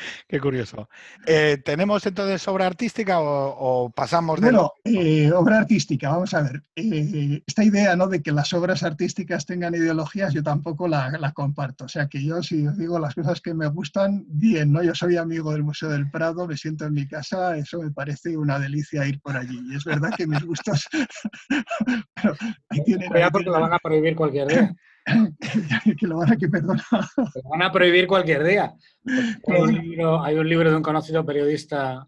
Qué curioso. Eh, ¿Tenemos entonces obra artística o, pasamos de... Bueno, eh, obra artística, vamos a ver. Eh, esta idea ¿no? de que las obras artísticas tengan ideologías, yo tampoco la, la, comparto. O sea, que yo si os digo las cosas que me gustan, bien, ¿no? Yo soy amigo del Museo del Prado, me siento en mi casa, eso me parece una delicia ir por allí. Y es verdad que mis gustos... pero ahí tienen, porque lo van a prohibir cualquier día. que lo van a que perdona. Lo van a prohibir cualquier día. Hay un, libro, de un conocido periodista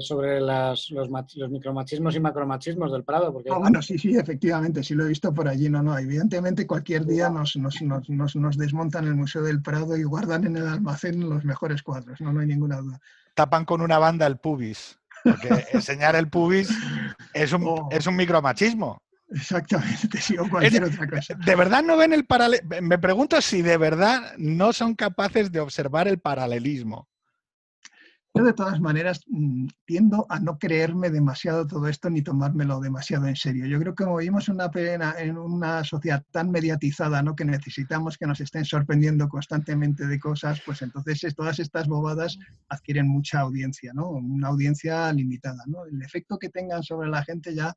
sobre los, micromachismos y macromachismos del Prado. Porque... Ah, bueno, sí, sí, efectivamente, sí lo he visto por allí. No, no, evidentemente cualquier día nos, nos, desmontan el Museo del Prado y guardan en el almacén los mejores cuadros, no, no hay ninguna duda. Tapan con una banda el pubis, porque enseñar el pubis es un, oh. es un micromachismo. Exactamente, sí, o cualquier otra cosa. ¿De verdad no ven el paralelismo? Me pregunto si de verdad no son capaces de observar el paralelismo. Yo de todas maneras mm, tiendo a no creerme demasiado todo esto ni tomármelo demasiado en serio. Yo creo que como vivimos una pena, en una sociedad tan mediatizada, ¿no? que necesitamos que nos estén sorprendiendo constantemente de cosas, pues entonces todas estas bobadas adquieren mucha audiencia, ¿no? una audiencia limitada. ¿no? El efecto que tengan sobre la gente ya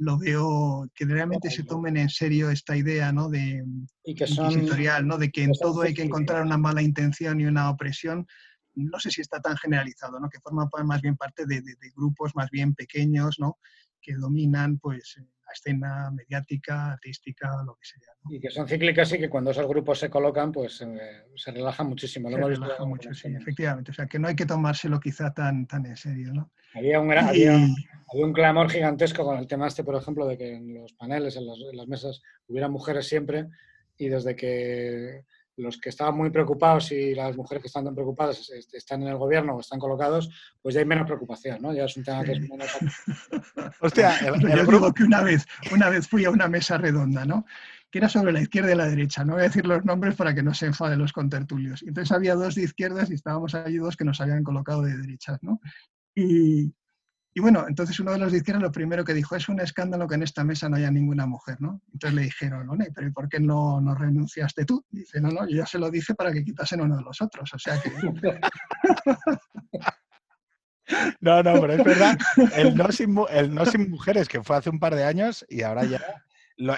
lo veo que realmente se tomen en serio esta idea ¿no? de y que son, ¿no? de que en todo hay que encontrar una mala intención y una opresión no sé si está tan generalizado, ¿no? que forma más bien parte de, grupos más bien pequeños, ¿no? que dominan pues, la escena mediática, artística, lo que sea. Y que son cíclicas y que cuando esos grupos se colocan, pues eh, se relajan muchísimo. Se relaja mucho, sí, efectivamente. O sea, que no hay que tomárselo quizá tan, tan en serio. ¿no? Había, un había, un clamor gigantesco con el tema este, por ejemplo, de que en los paneles, en las mesas, hubiera mujeres siempre y desde que los que estaban muy preocupados y las mujeres que están tan preocupadas están en el gobierno o están colocados, pues ya hay menos preocupación, ¿no? Ya es un tema que es menos... Hostia, el, Yo digo que una vez, una vez fui a una mesa redonda, ¿no? que era sobre la izquierda y la derecha. No voy a decir los nombres para que no se enfaden los contertulios. Entonces había dos de izquierdas y estábamos allí dos que nos habían colocado de derechas, ¿no? Y, y bueno, entonces uno de los de izquierda lo primero que dijo, es un escándalo que en esta mesa no haya ninguna mujer, ¿no? Entonces le dijeron, no, pero ¿y por qué no, no renunciaste tú? dice, no, no, yo ya se lo dije para que quitasen uno de los otros, o sea que... No, no, pero es verdad, el no, sin, el no sin mujeres, que fue hace un par de años y ahora ya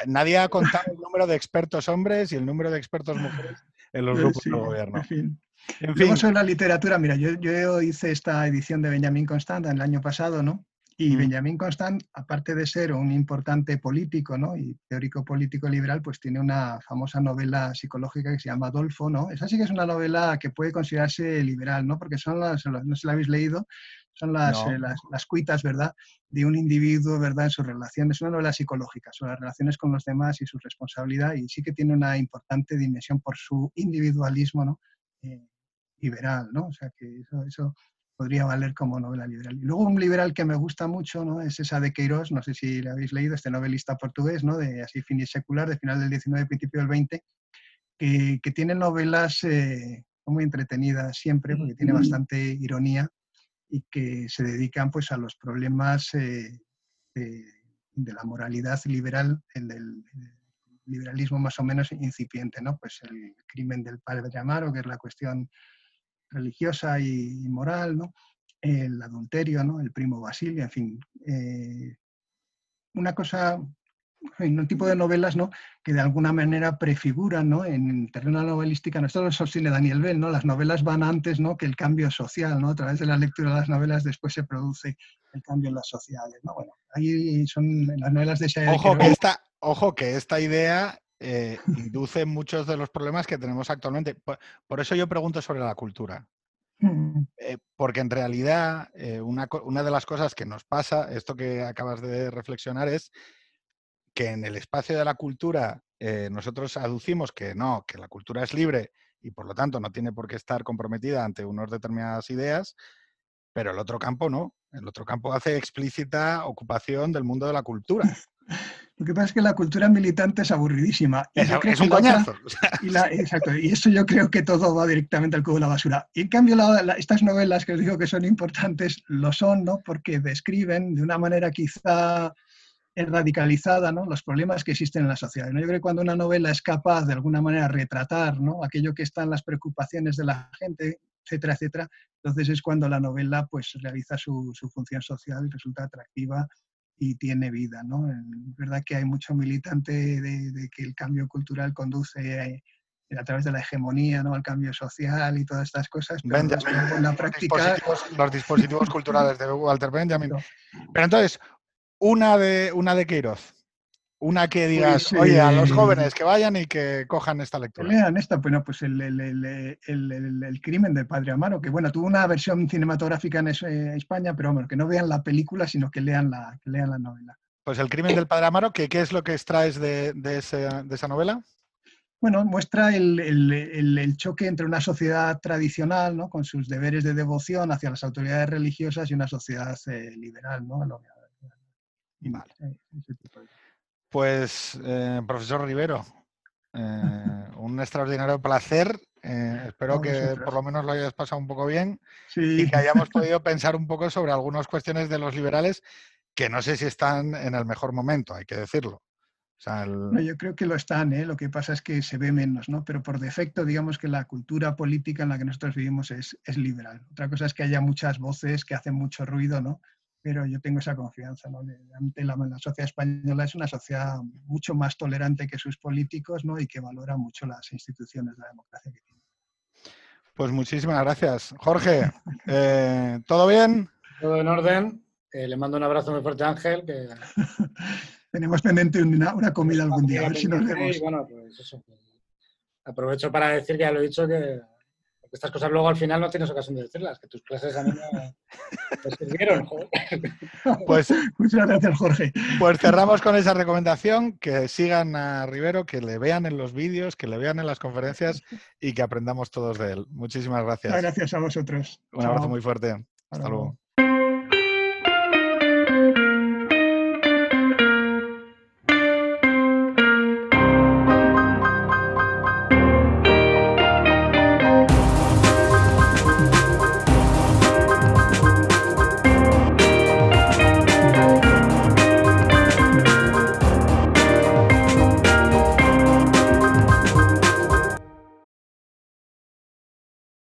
nadie ha contado el número de expertos hombres y el número de expertos mujeres en los grupos del gobierno. En fin. En fin. sobre la literatura, mira, yo, yo, hice esta edición de Benjamin Constant el año pasado, ¿no? Y mm. Benjamin Constant, aparte de ser un importante político ¿no? y teórico político liberal, pues tiene una famosa novela psicológica que se llama Adolfo, ¿no? Esa sí que es una novela que puede considerarse liberal, ¿no? Porque son las, no se la habéis leído, son las, eh, las, las, cuitas, ¿verdad? De un individuo, ¿verdad? En sus relaciones, una novela psicológica sobre las relaciones con los demás y su responsabilidad, y sí que tiene una importante dimensión por su individualismo, ¿no? Eh, liberal, ¿no? O sea que eso, eso podría valer como novela liberal. Y luego un liberal que me gusta mucho, ¿no? Es esa de Queiroz, no sé si la habéis leído, este novelista portugués, ¿no? De así fin y secular, de final del 19, principio del 20, que, que tiene novelas eh, muy entretenidas siempre, porque tiene bastante ironía y que se dedican pues a los problemas eh, de, de, la moralidad liberal, el del liberalismo más o menos incipiente, ¿no? Pues el crimen del padre Amaro, que es la cuestión religiosa y, moral, ¿no? el adulterio, ¿no? el primo Basilio, en fin. Eh, una cosa, un tipo de novelas ¿no? que de alguna manera prefiguran ¿no? en terreno novelística, no esto lo sostiene Daniel Bell, ¿no? las novelas van antes ¿no? que el cambio social, ¿no? a través de la lectura de las novelas después se produce el cambio en las sociedades. ¿no? Bueno, ahí son las novelas de ese... Ojo que, esta, ojo que esta idea eh, induce muchos de los problemas que tenemos actualmente. Por, eso yo pregunto sobre la cultura. Mm. Eh, porque en realidad eh, una, de las cosas que nos pasa, esto que acabas de reflexionar, es que en el espacio de la cultura nosotros aducimos que no, que la cultura es libre y por lo tanto no tiene por qué estar comprometida ante unas determinadas ideas, pero el otro campo no. El otro campo hace explícita ocupación del mundo de la cultura. Lo que pasa es que la cultura militante es aburridísima. Y es, un coñazo. y exacto, y eso yo creo que todo va directamente al cubo de la basura. Y en cambio, estas novelas que os digo que son importantes, lo son, ¿no? Porque describen de una manera quizá radicalizada ¿no? los problemas que existen en la sociedad. ¿no? Yo creo que cuando una novela es capaz de alguna manera retratar ¿no? aquello que están las preocupaciones de la gente, etcétera, etcétera, entonces es cuando la novela pues, realiza su, su función social y resulta atractiva y tiene vida. ¿no? Es verdad que hay mucho militante de, que el cambio cultural conduce a, a, través de la hegemonía ¿no? al cambio social y todas estas cosas. Pero en la práctica... Los dispositivos, culturales de Walter Benjamin. Pero entonces, una de, una de Queiroz. Una que digas, pues, oye, a los jóvenes que vayan y que cojan esta lectura. lean esta, bueno, pues el, el, crimen del padre Amaro, que bueno, tuvo una versión cinematográfica en España, pero bueno, que no vean la película, sino que lean la, lean la novela. Pues el crimen del padre Amaro, ¿qué, qué es lo que extraes de, de, esa novela? Bueno, muestra el, choque entre una sociedad tradicional, ¿no? con sus deberes de devoción hacia las autoridades religiosas y una sociedad eh, liberal, ¿no? Vale. Pues, eh, profesor Rivero, eh, un extraordinario placer. Eh, espero que por lo menos lo hayas pasado un poco bien y que hayamos podido pensar un poco sobre algunas cuestiones de los liberales que no sé si están en el mejor momento, hay que decirlo. yo creo que lo están, lo que pasa es que se ve menos, ¿no? Pero por defecto, digamos que la cultura política en la que nosotros vivimos es, es liberal. Otra cosa es que haya muchas voces que hacen mucho ruido, ¿no? Pero yo tengo esa confianza. ¿no? Ante la, sociedad española es una sociedad mucho más tolerante que sus políticos ¿no? y que valora mucho las instituciones de la democracia que tiene. Pues muchísimas gracias. Jorge, eh, ¿todo bien? Todo en orden. Eh, le mando un abrazo muy fuerte a Ángel. Que... Tenemos pendiente una, comida algún día, a ver si nos vemos. bueno, pues eso. Aprovecho para decir que ya lo he dicho que estas cosas luego al final no tienes ocasión de decirlas, que tus clases a mí me, sirvieron. Pues, Muchas gracias, Jorge. Pues cerramos con esa recomendación, que sigan a Rivero, que le vean en los vídeos, que le vean en las conferencias y que aprendamos todos de él. Muchísimas gracias. Gracias a vosotros. Un abrazo muy fuerte. Hasta luego.